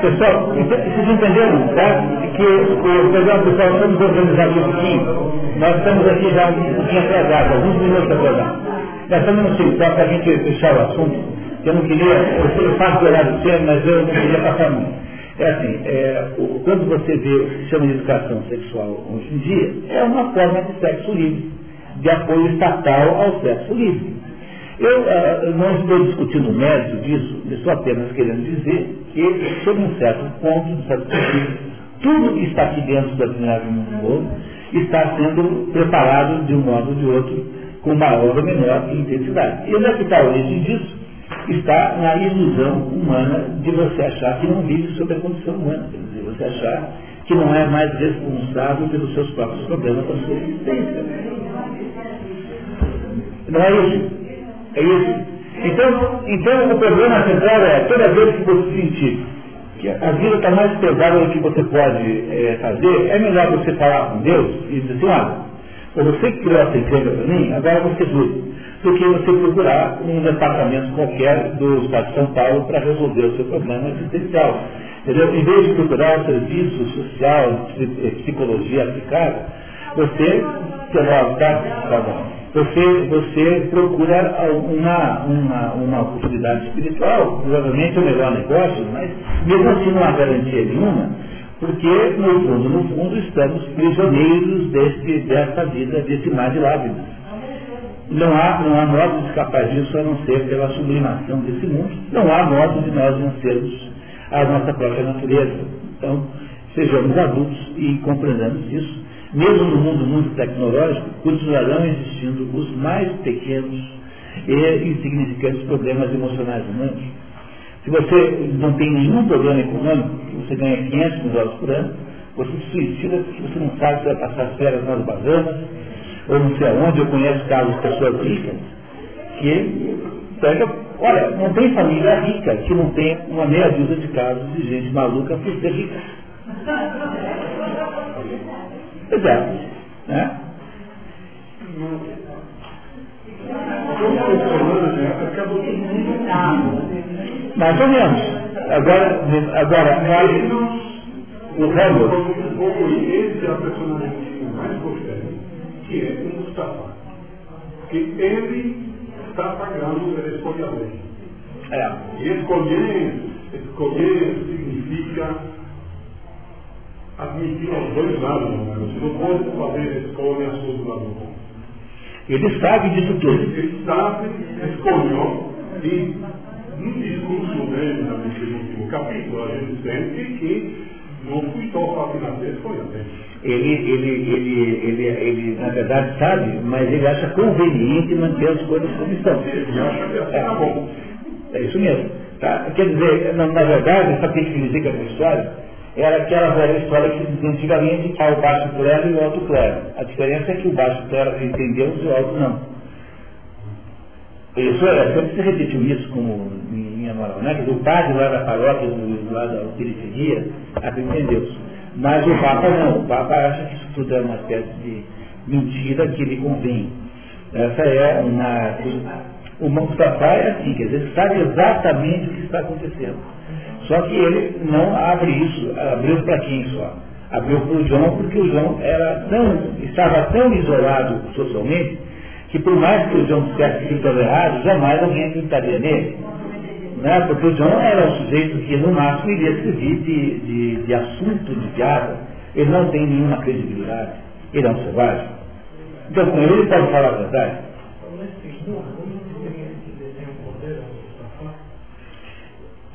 Pessoal, vocês entenderam, tá? Que o programa pessoal estamos organizados um pouquinho. Nós estamos aqui já um pouquinho atrasados, alguns minutos atrasados. Nós estamos no só para a gente fechar o assunto, eu não queria, eu faço o horário cedo, mas eu não queria passar muito. É assim, é, o, quando você vê o que se chama de educação sexual hoje em dia, é uma forma de sexo livre, de apoio estatal ao sexo livre. Eu uh, não estou discutindo o mérito disso, estou apenas querendo dizer que, sob um certo ponto, de certo tudo que está aqui dentro da Trindade Mundo Novo está sendo preparado de um modo ou de outro, com maior ou menor intensidade. E onde é que está a origem disso? Está na ilusão humana de você achar que não vive sob a condição humana, quer dizer, você achar que não é mais responsável pelos seus próprios problemas, pela sua existência. Não é isso. É isso. Então, então o problema central é, toda vez que você sentir que a vida está mais pesada do que você pode é, fazer, é melhor você falar com Deus e dizer assim, olha, você que criou essa encrenca para mim, agora você dure. Do que você procurar um departamento qualquer do Estado de São Paulo para resolver o seu problema existencial. Entendeu? Em vez de procurar um serviço social, psicologia aplicada, você, sei lá, tá bom você, você procura uma, uma, uma oportunidade espiritual, provavelmente é o melhor negócio, mas mesmo assim não há garantia nenhuma, porque no fundo, no fundo, estamos prisioneiros deste, dessa vida, desse mar de lágrimas. Não há, não há modo de escapar disso a não ser pela sublimação desse mundo. Não há modo de nós vencermos a nossa própria natureza. Então, sejamos adultos e compreendamos isso mesmo no mundo muito tecnológico, continuarão existindo os mais pequenos e insignificantes problemas emocionais humanos. Se você não tem nenhum problema econômico, você ganha 500 mil dólares por ano, você se suicida porque você não sabe se vai passar férias nas Bahamas, ou não sei aonde, eu conheço casos de pessoas ricas, que pega, olha, não tem família rica que não tem uma meia dúzia de casos de gente maluca por ser rica. Exato. Né? Mais ou menos. Agora, agora o Hamlet. Esse é a que eu mais gostei, que é o Mustafa. Que ele está pagando pela escolha dele. É. E escolher, escolher significa admitir os dois lados. Você não pode fazer escolha sobre o bom. Ele sabe disso tudo. Ele sabe, escolheu e no discurso dele, no último capítulo, a gente sente que não fui só nascer, foi. Ele, ele, ele, ele, ele, na verdade, sabe, mas ele acha conveniente manter as coisas como estão. Ele acha que assim bom. É isso mesmo. Tá? Quer dizer, na, na verdade, sabe o que significa essa história? Era aquela velha história que se dizia antigamente que há o baixo clero e o alto clero. A diferença é que o baixo clero entendeu e o alto não. Isso é, sempre se repetiu isso como em minha moral, né? O padre lá da paróquia, do, lá da periferia, entendeu-se. Mas o Papa não, o Papa acha que isso tudo é uma espécie de mentira que lhe convém. Essa é uma. O Mustafa é assim, quer dizer, sabe exatamente o que está acontecendo. Só que ele não abre isso, abriu para quem só? Abriu para o João, porque o João era tão, estava tão isolado socialmente, que por mais que o João que estava errado, jamais alguém acreditaria nele. Né? Porque o John era um sujeito que no máximo iria escrever de, de, de assunto de piada. Ele não tem nenhuma credibilidade. Ele é um selvagem. Então com ele ele pode falar a verdade.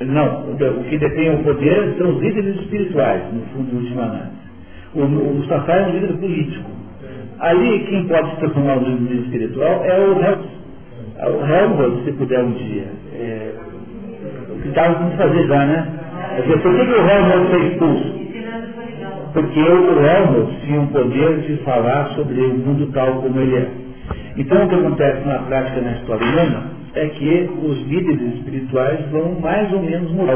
Não, o que detém o poder são os líderes espirituais, no fundo, no última análise. O, o Mustafa é um líder político. Ali, quem pode se transformar no líder espiritual é o Helmut. O Helmut, se puder um dia. É, o que estava com fazer já, né? Dizer, por que, que o Helmut foi expulso? Porque o Helmut tinha o poder de falar sobre o mundo tal como ele é. Então, o que acontece na prática na história humana é que os líderes espirituais vão mais ou menos mudar.